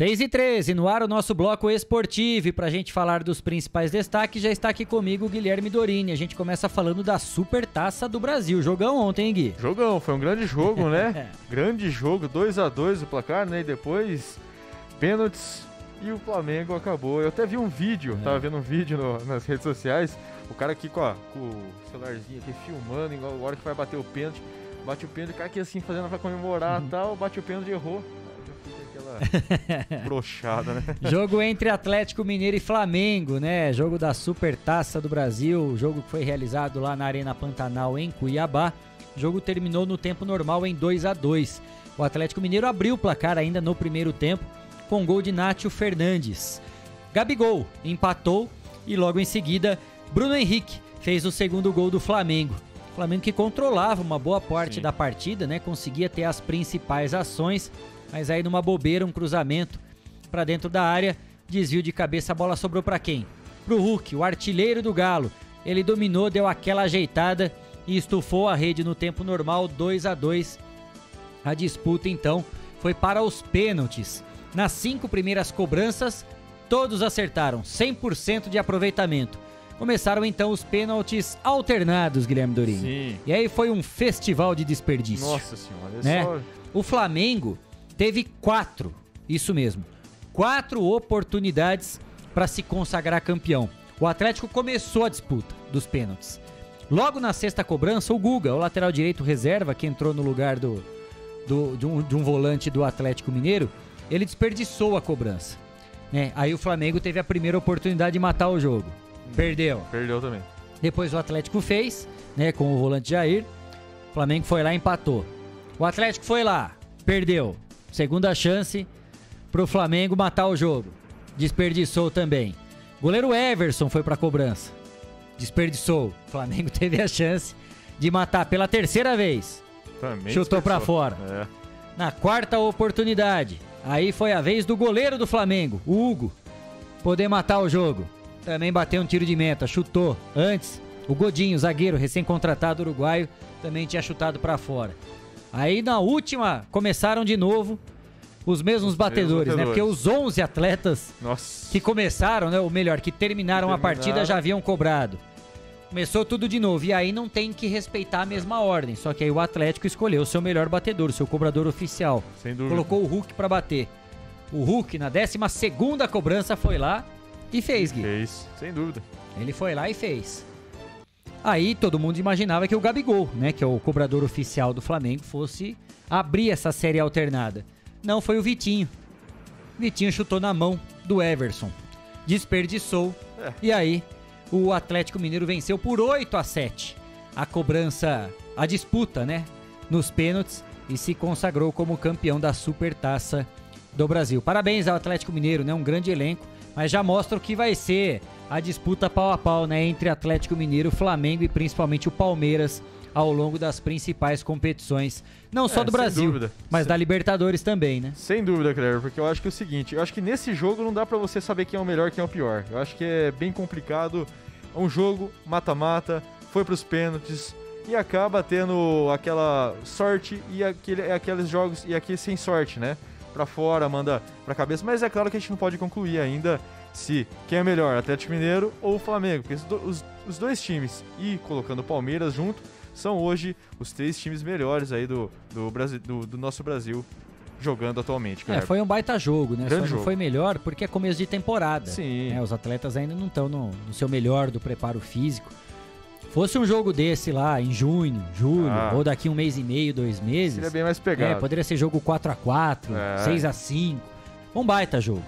Speaker 1: 6 e 13, no ar o nosso bloco esportivo. E pra gente falar dos principais destaques, já está aqui comigo o Guilherme Dorini. A gente começa falando da Super Taça do Brasil. Jogão ontem, hein, Gui?
Speaker 12: Jogão, foi um grande jogo, né? grande jogo, 2 a 2 o placar, né? E depois, pênaltis e o Flamengo acabou. Eu até vi um vídeo,
Speaker 1: É.
Speaker 12: tava vendo um vídeo no- nas redes sociais, o cara aqui com, a- com o celularzinho aqui filmando, igual a hora que vai bater o pênalti, bate o pênalti, o cara aqui assim fazendo pra comemorar e tal, bate o pênalti e errou. Aquela brochada, né?
Speaker 1: Jogo entre Atlético Mineiro e Flamengo, né? Jogo da Super Taça do Brasil, jogo que foi realizado lá na Arena Pantanal em Cuiabá. O jogo terminou no tempo normal em 2 a 2. O Atlético Mineiro abriu o placar ainda no primeiro tempo com gol de Nátio Fernandes. Gabigol empatou e logo em seguida Bruno Henrique fez o segundo gol do Flamengo. O Flamengo que controlava uma boa parte da partida, né? Conseguia ter as principais ações, mas aí numa bobeira, um cruzamento para dentro da área, desvio de cabeça, a bola sobrou para quem? Pro Hulk, o artilheiro do Galo. Ele dominou, deu aquela ajeitada e estufou a rede no tempo normal, 2 a 2. A disputa então foi para os pênaltis. Nas cinco primeiras cobranças, todos acertaram, 100% de aproveitamento. Começaram então os pênaltis alternados, Guilherme Dorinho.
Speaker 12: Sim.
Speaker 1: E aí foi um festival de desperdício.
Speaker 12: Nossa senhora, é
Speaker 1: né?
Speaker 12: só...
Speaker 1: O Flamengo teve quatro, isso mesmo, quatro oportunidades para se consagrar campeão. O Atlético começou a disputa dos pênaltis. Logo na sexta cobrança, o Guga, o lateral direito reserva, que entrou no lugar do, do- de, um, de um volante do Atlético Mineiro, ele desperdiçou a cobrança. né? Aí o Flamengo teve a primeira oportunidade de matar o jogo. Perdeu.
Speaker 12: Perdeu também.
Speaker 1: Depois o Atlético fez, né, com o volante Jair. O Flamengo foi lá e empatou. O Atlético foi lá, perdeu. Segunda chance pro Flamengo matar o jogo. Desperdiçou também. Goleiro Everson foi pra cobrança. Desperdiçou. O Flamengo teve a chance de matar pela terceira vez.
Speaker 12: Também
Speaker 1: Chutou
Speaker 12: desperdiçou.
Speaker 1: fora.
Speaker 12: É.
Speaker 1: Na quarta oportunidade, aí foi a vez do goleiro do Flamengo, o Hugo, poder matar o jogo. Também bateu um tiro de meta, chutou. Antes, o Godinho, zagueiro recém-contratado uruguaio, também tinha chutado pra fora. Aí na última, começaram de novo os mesmos batedores, né? Porque
Speaker 12: batedores.
Speaker 1: os 11 atletas
Speaker 12: Nossa.
Speaker 1: que começaram, né? Ou melhor, que terminaram a
Speaker 12: Terminaram.
Speaker 1: partida já haviam cobrado. Começou tudo de novo. E aí não tem que respeitar a mesma ordem. Só que aí o Atlético escolheu o seu melhor batedor, o seu cobrador oficial.
Speaker 12: Sem dúvida.
Speaker 1: Colocou o Hulk pra bater. O Hulk, na 12 segunda cobrança, foi lá e fez, Gui.
Speaker 12: Fez, sem dúvida.
Speaker 1: Ele foi lá e fez. Aí todo mundo imaginava que o Gabigol, né, que é o cobrador oficial do Flamengo, fosse abrir essa série alternada. Não, foi o Vitinho. Vitinho chutou na mão do Everson. Desperdiçou.
Speaker 12: É.
Speaker 1: E aí, o Atlético Mineiro venceu por 8 a 7 a cobrança, a disputa, né, nos pênaltis e se consagrou como campeão da Supertaça do Brasil. Parabéns ao Atlético Mineiro, né, um grande elenco, mas já mostra o que vai ser a disputa pau a pau, né, entre Atlético Mineiro, Flamengo e principalmente o Palmeiras ao longo das principais competições, não só
Speaker 12: É,
Speaker 1: do
Speaker 12: sem
Speaker 1: Brasil,
Speaker 12: dúvida.
Speaker 1: mas da Libertadores também, né?
Speaker 12: Sem dúvida, Cleber, porque eu acho que é o seguinte, eu acho que nesse jogo não dá pra você saber quem é o melhor e quem é o pior. Eu acho que é bem complicado. É um jogo mata-mata, foi pros pênaltis e acaba tendo aquela sorte e aquele, aqueles jogos e aqui sem sorte, né? Pra fora, manda pra cabeça, mas é claro que a gente não pode concluir ainda se quem é melhor, Atlético Mineiro ou Flamengo, porque os, os- dois times e colocando o Palmeiras junto são hoje os três times melhores aí do, do, Brasil, do, do nosso Brasil jogando atualmente.
Speaker 1: É, foi um baita jogo, né?
Speaker 12: Grande
Speaker 1: Só
Speaker 12: jogo.
Speaker 1: foi melhor porque é começo de temporada.
Speaker 12: Sim.
Speaker 1: né? Os atletas ainda não estão no, no seu melhor do preparo físico. Fosse um jogo desse lá em junho, julho,
Speaker 12: Ah.
Speaker 1: ou daqui um mês e meio, dois meses.
Speaker 12: Seria bem mais pegado.
Speaker 1: É, poderia ser jogo 4 a 4
Speaker 12: É.
Speaker 1: 6 a 5 Um baita jogo.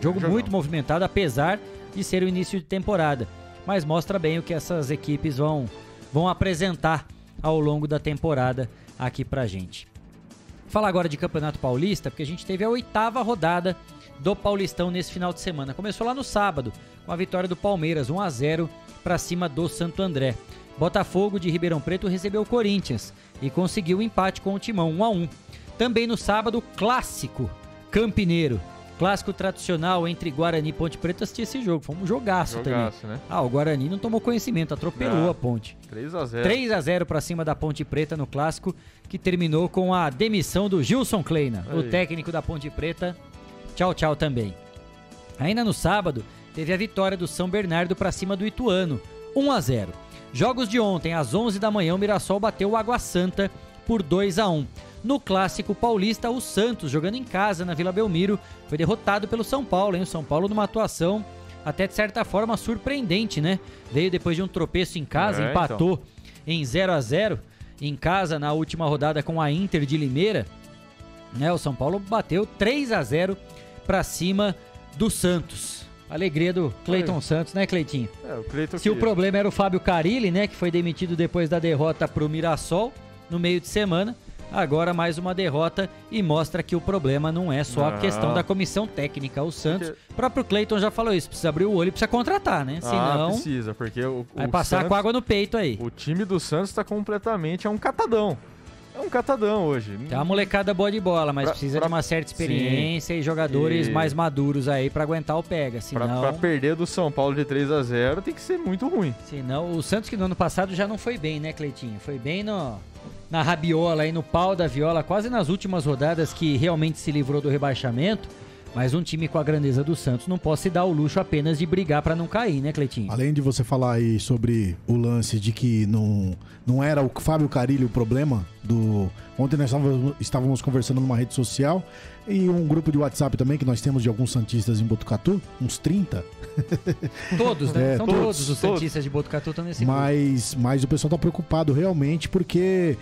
Speaker 1: Jogo
Speaker 12: Jogão.
Speaker 1: muito movimentado, apesar de ser o início de temporada. Mas mostra bem o que essas equipes vão, vão apresentar ao longo da temporada aqui pra gente. Falar agora de Campeonato Paulista, porque a gente teve a oitava rodada do Paulistão nesse final de semana. Começou lá no sábado, com a vitória do Palmeiras, 1 a 0 para cima do Santo André. Botafogo de Ribeirão Preto recebeu o Corinthians e conseguiu o empate com o Timão, 1 a 1. Também no sábado, clássico Campineiro. Clássico tradicional entre Guarani e Ponte Preta assisti esse jogo. Foi um jogaço,
Speaker 12: Jogaço,
Speaker 1: também.
Speaker 12: né?
Speaker 1: Ah, o Guarani não tomou conhecimento, atropelou
Speaker 12: Não.
Speaker 1: a Ponte.
Speaker 12: 3 a 0
Speaker 1: 3 a 0 para cima da Ponte Preta no clássico, que terminou com a demissão do Gilson Kleina, o
Speaker 12: Aí.
Speaker 1: técnico da Ponte Preta, Tchau, tchau também. Ainda no sábado, teve a vitória do São Bernardo para cima do Ituano, 1 a 0. Jogos de ontem, às 11 da manhã, o Mirassol bateu o Água Santa por 2 a 1. No clássico paulista, o Santos, jogando em casa na Vila Belmiro, foi derrotado pelo São Paulo, hein? O São Paulo numa atuação até de certa forma surpreendente, né? Veio depois de um tropeço em casa,
Speaker 12: É,
Speaker 1: empatou em 0 a 0 em casa na última rodada com a Inter de Limeira. Né? O São Paulo bateu 3 a 0 para cima do Santos. Alegria do Cleiton Santos, né, Cleitinho?
Speaker 12: É, o Cleiton
Speaker 1: Se o
Speaker 12: que-
Speaker 1: problema era o Fábio Carilli, né, que foi demitido depois da derrota pro Mirassol no meio de semana, agora mais uma derrota e mostra que o problema não é só a
Speaker 12: Não.
Speaker 1: questão da comissão técnica. O Santos, o próprio Cleiton já falou isso, precisa abrir o olho e precisa contratar, né?
Speaker 12: Ah,
Speaker 1: Senão
Speaker 12: precisa, porque o,
Speaker 1: vai
Speaker 12: o
Speaker 1: passar
Speaker 12: Santos-
Speaker 1: com água no peito aí.
Speaker 12: O time do Santos tá completamente. É um catadão. É um catadão hoje.
Speaker 1: Tem uma molecada boa de bola, mas
Speaker 12: Pra-
Speaker 1: precisa
Speaker 12: pra-
Speaker 1: de uma certa experiência e jogadores
Speaker 12: E-
Speaker 1: mais maduros aí pra aguentar o pega,
Speaker 12: Pra,
Speaker 1: senão...
Speaker 12: pra perder do São Paulo de 3 a 0 tem que ser muito ruim.
Speaker 1: Senão, o Santos que no ano passado já não foi bem, né, Cleitinho? Foi bem no, na rabiola aí, no pau da viola, quase nas últimas rodadas que realmente se livrou do rebaixamento. Mas um time com a grandeza do Santos não pode se dar o luxo apenas de brigar pra não cair, né, Cleitinho?
Speaker 9: Além de você falar aí sobre o lance de que não, não era o Fábio Carilli o problema do. Ontem nós estávamos, conversando numa rede social e um grupo de WhatsApp também que nós temos de alguns Santistas em Botucatu, uns 30.
Speaker 1: Todos, né?
Speaker 9: É,
Speaker 1: São
Speaker 9: todos,
Speaker 1: todos, os
Speaker 9: todos.
Speaker 1: Santistas de Botucatu estão nesse grupo.
Speaker 9: Mas, mas o pessoal tá preocupado realmente porque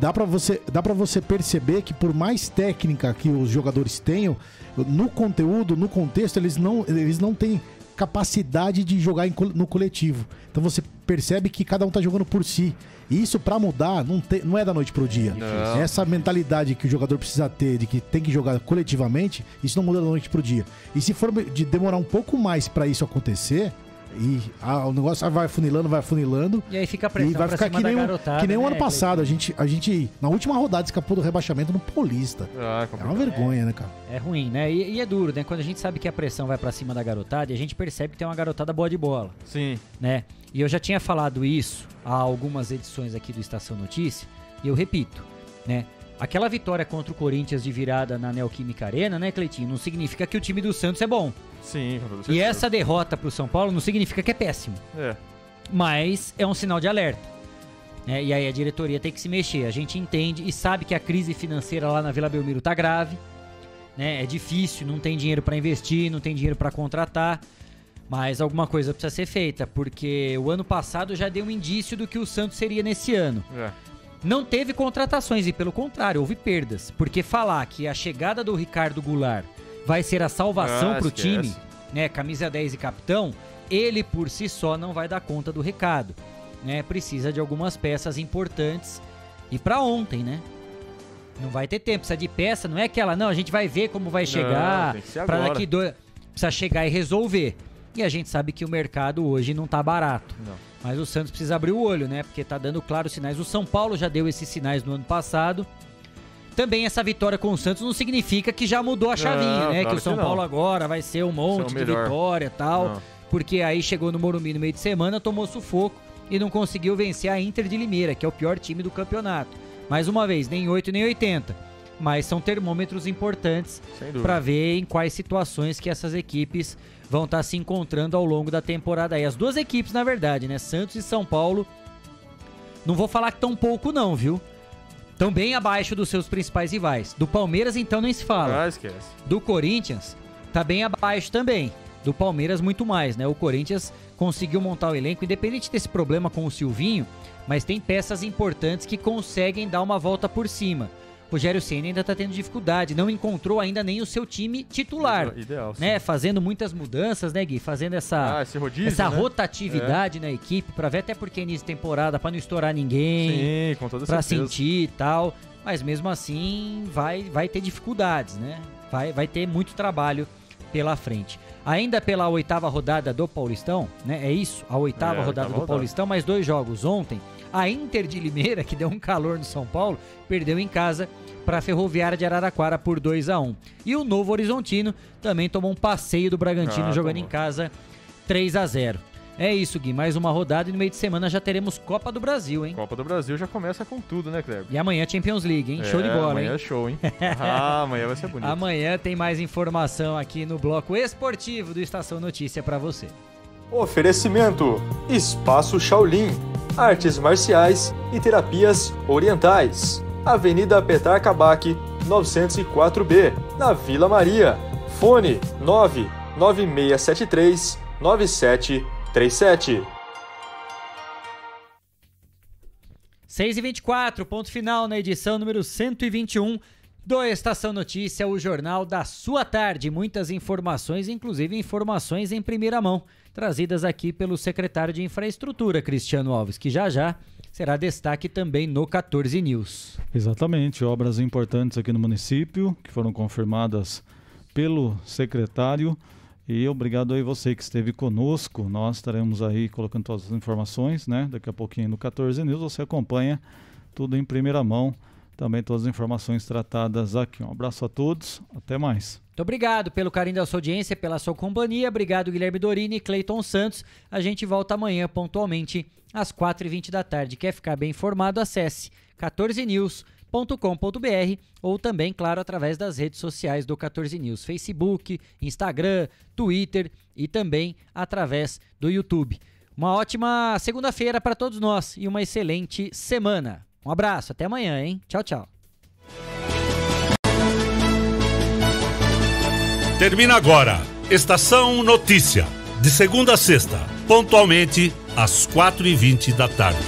Speaker 9: dá pra você dá para você perceber que por mais técnica que os jogadores tenham, no conteúdo, no contexto, eles não eles não têm capacidade de jogar no coletivo. Então você percebe que cada um tá jogando por si. E isso pra mudar não, te- não é da noite pro dia.
Speaker 12: Não.
Speaker 9: Essa mentalidade que o jogador precisa ter de que tem que jogar coletivamente, isso não muda da noite pro dia. E se for de demorar um pouco mais pra isso acontecer, e ah, o negócio vai funilando, vai funilando.
Speaker 1: E aí fica a pressão
Speaker 9: E vai
Speaker 1: pra
Speaker 9: ficar
Speaker 1: cima
Speaker 9: que
Speaker 1: da
Speaker 9: nem, o-
Speaker 1: garotada,
Speaker 9: que nem o
Speaker 1: né,
Speaker 9: ano passado. A gente, a gente, na última rodada, escapou do rebaixamento no Paulista.
Speaker 12: Ah,
Speaker 9: é uma vergonha, né, cara?
Speaker 1: É ruim, né? E, e é duro, né? Quando a gente sabe que a pressão vai pra cima da garotada, e a gente percebe que tem uma garotada boa de bola.
Speaker 12: Sim.
Speaker 1: Né? E eu já tinha falado isso há algumas edições aqui do Estação Notícia, e eu repito, né? Aquela vitória contra o Corinthians de virada na Neoquímica Arena, né, Cleitinho? Não significa que o time do Santos é bom.
Speaker 12: Sim, com
Speaker 1: E essa derrota pro São Paulo não significa que é péssimo.
Speaker 12: É.
Speaker 1: Mas é um sinal de alerta. né? E aí a diretoria tem que se mexer. A gente entende e sabe que a crise financeira lá na Vila Belmiro tá grave. Né? É difícil, não tem dinheiro para investir, não tem dinheiro para contratar. Mas alguma coisa precisa ser feita, porque o ano passado já deu um indício do que o Santos seria nesse ano.
Speaker 12: É.
Speaker 1: Não teve contratações e, pelo contrário, houve perdas. Porque falar que a chegada do Ricardo Goulart vai ser a salvação
Speaker 12: Ah,
Speaker 1: pro
Speaker 12: esquece.
Speaker 1: time, né? Camisa 10 e capitão, ele por si só não vai dar conta do recado. Né? Precisa de algumas peças importantes. E pra ontem, né? Não vai ter tempo, precisa de peça, não é aquela, não, a gente vai ver como vai
Speaker 12: Não,
Speaker 1: chegar.
Speaker 12: agora.
Speaker 1: daqui dois. Precisa chegar e resolver. E a gente sabe que o mercado hoje não tá barato.
Speaker 12: Não.
Speaker 1: Mas o Santos precisa abrir o olho, né? Porque tá dando claros sinais. O São Paulo já deu esses sinais no ano passado. Também essa vitória com o Santos não significa que já mudou a chavinha,
Speaker 12: Não,
Speaker 1: né? Que
Speaker 12: claro
Speaker 1: o São
Speaker 12: que.
Speaker 1: Paulo agora vai ser um monte de
Speaker 12: melhor.
Speaker 1: vitória e tal.
Speaker 12: Não.
Speaker 1: Porque aí chegou no Morumbi no meio de semana, tomou sufoco e não conseguiu vencer a Inter de Limeira, que é o pior time do campeonato. Mais uma vez, nem 8 nem 80. Mas são termômetros importantes para ver em quais situações que essas equipes vão estar se encontrando ao longo da temporada. E as duas equipes, na verdade, né? Santos e São Paulo. Não vou falar que tão pouco, não, viu? Estão bem abaixo dos seus principais rivais. Do Palmeiras, então, nem se fala.
Speaker 12: Ah, esquece.
Speaker 1: Do Corinthians, tá bem abaixo também. Do Palmeiras, muito mais, né? O Corinthians conseguiu montar o elenco, independente desse problema com o Silvinho, mas tem peças importantes que conseguem dar uma volta por cima. Rogério Senna ainda tá tendo dificuldade, não encontrou ainda nem o seu time titular.
Speaker 12: Ideal, sim.
Speaker 1: Né? Fazendo muitas mudanças, né, Gui? Fazendo essa,
Speaker 12: Ah, rodízio,
Speaker 1: essa
Speaker 12: né?
Speaker 1: rotatividade na equipe, pra ver até porque início de temporada, pra não estourar ninguém
Speaker 12: Sim,
Speaker 1: pra
Speaker 12: certeza.
Speaker 1: sentir e tal. Mas mesmo assim vai, vai ter dificuldades, né? Vai, vai ter muito trabalho pela frente. Ainda pela oitava rodada do Paulistão, né? É isso, a oitava
Speaker 12: É, a
Speaker 1: rodada
Speaker 12: oitava
Speaker 1: do
Speaker 12: rodada.
Speaker 1: Paulistão, mais dois jogos ontem. A Inter de Limeira, que deu um calor no São Paulo, perdeu em casa para a Ferroviária de Araraquara por 2 a 1 E o Novo Horizontino também tomou um passeio do Bragantino
Speaker 12: Ah,
Speaker 1: jogando
Speaker 12: tomou.
Speaker 1: em casa 3 a 0 É isso, Gui. Mais uma rodada e no meio de semana já teremos Copa do Brasil, hein?
Speaker 12: Copa do Brasil já começa com tudo, né, Kleber?
Speaker 1: E amanhã Champions League, hein?
Speaker 12: É,
Speaker 1: show de bola,
Speaker 12: amanhã
Speaker 1: hein?
Speaker 12: é show, hein? ah, amanhã vai ser bonito.
Speaker 1: Amanhã tem mais informação aqui no bloco esportivo do Estação Notícia para você.
Speaker 13: Oferecimento: Espaço Shaolin, Artes Marciais e Terapias Orientais. Avenida Petar Kabak, 904B, na Vila Maria. Fone 99673 9737.
Speaker 1: 6 e 24 ponto final na edição número 121 do Estação Notícia, o jornal da sua tarde. Muitas informações, inclusive informações em primeira mão, trazidas aqui pelo secretário de Infraestrutura, Cristiano Alves, que já já será destaque também no 14 News.
Speaker 3: Exatamente, obras importantes aqui no município, que foram confirmadas pelo secretário. E obrigado aí você que esteve conosco. Nós estaremos aí colocando todas as informações, né? Daqui a pouquinho no 14 News você acompanha tudo em primeira mão. Também todas as informações tratadas aqui. Um abraço a todos, até mais.
Speaker 1: Muito obrigado pelo carinho da sua audiência, pela sua companhia. Obrigado, Guilherme Dorini e Cleiton Santos. A gente volta amanhã pontualmente às 4h20 da tarde. Quer ficar bem informado? Acesse 14news.com.br ou também, claro, através das redes sociais do 14 News, Facebook, Instagram, Twitter e também através do YouTube. Uma ótima segunda-feira para todos nós e uma excelente semana. Um abraço, até amanhã, hein? Tchau, tchau.
Speaker 4: Termina agora. Estação Notícia. De segunda a sexta, pontualmente às 4h20 da tarde.